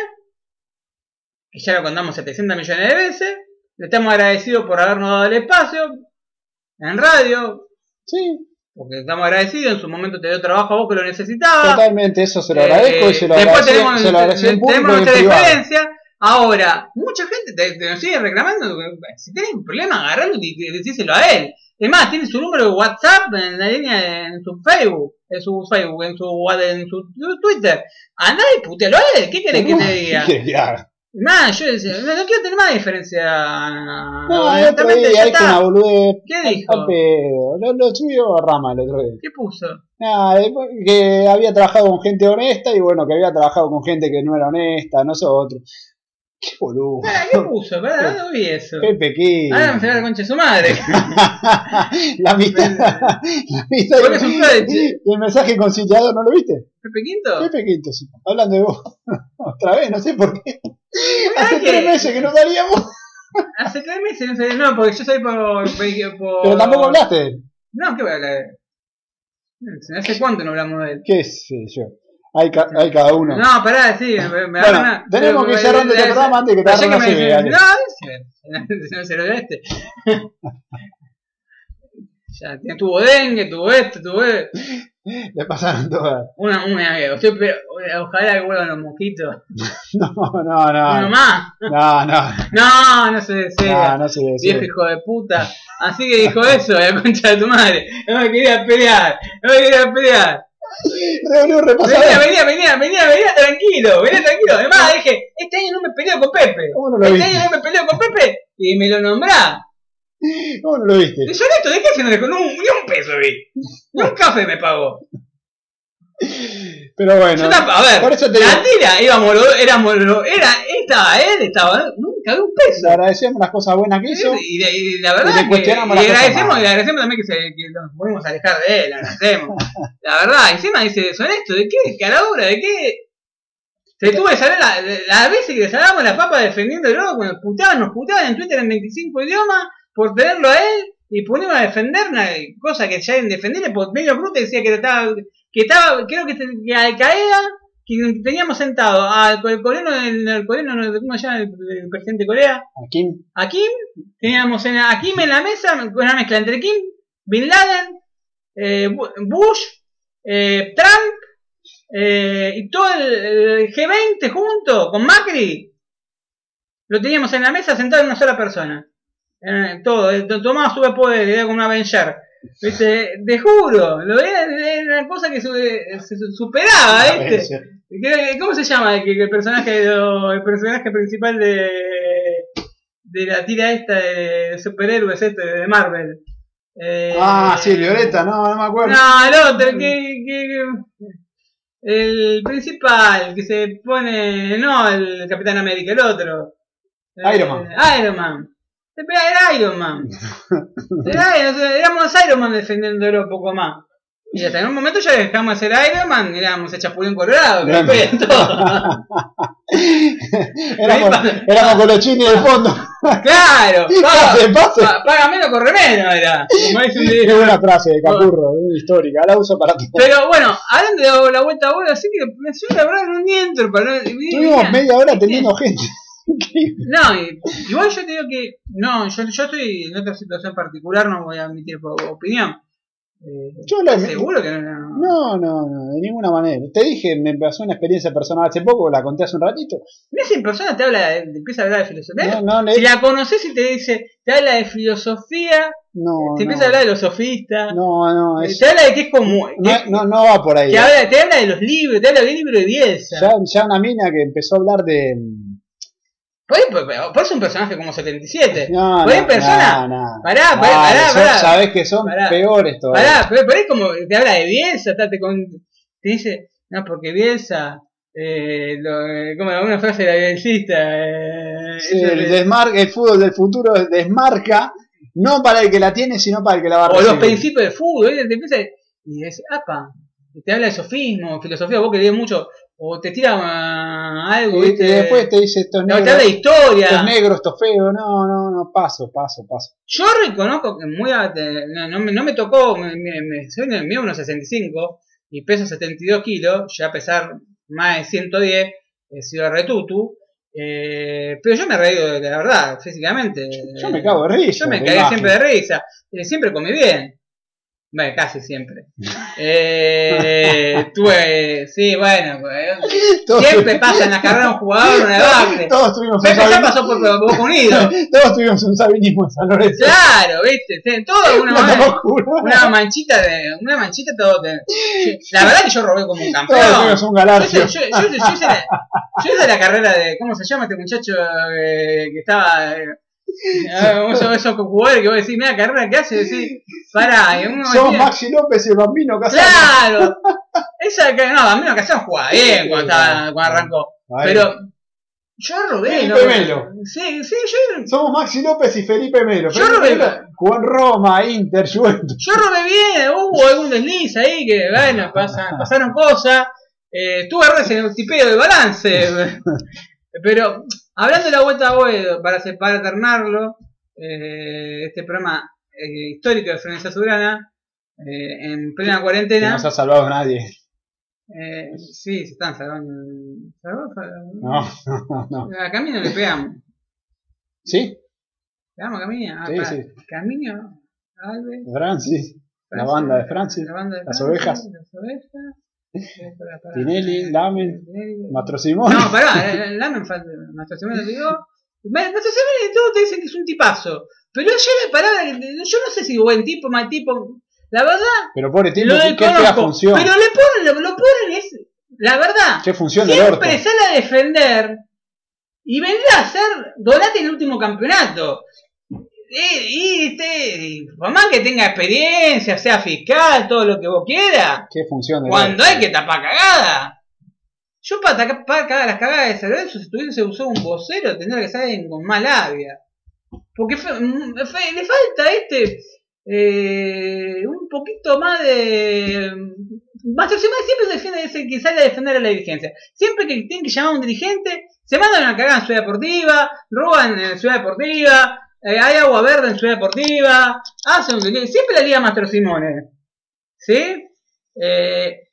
que ya lo contamos 700 millones de veces, le estamos agradecidos por habernos dado el espacio, en radio, Sí, porque estamos agradecidos, en su momento te dio trabajo a vos que lo necesitabas. totalmente, eso se lo agradezco y se lo Después agradecí, tenemos, se lo tenemos nuestra diferencia. Ahora, mucha gente te, te nos sigue reclamando. Si tienes un problema, agarralo y decíselo a él. Es más, tiene su número de WhatsApp en la línea de- en su Facebook, en su Facebook, en su, en su Twitter. Andá y putealo a él. ¿Qué querés que te diga? [laughs] ¿Qué haga? Más, yo decía, no, no quiero tener más diferencia. No, el otro día una boludez. ¿Qué dijo? Al pedo. Lo, lo subió a Rama el otro día. ¿Qué puso? Nada, después que había trabajado con gente honesta y bueno, que había trabajado con gente que no era honesta, nosotros. Qué boludo. ¿Qué puso? Pará, no vi eso. Pepe King. Ahora me se va la concha de su madre. [laughs] la amistad. [laughs] la amistad ¿Cuál es su frase? el mensaje conciliador, ¿no lo viste? ¿Pepe Quinto? Pepe Quinto, sí. Hablando de vos. [laughs] Otra vez, no sé por qué. Hace tres meses que no salíamos. Hace tres meses no sé, no, porque yo soy por, por, por- Pero tampoco hablaste de él. No, ¿qué voy a hablar de él? ¿Hace cuánto no hablamos de él? ¿Qué sé yo? Hay, ca- hay cada uno. No, pará, sí, me, me Bueno, una- tenemos que ir cerrando este programa antes que te agarre una dale. No, [laughs] no, se lo de este. [laughs] ya, tuvo dengue, tuvo esto, tuvo e- [laughs] Le pasaron todas. una, una, estoy, pero, ojalá que vuelvan los mosquitos. No, no, Uno no. más. No, no. No, no se desea. No, no se Viejo decía. hijo de puta. Así que dijo eso, la concha de tu madre. No me quería pelear, no me quería pelear. Reunión Venía, repasada. venía, venía, venía, venía tranquilo, venía tranquilo. Además dije, este año no me peleo con Pepe. ¿Cómo no lo Este viste? año no me peleo con Pepe y me lo nombrá. ¿Cómo no lo viste? Yo esto, ¿de qué se me dejó? No, ni un peso vi. Ni un café me pagó. [laughs] Pero bueno. Yo a ver, Por eso te la tira, los- éramos, los- era, estaba él, estaba, nunca vi un le peso. agradecemos las cosas buenas que hizo. Y, de- y la verdad y le que, cosas agradecemos, y agradecemos también que, se, que nos podemos alejar de él, agradecemos. [laughs] la verdad, encima dice deshonesto, ¿de qué? ¿Caradura? ¿De qué? Se tuvo que saber la- las veces que le salamos la papa defendiéndolo, cuando nos puteaban, nos puteaban en Twitter en 25 idiomas por tenerlo a él y ponernos a defender una cosa que ya era indefendible, porque medio bruto decía que estaba, que estaba, creo que, que Al Qaeda, que teníamos sentado al coreano, el, el coreano, ¿cómo se llama el, el presidente de Corea? Aquí, a Kim, teníamos en, a Kim en la mesa, una mezcla entre Kim, Bin Laden, eh, Bu- Bush, eh, Trump eh, y todo el, el G20 junto con Macri. Lo teníamos en la mesa sentado en una sola persona. Todo, eh, tomaba su poder, era como un Avenger. [laughs] ¿Viste? Te juro, lo era, una cosa que su- se superaba, ¿viste? ¿Qué- ¿Cómo se llama el, el personaje el personaje principal de de la tira esta de superhéroes este de Marvel? Eh, Ah, sí, Violeta, no, no me acuerdo. No, el otro, que, que- el principal que se pone, no el Capitán América, el otro. Eh, Iron Man. Iron Man. Era Iron Man. [laughs] Era, éramos Iron Man defendiéndolo un poco más. Y hasta en un momento ya dejamos de ser Iron Man, éramos el Chapulín Colorado, que [laughs] éramos, éramos chinis del fondo. [laughs] Claro, Pase, pase. pa- paga menos, corre menos, era. Como dice un Qué video. buena frase de Capurro, histórica. La uso para todo. Pero bueno, hablando de la vuelta a bola, así que me suena la verdad no entro para no. Tuvimos media hora atendiendo gente. [laughs] No, y- igual yo te digo que. No, yo, yo estoy en otra situación particular, no voy a emitir po- opinión. Eh, Yo la- seguro que no. no. No, no, no, de ninguna manera. Te dije, me pasó una experiencia personal hace poco, la conté hace un ratito. Mira si en persona te habla, de- te empieza a hablar de filosofía. No, no, le- Si la conoces y te dice, te habla de filosofía, no, te no, empieza a hablar de los sofistas, no, no, eh, es- te habla de que es como. no, no, no va por ahí. te, habla, te habla de los libros, te habla de libros de Bielsa. Ya, ya una mina que empezó a hablar de, Por eso un personaje como 77. No, por ahí no, persona. no, no. Pará, pará, pará, son- pará. Sabés que son Pará. peores todavía. Pará, por, por ahí como te habla de Bielsa, te, con- te dice, no, porque Bielsa, eh, lo, eh, como una frase de la bielcista, eh, Sí, el, de- desmar- el fútbol del futuro desmarca, no para el que la tiene, sino para el que la va a o los principios del fútbol, ¿eh? te empieza y dice, apa, te habla de sofismo, filosofía, vos que lees mucho, o te tira algo, Y, y ¿viste? después te dice esto es No, te de esto historia. es negro, esto es feo. No, no, no, paso, paso, paso. Yo reconozco que muy no, no me, no me tocó, me, me, soy de- mío unos 65 y peso 72 kilos, ya a pesar más de 110, he sido retutu, eh, pero yo me reído de la verdad, físicamente. Yo me cago de risa. Yo me imagen. siempre de risa, eh, siempre comí bien. Bueno, casi siempre. Eh, [laughs] tuve, sí, bueno, pues, [laughs] Todos- siempre pasa en la carrera un jugador, una debacle. [laughs] Todos tuvimos un ya pasó por Boca Unido. Todos tuvimos un sabinismo en San Lorenzo. Claro, viste, todo una, No manchita de, una manchita todo. te- la verdad que yo robé como un Todos campeón. tuvimos un galaxio. yo, yo, yo hice la, yo hice la carrera de, ¿cómo se llama este muchacho eh, que estaba, eh, eh, esos, esos jugadores que vos decís, mira carrera que hace, decís, pará, uno Somos decía, Maxi López y el Bambino Casano. claro, [laughs] esa que, no, a mí no que jugaba bien cuando, estaba, cuando arrancó, Ahí. pero yo robé, Felipe ¿no? Melo. Sí, sí, yo, Somos Maxi López y Felipe Melo. Yo Felipe robé- Melo jugó en Roma, Inter, Juventus. Yo robé bien, hubo algún desliz ahí que, bueno, pasa- [laughs] pasaron cosas. Eh, tuve errores en el tipeo de balance. [laughs] pero, hablando de la vuelta a Boedo, para, para alternarlo, eh, este programa eh, histórico de Florencia Sobrana, eh, en plena Que cuarentena. no se ha salvado nadie. eh, sí, se están salvando. ¿Salvó? No, [laughs] no, no. A Camino le pegamos. ¿Sí? ¿Le damos a Camino? Ah, Sí, sí. Camino, Alves. Francis. La banda de Francis. La banda de Las Francis, ovejas. Las ovejas. Eh. Tinelli, Lamen, Tinelli. Mastro Simón. No, pará, el- el Lamen falta. Mastro Simón lo digo. Mastro Simón todos te dicen que es un tipazo. Pero yo la palabra, yo no sé si buen tipo, mal tipo. La verdad, Pero pobre tipo, ¿qué, fea desconozco. función? Pero le ponen, lo, ponen, es. La verdad, ¿Qué función siempre sale a defender y vendrá a ser Donati en el último campeonato. Este, por más que tenga experiencia, sea fiscal, todo lo que vos quieras, ¿Qué función del cuando hay que tapar cagada. Yo para tapar cagar las cagadas de San Lorenzo, si tuviese usado un vocero, tendría que alguien con más labia. Porque fe- mm, fe- le falta este eh, un poquito más de. Mastro Simón siempre defiende, es el que sale a defender a la dirigencia. Siempre que tienen que llamar a un dirigente, se mandan una cagada en Ciudad Deportiva, roban en Ciudad Deportiva, eh, hay agua verde en Ciudad Deportiva, hacen un. Siempre la liga Mastro Simone. ¿Sí? Eh,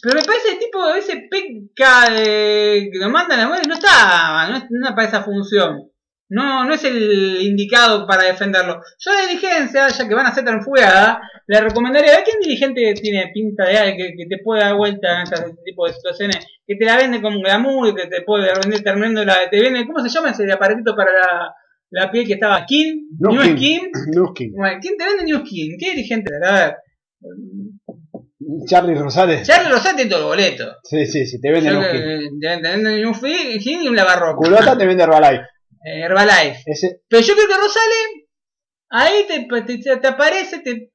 pero me parece el tipo de ese peca de, que lo mandan a la muerte no está, no, es- para esa función. No, no es el indicado para defenderlo. Yo de dirigencia, ya que van a ser tan fugada, le recomendaría, a ver quién dirigente tiene pinta de que, que te puede dar vuelta en este tipo de situaciones, que te la vende como glamour, que te puede vender terminando la, te vende, ¿cómo se llama ese aparatito para la, la piel que estaba? ¿Skin? No [laughs] ¿New Skin. Skin? Bueno, ¿quién te vende New Skin? ¿Qué dirigente? A ver, Charlie Rosales. Charlie Rosati tiene todo el boleto. Sí, sí, sí, te vende Nuskin. que- Te venden New Skin y un lavarropa. Culota te vende Herbalife. Eh, Herbalife. Ese, Pero yo creo que Rosales, ahí te, te, te aparece, te, te,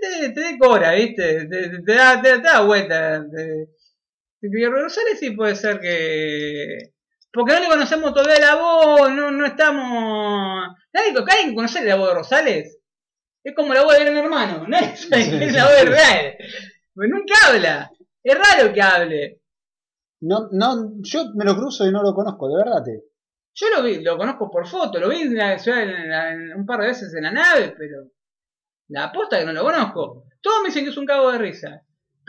te, te decora, ¿viste? Te, da, te, da vuelta. Rosales sí puede ser que... Porque no le conocemos todavía la voz, no, no estamos... Nadie, ¿Alguien conoce la voz de Rosales? Es como la voz de Gran Hermano, ¿no? [laughs] Es, es la voz real. Pues nunca habla. Es raro que hable. no, no, yo me lo cruzo y no lo conozco, de verdad. Te. Yo lo vi, lo conozco por foto, lo vi en la en la- en un par de veces en la nave, pero la aposta que no lo conozco. Todos me dicen que es un cago de risa.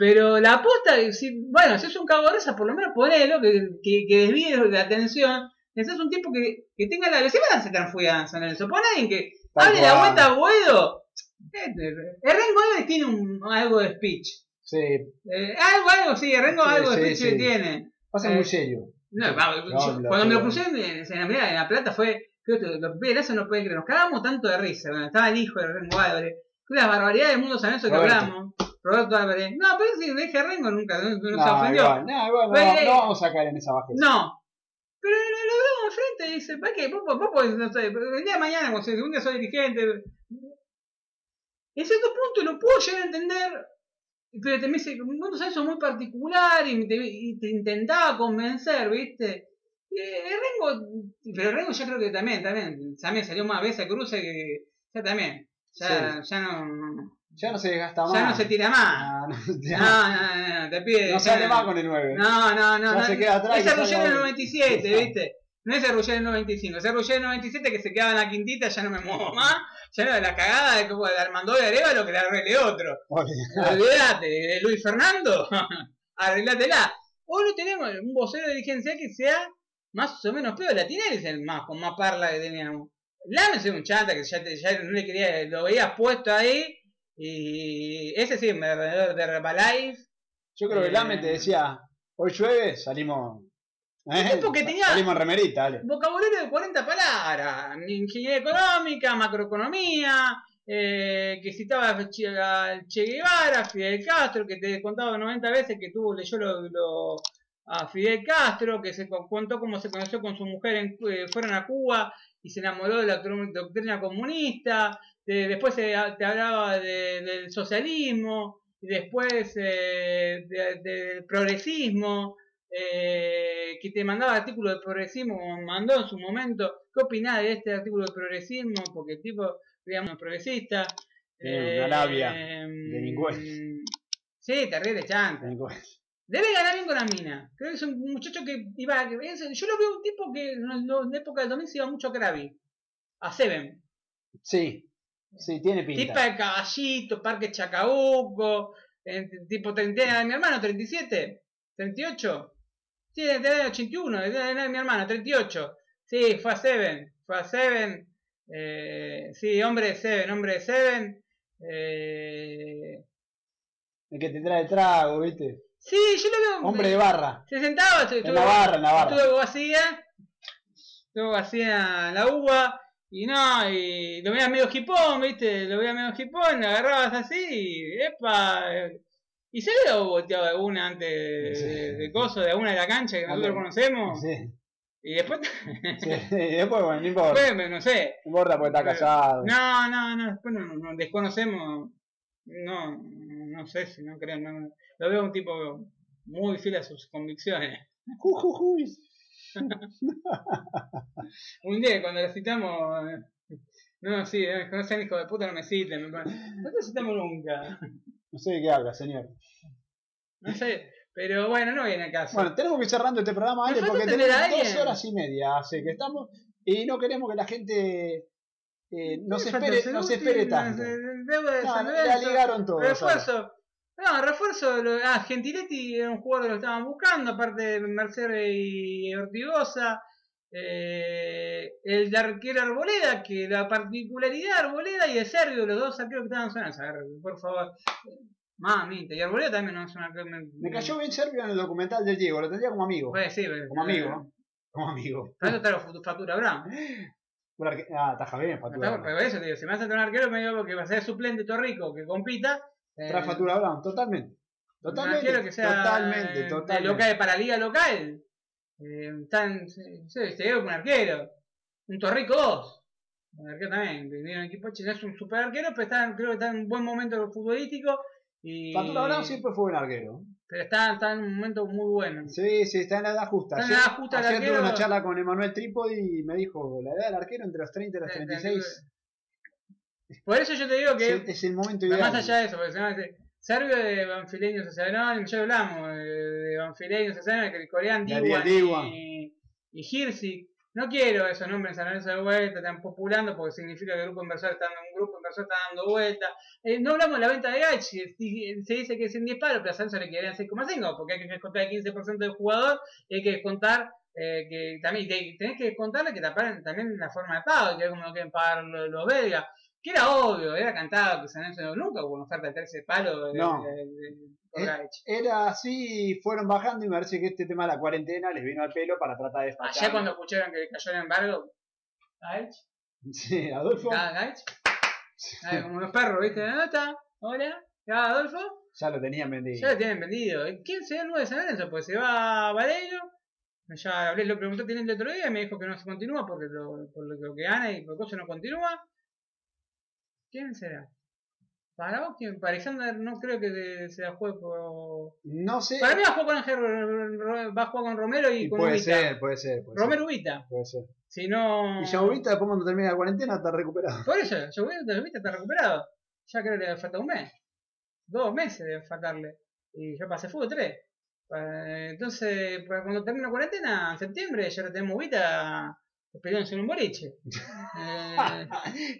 Pero la aposta, si, bueno, si es un cago de risa, por lo menos ponelo, que, que, que desvíe la atención. Necesitas un tipo que, que tenga la... Si van a fuidas, San Lorenzo, pon a alguien que hable la vuelta a Buedo. El Rengo Alves tiene un, algo de speech. Sí, Eh, algo, algo, sí, el Rengo Sí, algo de speech sí. tiene. pasa Eh, muy serio. No, vamos, No, yo- la cuando me lo crucé en, en, en La Plata fue, creo que los eso no pueden creer, nos cagamos tanto de risa, cuando estaba el hijo de Rengo Álvarez, las barbaridades del mundo Lorenzo que hablamos, Roberto Álvarez, no, pero si le dije a Rengo nunca, no, no se No, ofendió, igual, no, igual, no, no vamos a caer en esa bajeza. no, Pero lo, veo enfrente y dice, ¿para qué? Vos, vos, podés, no sé, el día de mañana, cuando se- un día soy dirigente. En cierto punto lo puedo llegar a entender, pero te me dice, vos sabés, eso es muy particular y te, y te intentaba convencer, ¿viste? Y eh, Rengo, pero Rengo yo creo que también, también, también salió más veces a cruce que ya también, ya, ya no, no- Ya no se desgasta más. ya no se tira más. Ah, no, ya No, no, no, no, te pide. no sale más con el 9. No, no, no. Ya no. se queda atrás sale Ruggero del ahora. 97, ¿viste? No es el Ruggero del 95, ese Ruggero del 97 que se quedaba en la quintita, ya no me muevo más. Ya no, la cagada de, como de Armando de Arevalo que le arregle otro. Olvídate, de Luis Fernando, [laughs] arreglátela. Hoy no tenemos un vocero de dirigencia que sea más o menos peor. La es el más, con más parla que teníamos. Lames es un chanta que ya, te- ya no le quería, lo veías puesto ahí. Y ese sí, un alrededor de Herbalife. Yo creo que Eh. Lame te decía, hoy llueve, salimos. ¿eh? tipo que tenía- Salimos en remerita, dale. vocabulario de 40 palabras, ingeniería económica, macroeconomía, eh, que citaba a Che, Guevara, Fidel Castro, que te contaba 90 veces que tuvo, leyó lo, lo- a Fidel Castro, que se con- contó cómo se conoció con su mujer, en, eh, fueron a Cuba y se enamoró de la doctr- doctrina comunista, de- después se- te hablaba de- del socialismo, y después eh, de- del progresismo, eh, que te mandaba artículos de progresismo, como mandó en su momento, ¿qué opinás de este artículo de progresismo? Porque el tipo, digamos, progresista. Tiene una labia eh, delincuente. Sí, terrible chanta. Debe ganar bien con la mina. Creo que es un muchacho que iba. que- yo lo veo un tipo que en, la- época del 2000 se iba mucho a Krabi. A Seven. Sí, sí, tiene pinta. Tipa de caballito, Parque Chacabuco. eh, tipo 30, mi hermano 37, 38. Sí, de de 81, de de- mi hermano 38. Sí, fue a Seven, fue a Seven. Eh, sí, hombre de Seven, hombre de Seven. Eh, El que te trae trago, ¿viste? Sí, yo lo veo. Hombre de barra. Se sentaba, se, En la barra, en la barra. Estuvo vacía, estuvo vacía la uva, y no, y lo veías medio hipón, viste, lo veías medio hipón, lo agarrabas así, y epa, y se había volteado de una antes de, Sí. de, de coso, de una de la cancha que nosotros conocemos, Sí, y después, sí. Y después, bueno, no importa. después, no sé, No importa porque está casado. no, no, no, después no, no, desconocemos, no, no sé si no creo, no, lo veo un tipo muy fiel a sus convicciones. Ju, ju, ju. [laughs] Un día cuando la citamos, eh, no, sí, eh, no sean hijo de puta, no me citen, no te citamos nunca, No sé de qué habla, señor. no sé, pero bueno, no viene a caso. Bueno, tenemos que ir cerrando este programa, Ale, ¿Me falta porque tenemos dos horas y media hace que estamos y no queremos que la gente eh, nos, espere, nos espere tanto. Debo de No, San no, Lorenzo, la ligaron todos, Refuerzo. No, refuerzo. Lo, ah, Gentiletti era un jugador que lo estaban buscando, aparte de Mercedes y Ortigosa. Eh, el de arquero Arboleda, que la particularidad de Arboleda y de Servio, los dos arqueros que estaban sonando. A ver, por favor. Mamita, y Arboleda también no es un arquero. Me cayó bien Servio en el documental del Diego, lo tendría como amigo. Pues sí, pero- Como amigo, ¿no? Como amigo. Para eso está la factura arque- Ah, taja bien, factura. Pero eso te digo, si me hace un arquero, me digo que va a ser suplente Torrico que compita. Eh, Trae factura Brown, totalmente. Totalmente. Un arquero que sea totalmente, eh, totalmente. local para liga local. Eh, tan, sí, sí, te digo que un arquero. Un Torrico 2. Un arquero también. Viene un equipo es un super arquero, pero está, creo que está en un buen momento futbolístico. Y, Factura Brown siempre fue buen arquero. Pero está, está en un momento muy bueno. Sí, sí, está en la edad justa. Está en la edad justa el ayer tuve una charla con Emanuel Trípodi y me dijo, la edad del arquero entre los 30 y los 36 Por eso yo te digo que. es, es el momento ideal. más allá de eso, porque se llama Servio de Banfileño Cesarenón, ya hablamos eh, de Banfileño Cesarenón, que el coreano Diwan y, y Hirsi. No quiero esos nombres en San Lorenzo de vuelta, están populando porque significa que el grupo inversor está un grupo inversor está dando vuelta. Eh, no hablamos de la venta de Gachi, se dice que es en 10 palos, pero a Sanso le quedarían 6,5 porque hay que descontar el 15% del jugador y hay que descontar eh, que también tenés que descontarle que taparan también la forma de pago, que es como lo quieren pagar los, los belgas. Que era obvio, era cantado que San Lorenzo nunca hubo una oferta de 13 palos de, No. de- de- Eh. Era así, fueron bajando y me parece que este tema de la cuarentena les vino al pelo para tratar de Ayer despachar. cuando escucharon que le cayó el embargo, Gaich, Sí, Adolfo Ah, Gaich. Como los perros, ¿viste? ¿Dónde está? Hola, ¿ya Adolfo? ya lo tenían vendido. Ya lo tienen vendido. ¿Y ¿Quién se va el nuevo de San Lorenzo? Pues se va Valerio, Ya hablé, lo pregunté a Tinelli el otro día y me dijo que no se continúa porque lo, por lo que gana y por cosas no continúa. ¿Quién será? Para vos, ¿quién? Para Alexander no creo que de- se la juegue por... No sé. Para mí va a jugar con va a jugar con Romero y, Y con puede Ubita. ser, puede ser. Puede Romero ser. Ubita. Puede ser. Si no... Y ya Ubita, después cuando termine la cuarentena, está recuperado. Por eso, yo voy a Ubita está recuperado. Ya creo que le falta un mes. Dos meses debe faltarle. Y yo pasé fútbol tres. Eh, Entonces, cuando termine la cuarentena, en septiembre, ya lo tenemos Ubita peleándose en un boliche. [laughs] Eh,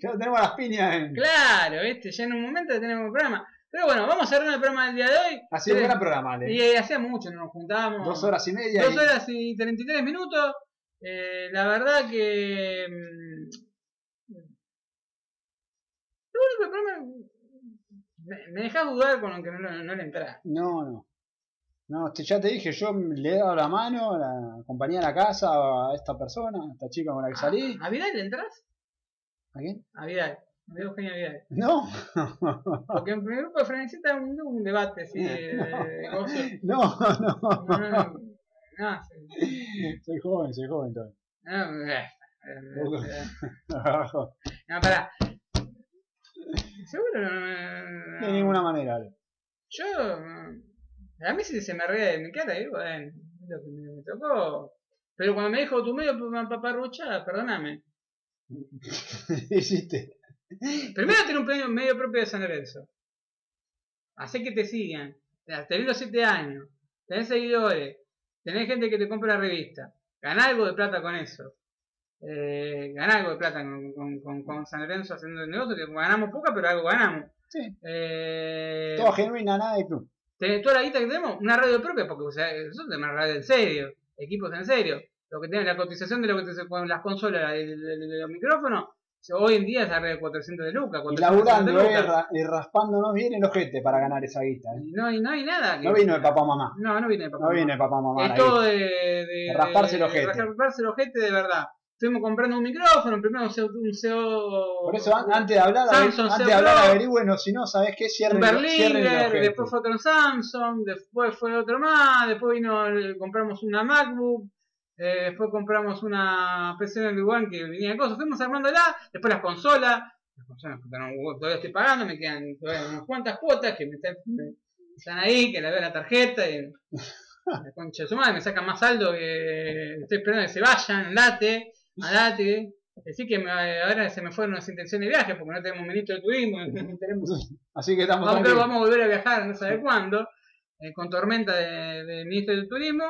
ya tenemos las piñas en. Claro, ¿viste? Ya en un momento tenemos el programa. Pero bueno, vamos a cerrar el programa del día de hoy. Ha sido un Tres- gran programa, Ale. Y eh, hacía mucho, no nos juntábamos. Dos horas y media. Dos y- horas y 33 minutos. Eh, la verdad que. mm, Lo único problema. Me, me dejas dudar con lo que no, no, no le entra. No, no. No, te- ya te dije, yo le he dado la mano, la acompañé a la casa a esta persona, a esta chica con la que salí. ¿A Vidal le entras? ¿A quién? A Vidal. Me dio Eugenio Vidal. No, Porque en primer grupo de Francisca hubo un debate así de, de [laughs] no, No, no. no, no. No, sí. Soy joven, soy joven todavía. No, eh, eh, eh. [laughs] No, pará. Seguro no, no, no. De ninguna manera, Ale. Yo, a mí si se me ríe de mi cara, digo, bueno, es lo que me, me tocó. Pero cuando me dijo tu medio paparrucha, perdóname. [laughs] Hiciste. Primero tener un medio, medio propio de San Lorenzo. Hacer que te sigan. Tenés los 7 años. Tenés seguidores. Tenés gente que te compra la revista. Ganá algo de plata con eso. Eh, ganá algo de plata con, con, con, con San Lorenzo haciendo el negocio, que ganamos poca, pero algo ganamos. Sí. Eh, Todo genuina, nada de club. Tenés toda la guita que tenemos, una radio propia, porque o sea, nosotros tenemos una radio en serio, equipos en serio. Lo que tiene la cotización de lo que te con las consolas, el, el- el- los micrófonos, hoy en día es arriba de 400 de lucas. Y 450 laburando, de eh, lucas. y raspándonos bien el ojete para ganar esa guita. eh. Y no, hay- no hay nada. que- No vino el papá mamá. No, no viene el papá. No vino el papá mamá. Es todo de, de, De rasparse el ojete. de rasparse el ojete de verdad. Estuvimos comprando un micrófono, primero un CO, un CO Por eso an- antes de hablar, Samsung antes de hablar averigüen, si no, ¿sabes qué? un cierren el Berliner, después fue otro Samsung, después fue otro más, después vino, el- compramos una MacBook, eh, después compramos una PC en One que venía de cosas, fuimos armándola, después las consolas, las consolas un todavía estoy pagando, me quedan todavía unas cuantas cuotas que me están, me- están ahí, que la veo la tarjeta y [laughs] la concha de su madre, me sacan más saldo que estoy esperando que se vayan, andate, andate. Decir que me- ahora se me fueron las intenciones de viaje porque no tenemos ministro de turismo, [laughs] no tenemos Así que estamos Vamos, a volver a viajar, no sabe cuándo, eh, con tormenta de, de ministro del turismo.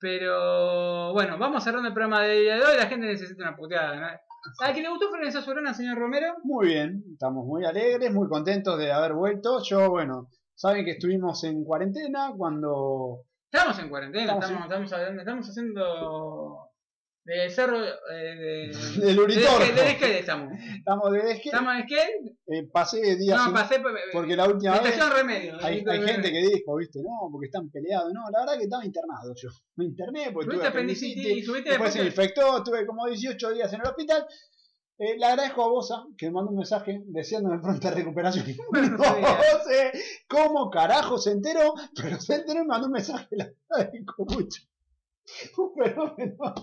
Pero bueno, vamos cerrando el programa de día de hoy. La gente necesita una puteada. ¿no? ¿A quién le gustó Florencia Sobrona, señor Romero? Muy bien, estamos muy alegres, muy contentos de haber vuelto. Yo, bueno, saben que estuvimos en cuarentena cuando... Estamos en cuarentena, Estamos estamos, estamos, hablando- estamos haciendo de cerro. Eh, de, [laughs] Del Uritorco. de, de, de Esquel estamos. Estamos de desque, ¿Estamos en Esquel? eh, pasé días No, pasé por- porque la última vez Remedio. hay, gente que dijo, viste, no, porque están peleados. No, la verdad que estaba internado yo. Me interné porque tuve apendicitis y tuviste después se después- infectó, estuve como 18 días en el hospital. Eh, le agradezco a Bosa que me mandó un mensaje deseándome pronta recuperación. [laughs] [laughs] Bueno, No sé cómo carajo se enteró, pero se enteró y me mandó un mensaje. Le agradezco mucho. [laughs] Un fenómeno, no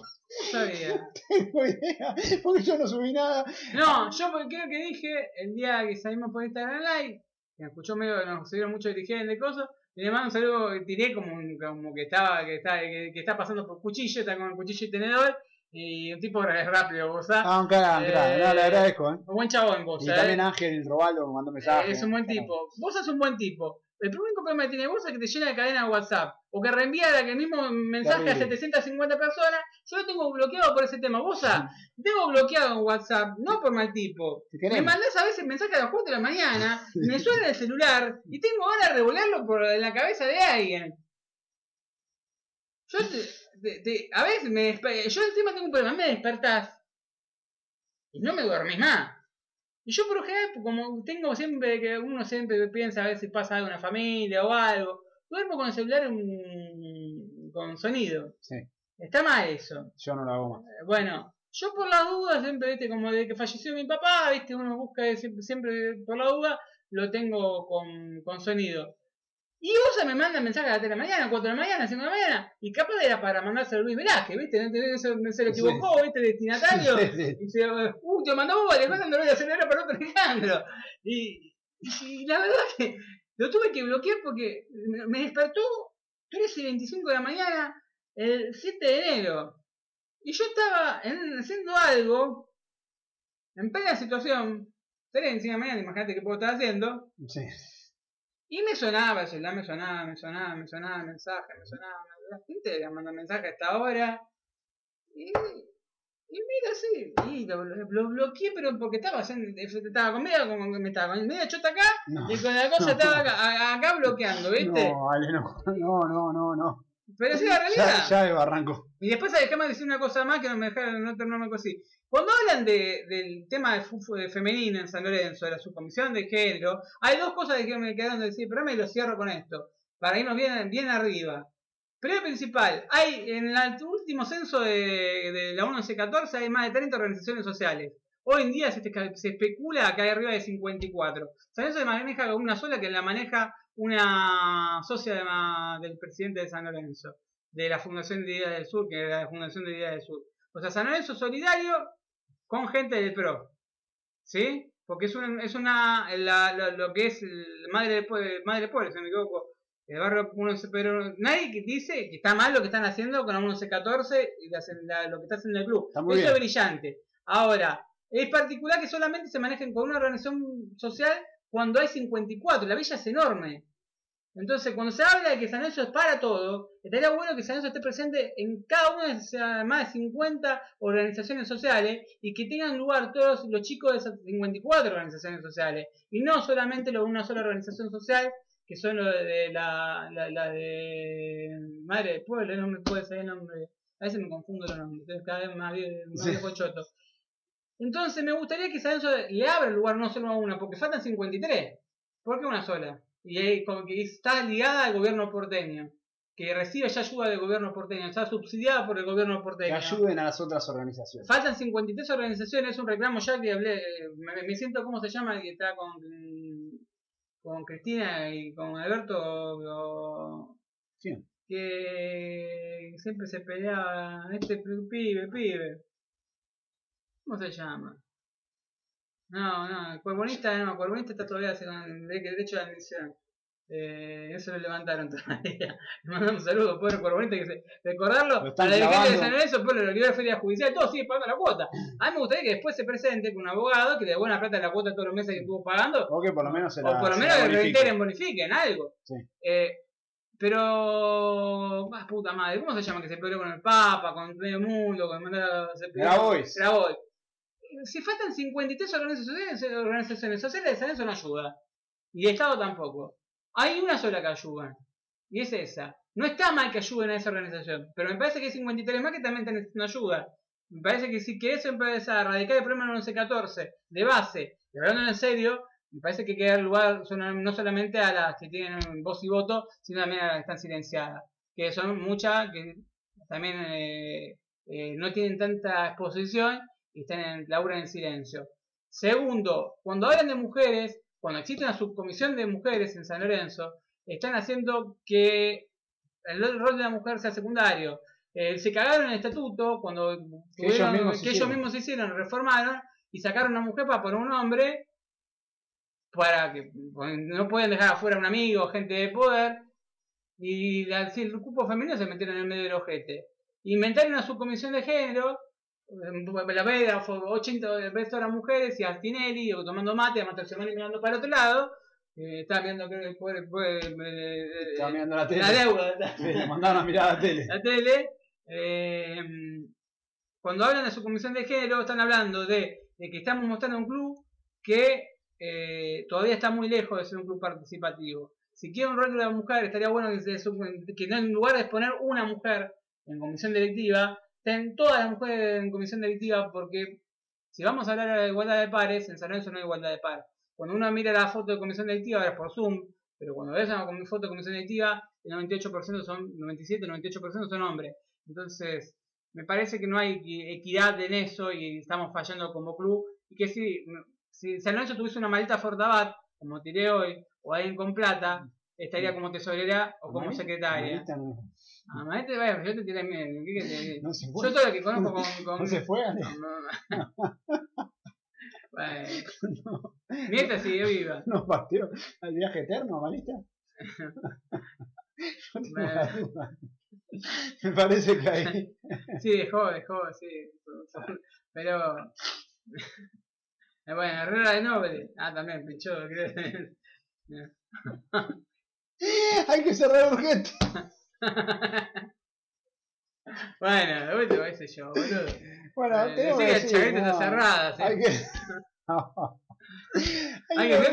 Sabía. tengo idea, porque yo no subí nada. No, yo porque creo que dije el día que salimos por Instagram Live, que me escuchó medio, nos subieron mucho dirigentes de cosas, y le mando un saludo que tiré como, un- como que estaba, que está, que, que está pasando por cuchillo, está con el cuchillo y tenedor, y un tipo re- rápido, vos sabés. Ah, un cagán, Eh, claro, no, le agradezco. ¿eh? Un buen chabón vos, Y ¿sabés? también Ángel Robaldo me mandó mensaje. Eh, es un buen tipo. Vos sos un buen tipo. El único problema que tiene vos es que te llena de cadena de WhatsApp. O que reenvía el mismo mensaje a Terrible. 750 personas. Yo lo tengo bloqueado por ese tema. Vos tengo bloqueado en WhatsApp, no por mal tipo. Me mandás a veces mensajes a las 4 de la mañana, me suena el celular y tengo ganas de revolearlo por la cabeza de alguien. Yo te, a veces me yo encima tengo un problema, me despertás y no me dormís más. Y yo por lo general, como tengo siempre que uno siempre piensa a ver si pasa algo en la familia o algo, duermo con el celular en- con sonido. Sí, Está mal eso. yo no lo hago más. Eh, Bueno, yo por las dudas, siempre, viste, como de que falleció mi papá, viste, uno busca siempre, siempre por la duda, lo tengo con, con sonido. Y Osa me manda mensajes a las 3 de la mañana, 4 de la mañana, 5 de la mañana, y capaz era para mandárselo a Luis Velázquez, ¿viste? Se, se le equivocó, ¿viste? Destinatario. Sí, sí. Y se, uh, te mandó vos, después no lo voy a ahora para otro Alejandro. Y, y la verdad que lo tuve que bloquear porque me, despertó 13 y 25 de la mañana el 7 de enero. Y yo estaba en- haciendo algo, en plena situación, 3 y 25 de la mañana, imagínate qué puedo estar haciendo, Sí. Y me sonaba el celular, me sonaba, me sonaba, me sonaba mensaje, me sonaba, la gente le manda mensaje a esta hora. Y, y mira, sí, y lo, lo- lo bloqueé, pero porque estaba haciendo, estaba con media, como que me estaba con media chota acá, No. y con la cosa No. [laughs] estaba acá, acá bloqueando, ¿viste? No, Ale, no, [laughs] no, no, no, no. Pero sí, la realidad. Ya, ya de barranco. Y después déjame decir una cosa más que no me dejaron no terminarme con así. Cuando hablan de, del tema de fútbol femenino en San Lorenzo, de la subcomisión de género, hay dos cosas que me quedaron de decir, pero me lo cierro con esto, para irnos bien, bien arriba. Primero principal, hay en el último censo de, de la 1114 hay más de 30 organizaciones sociales. Hoy en día se especula que hay arriba de 54. San Lorenzo se maneja con una sola que la maneja una socia de ma- del presidente de San Lorenzo de la Fundación de Ideas del Sur, que es la Fundación de Ideas del Sur. O sea, San Lorenzo solidario con gente del PRO. ¿Sí? Porque es, un- es una, la- la- lo que es el Madre de Pueblo, Madre Pobre, si no me equivoco, el barrio 11, pero nadie que dice que está mal lo que están haciendo con la 1114 y la- la- lo que está haciendo el club. Está muy Eso es bien. brillante. Ahora, es particular que solamente se manejen con una organización social cuando hay 54. La villa es enorme. Entonces, cuando se habla de que San Lorenzo es para todo, estaría bueno que San Lorenzo esté presente en cada una de esas más de 50 organizaciones sociales y que tengan lugar todos los chicos de esas 54 organizaciones sociales y no solamente lo de una sola organización social que son lo de la, la, la de Madre del Pueblo, no me puede ser el nombre, a veces me confundo los nombres, cada vez más, vie- más Sí. viejo choto. Entonces me gustaría que San Lorenzo le abra el lugar no solo a una, porque faltan 53. ¿Por qué una sola? Y ahí como que está ligada al gobierno porteño, que recibe ya ayuda del gobierno porteño, está subsidiada por el gobierno Que porteño. ayuden a las otras organizaciones. Faltan 53 organizaciones, es un reclamo ya que hablé, me, me siento, ¿cómo se llama? Que está con, con Cristina y con Alberto, o- Sí. que siempre se peleaba, este pibe, pibe. ¿Cómo se llama? No, no, el cuerbonista no, el cuerbonista está todavía el derecho de admisión. Eh, eso lo levantaron todavía. [laughs] Le mandamos un saludo, pobre cuerbonista, que se, recordarlo Lo a están la dirigente de. San Lorenzo, después lo liberó de feria judicial, todo sigue pagando la cuota. A mí me gustaría que después se presente con un abogado que le devuelva plata de la cuota todos los meses que estuvo pagando, O que por lo menos se la o por lo menos la que reiteren, bonifiquen algo. Sí. Eh, pero, más puta madre, ¿cómo se llama que se peleó con el Papa, con medio mundo, con se peleó- Grabois. Grabois. Si faltan 53 organizaciones, organizaciones sociales, San Lorenzo no ayuda. Y el Estado tampoco. Hay una sola que ayuda. Y es esa. No está mal que ayuden a esa organización. Pero me parece que hay 53 más que también están ayuda. Me parece que si querés empezar a erradicar el problema del 1114 de base, y hablando en serio, me parece que hay que dar lugar no solamente a las que tienen voz y voto, sino también a las que están silenciadas. Que son muchas que también eh, eh, no tienen tanta exposición y están en, laburan en silencio. Segundo, cuando hablan de mujeres, cuando existe una subcomisión de mujeres en San Lorenzo, están haciendo que el rol de la mujer sea secundario. Eh, se cagaron el estatuto cuando Que ellos mismos que ellos hicieron. reformaron y sacaron a una mujer para poner un hombre para que pues, no pueden dejar afuera a un amigo, gente de poder, y el cupo femenino se metieron en el medio del ojete. Inventaron una subcomisión de género, la veda, fue 80 veces eran mujeres, y Altinelli, o tomando mate, a Matersemani mirando para otro lado, eh, estaba viendo que el pobre, eh, Estaba mirando la tele. la deuda, [laughs] Sí, le mandaron a mirar la tele. la tele, eh, cuando hablan de su comisión de género, están hablando de, de que estamos mostrando un club que eh, todavía está muy lejos de ser un club participativo. Si quiere un rol de la mujer, estaría bueno que, se, que en lugar de exponer una mujer en comisión directiva, estén todas las mujeres en comisión directiva, porque si vamos a hablar de igualdad de pares, en San Lorenzo no hay igualdad de pares. Cuando uno mira la foto de comisión directiva, ahora es por Zoom, pero cuando ves una foto de comisión directiva, el 98% son, 97, 98% son hombres. Entonces, me parece que no hay equi- equidad en eso y estamos fallando como club. Y que si, si San Lorenzo tuviese una maldita Fortabat, como tiré hoy, o alguien con plata, estaría como tesorera o como secretaria. No, Ah, Maite, vaya, yo te tiré miedo. ¿qué que te- no se Yo fue. todo lo que conozco [laughs] con. con No se fue, Ale. [laughs] bueno. Mientras sigue viva. [laughs] No partió al viaje eterno, Amarita. No tengo Bueno. la duda. Me parece que ahí. Sí, dejó, dejó, sí. Pero. Bueno, Herrera de Noble. Ah, también, pinchó. creo. Hay que cerrar urgente. [laughs] bueno, de último, qué sé yo, boludo. Bueno, Eh, que que la decir, chaqueta está no, cerrada, sí. Hay que. [laughs] Hay que no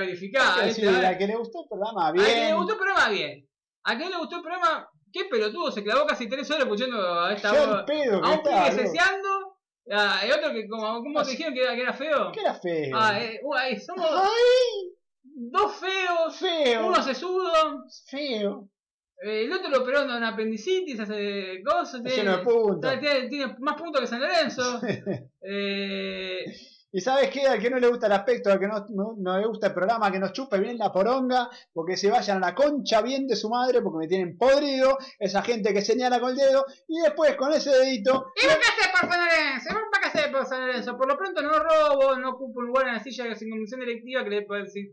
verificada. que a que le gustó el programa, A quien le bien. gustó el programa, bien. A quien le gustó el programa, qué pelotudo, se clavó casi tres horas escuchando a esta voz. el pedo que A un pibe loco. ceseando, a- y otro que, como, ¿cómo te dijeron que era, que era feo? Que era feo. Ah, eh, uy, somos ¡Ay! dos feos, Feo. uno sesudo, Feo. Eh, el otro lo operó de una apendicitis, hace cosas, lleno de puntos. tiene, tiene más puntos que San Lorenzo. [laughs] eh, ¿Y sabes qué? Al que no le gusta el aspecto, al que no, no, no le gusta el programa, que nos chupe bien la poronga, porque se vayan a la concha bien de su madre, porque me tienen podrido, esa gente que señala con el dedo, y después con ese dedito, ¿Y vos qué haces por San Lorenzo? ¿Y qué haces por San Lorenzo? Por lo pronto no robo, no ocupo un lugar en la silla sin comisión directiva que le,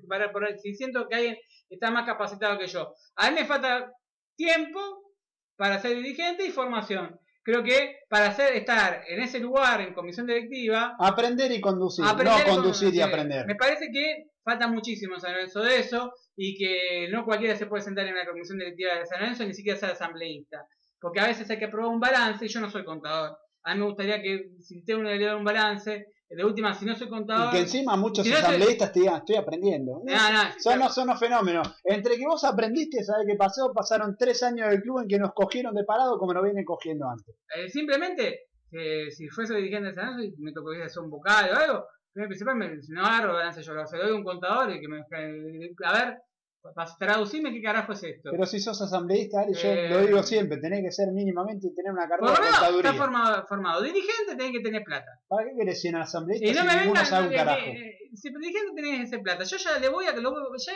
para- para- si siento que alguien está más capacitado que yo. A mí me falta tiempo para ser dirigente y formación. Creo que para hacer, estar en ese lugar en comisión directiva, aprender y conducir, aprender no con- conducir y sí, aprender. Me parece que falta muchísimo San Lorenzo de eso y que no cualquiera se puede sentar en la comisión directiva de San Lorenzo ni siquiera ser asambleísta. Porque a veces hay que aprobar un balance y yo no soy contador. A mí me gustaría que si tengo que leer un balance, de última, si no soy Y contador. que encima muchos Si no asambleístas te digan, estoy aprendiendo. No, no, Son, claro. son los fenómenos. Entre que vos aprendiste, ¿sabes qué pasó? Pasaron tres años del club en que nos cogieron de parado como nos vienen cogiendo antes. Eh, simplemente, eh, si fuese dirigente de San y me tocaría hacer un vocal o algo, y principal, me, si no agarro balance yo, se lo doy a un contador y que me. eh, a ver, para traducirme qué carajo es esto. Pero si sos asambleísta, yo Eh, lo digo siempre, tenés que ser mínimamente y tener una Por carrera lo de contaduría. está formado, formado. Dirigente tenés que tener plata. ¿Para qué querés ser asambleísta Y no si me ninguno vengan sabe un que- carajo? que- eh, si dirigente tenés ese plata. Yo ya le voy a, lo, ya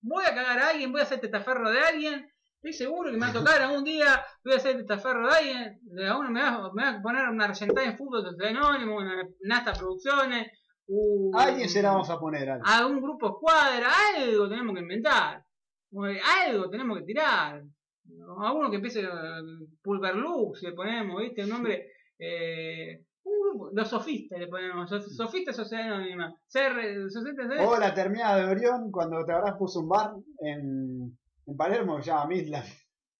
voy a cagar a alguien, voy a hacer testaferro de alguien. Estoy seguro que me va a tocar algún día, voy a hacer testaferro de alguien. De a uno me va, me va a poner una argentina en fútbol de anónimo, una Nasta Producciones. Un- A alguien se la vamos a poner, Ale. a un grupo escuadra, algo tenemos que inventar. Algo tenemos que tirar. A uno que empiece eh, Pulverlux, le ponemos, ¿viste? El nombre. Eh, un grupo, los sofistas le ponemos. Sof- Sofistas Sociedad Anónima. Sociedad, O la terminada de Orión, cuando te habrás puso un bar en, en Palermo llama Midland.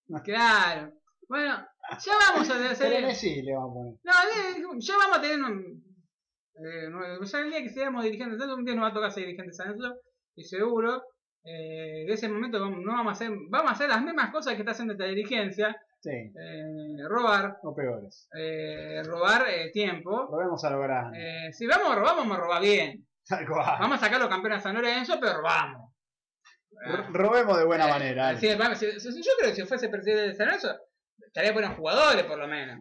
[laughs] Claro. Bueno, ya vamos a hacer. Le vamos a poner. No, eh, ya vamos a tener un. Eh, no- ya el día que seamos dirigentes, un día nos va a tocar ser dirigentes de San Lorenzo, y seguro. Eh, de ese momento vamos, no vamos a hacer, vamos a hacer las mismas cosas que está haciendo esta dirigencia, Sí, eh, robar, o peores. eh, robar tiempo. Lo vamos a. Eh, si vamos a robar, vamos a robar bien. Tal cual. Vamos a sacar los campeones de San Lorenzo, pero robamos. Robemos de buena manera. Ale. sí, vamos, si- si- yo creo que si fuese presidente de San Lorenzo, estaría buenos jugadores por lo menos.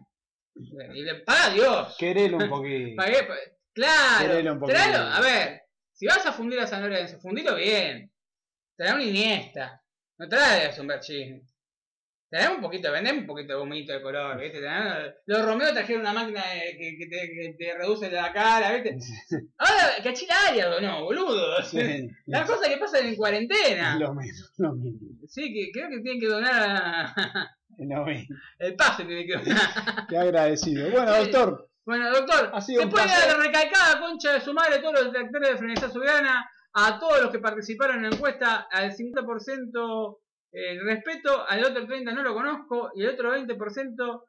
[laughs] Y le paga Dios. Querelo un [laughs] poquito. Pagué, claro, un tráelo, a ver, si vas a fundir a San Lorenzo, fundilo bien. Trae una Iniesta, no traes un Berchini. Trae un poquito, vendemos un poquito de humito de color, ¿viste? Trae- Los Romeo trajeron una máquina de- que, que te, que te reduce la cara, ¿viste? [laughs] Ahora, cachila área, no, boludo. [laughs] Sí. Las cosas que pasan en cuarentena. Lo mismo, lo mismo. Sí, que creo que tienen que donar a- [laughs] mismo. el pase, tienen que donar. Qué agradecido. Bueno, doctor, Bueno, doctor, Ha sido un después de placer. la recalcada concha de su madre a todos los detractores de Frenesá Soberana, a todos los que participaron en la encuesta, al 50% el respeto, al otro 30% no lo conozco, y el otro 20%,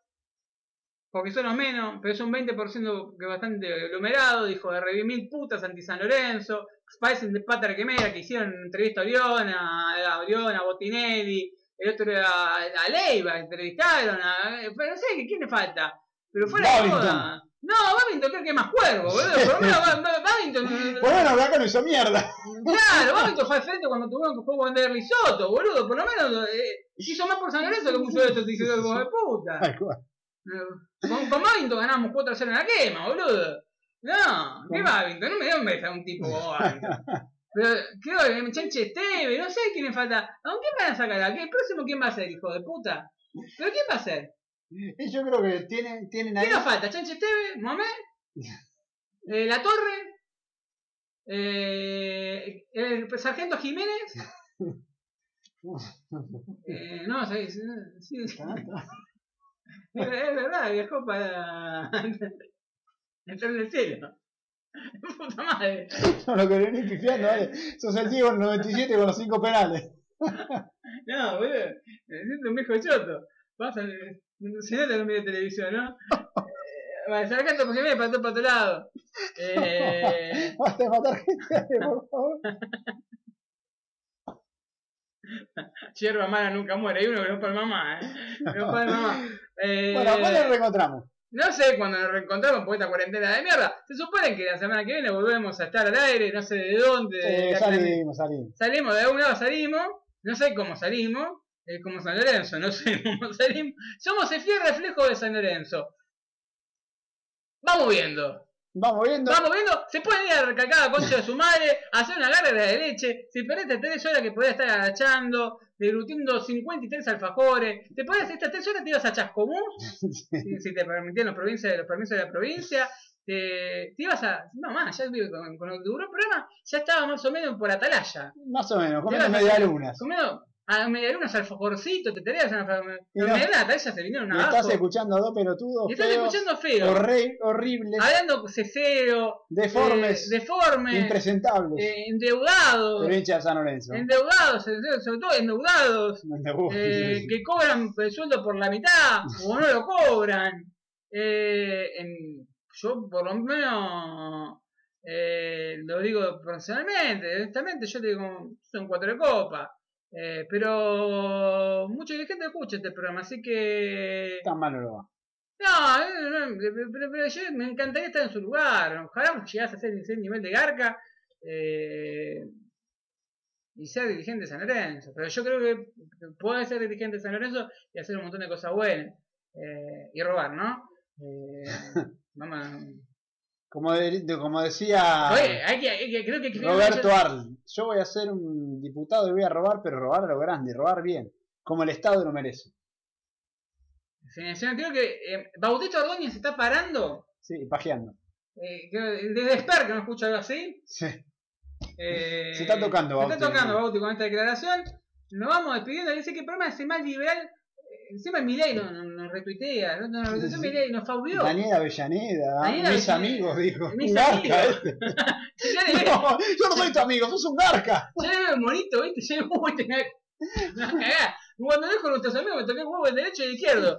porque son los menos, pero es un 20% que bastante aglomerado, dijo de revivir mil putas anti San Lorenzo, parecen de pata quemera que hicieron entrevista a Oriona, a Oriona, a Botinelli, el otro era a, a Leiva, entrevistaron, a, pero no sé, ¿quién le falta? Pero fuera de. No, Babington creo que es más cuervo, boludo. Por lo menos Ba- Ba- Babington. bueno, acá no hizo mierda. Claro, Babington fue al frente cuando tuvieron que jugar con Ander Risotto, boludo. Por lo menos eh, hizo más por San Lorenzo que muchos de estos hijos de puta. Cual. Con, con Babington ganamos 4 a 0 en la quema, boludo. No, ¿qué Babington? No me dio un beso a un tipo como Babington. [laughs] Pero creo que Chanche Esteve, no sé quién le falta. ¿A quién van a sacar? ¿A qué? ¿El próximo quién va a ser, hijo de puta? ¿Pero quién va a ser? Y [laughs] yo creo que tienen, tienen ahí. ¿Quién nos falta? ¿Chanche Esteve? ¿Mohamed? [laughs] Eh, ¿La Torre? Eh, ¿El Sargento Jiménez? [laughs] Eh, no, sí, sí, sí. Es, verdad, viajó para entrar en el cielo. Puta madre. No lo quería ni pifiando, vale. Sos el Diego en el 97 con los 5 penales. No, boludo, me siento un viejo choto. Pasa, se nota que mira televisión, ¿no? Eh, Vale, sargento porque me para para otro lado. Eh, [laughs] Basta de matar gente, por [laughs] favor. Hierba mala nunca muere. Hay uno que no para mamá, ¿eh? No para mamá. Eh, Bueno, ¿cuándo nos reencontramos? No sé cuándo nos reencontramos por esta cuarentena de mierda. Se supone que la semana que viene volvemos a estar al aire, no sé de dónde. Eh, salimos, salimos. Salimos, de algún lado salimos, no sé cómo salimos, es como San Lorenzo, no [laughs] salimos. Somos el fiel reflejo de San Lorenzo. Vamos viendo, Vamos viendo. vamos viendo, se pueden ir a recalcar a concha de su madre, [laughs] hacer una garra de leche, si perdiste tres horas que podías estar agachando, deglutiendo 53 alfajores, te podías estas tres horas te ibas a Chascomús, [laughs] si, si te permitían los, provincias, los permisos de la provincia, te, te ibas a, no más, ya con, con lo que duró el programa, ya estaba más o menos por Atalaya. Más o menos, comiendo media lunas. Comiendo a medialunas alfajorcitos, te tenías una la no- tal se vinieron abajo. estás escuchando a dos pelotudos Y estás escuchando feo. horribles, Hablando cesero. deformes, eh, deformes. impresentables. eh, endeudados. De San Lorenzo. endeudados, sobre todo endeudados. [laughs] Eh, que cobran el sueldo por la mitad [laughs] o no lo cobran. Eh, en- yo por lo menos eh, lo digo personalmente, honestamente, yo te digo, son cuatro de copa. Eh, pero mucha gente escucha este programa, así que... Tan mal no lo va. No, eh, no, pero, yo me encantaría estar en su lugar. Ojalá llegase a ser ese nivel de garca eh, y ser dirigente de San Lorenzo. Pero yo creo que puede ser dirigente de San Lorenzo y hacer un montón de cosas buenas. Eh, y robar, ¿no? Eh, [laughs] vamos a- Como, de- como decía Oye, hay que, hay que- creo que Roberto Arl, yo voy a ser un diputado y voy a robar, pero robar a lo grande, robar bien, como el Estado lo merece. Sí, yo creo que eh, Bautista Ordóñez se está parando. Sí, pajeando. Eh, desde Sper que no escucha algo así. Sí. Eh, Se está tocando, Se Bauti. está tocando Bauti con esta declaración. Nos vamos despidiendo. Dice que el programa es el más liberal. Encima Milei nos, nos, nos retuitea. Nos retuiteó Sí. Milei, nos fabulió. Daniel Avellaneda, Daniel mis Avellaneda. amigos, dijo. Mis Un garca, amigos. este. [laughs] No, yo no soy tu amigo, sos un garca. ya le veo el monito, ¿viste? Ya le veo, cagada. Cuando dejo con nuestros amigos me toqué el huevo del derecho y el izquierdo.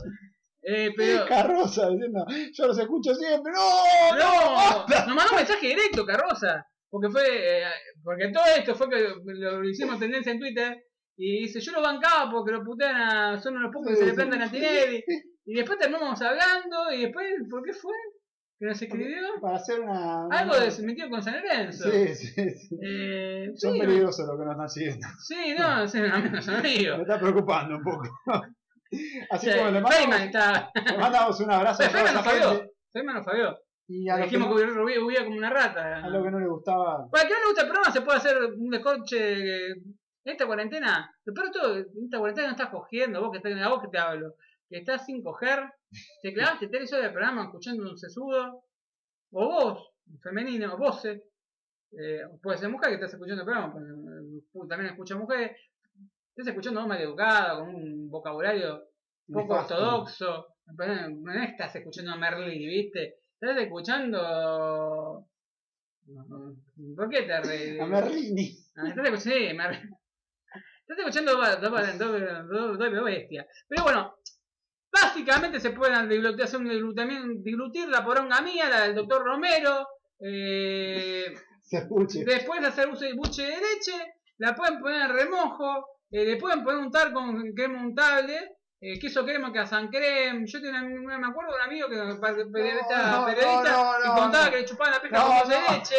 Eh, pero. Carroza diciendo, yo los escucho siempre. No, no, No, nos mandó un mensaje directo, Carroza. Porque fue, eh, porque todo esto fue que lo hicimos tendencia en Twitter. Y dice, yo lo bancaba porque lo putean a, son unos pocos que se le plantan a Tinelli. Y después terminamos hablando, y después, ¿por qué fue? Que nos escribió. Para hacer una. Algo de metió con San Lorenzo. Sí, sí, sí. Eh, Son sí, peligrosos los que nos están siguiendo. sí, no, sí, no, no son amigos. Me está preocupando un poco. Así Sí, como le mandamos, está. le mandamos un abrazo a toda Feynman nos fabió. Feynman nos fabió. Y a lo, que Dijimos no, que hubiera como una rata. a lo que no le gustaba. Para que no le guste el programa se puede hacer un descorche en esta cuarentena. Lo peor de todo, en esta cuarentena no estás cogiendo, vos que estás en la voz que te hablo, que estás sin coger, te clavaste tres horas de programa escuchando un sesudo, o vos, femenino, o vos, eh, puede ser mujer que estás escuchando el programa, pero, eh, también escucha mujeres, estás escuchando mal educada, con un vocabulario poco Nefasto. ortodoxo, no estás escuchando a Merlí, ¿viste? Estás escuchando... ¿Por qué te? A Merlini. Ah, Estás escuchando, sí, me- estás escuchando dos, dos- dos bestias. Pero bueno, básicamente se pueden deglutir, hacer un deglutir la poronga mía, la del doctor Romero. eh, [laughs] después de hacer uso de buche de leche, la pueden poner en remojo, eh, le pueden poner untar con crema untable. Eh, queso crema, casan creme. Yo tenía, me acuerdo de un amigo que periodista, no, periodista no, y contaba que le chupaban la pesca con dulce de leche.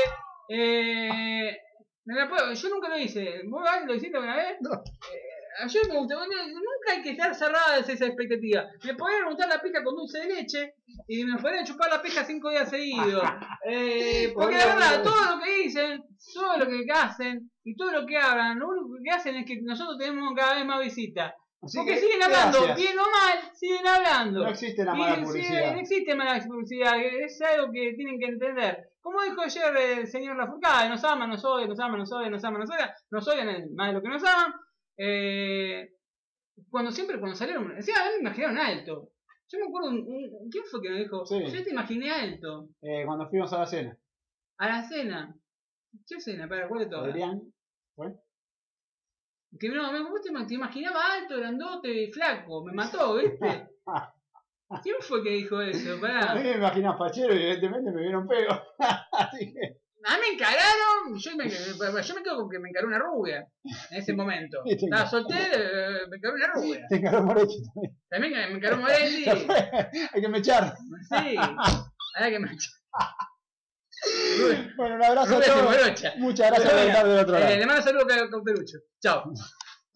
Eh, me la puedo- yo nunca lo hice. ¿Vos lo hiciste alguna vez? No. Eh, yo me gusta, nunca hay que estar cerradas esa expectativa. Me podrían untar la pija con dulce de leche y me podrían chupar la pija cinco días seguidos. [laughs] Eh, porque la verdad, todo lo que dicen, todo lo que hacen y todo lo que hablan, lo único que hacen es que nosotros tenemos cada vez más visitas. Así Porque que, siguen hablando, gracias. bien o mal, siguen hablando. No existe la Y mala sí, publicidad. no existe mala publicidad, es algo que tienen que entender. Como dijo ayer el señor Lafourcade, nos ama, nos odia, nos ama, nos odia, nos ama, nos odia, nos odian más de lo que nos aman. Eh, cuando siempre, cuando salieron, decía, a mí me imaginaron alto. Yo me acuerdo, un- un- ¿quién fue que me dijo? Sí. Yo te imaginé alto. Eh, cuando fuimos a la cena. A la cena. ¿Qué cena? Para, ¿cuál de todas? Adrián, ¿fue? Que no, me, vos te, te imaginaba alto, grandote, flaco, me mató, ¿viste? [laughs] ¿Quién fue que dijo eso? A Pará. mí me imaginas fachero y evidentemente me vieron pego. [laughs] Así que, A mí me encararon, yo me, yo me quedo con que me encaró una rubia en ese momento. [laughs] Estaba soltero, eh, me encaró una rubia. te encaró Moretti también. También me encaró Moretti. Hay que me echar. Sí, ahora que me Bueno, un abrazo a todos. Muchas gracias por estar del otro lado. Eh, le mando saludos a Cauterucho. Chao.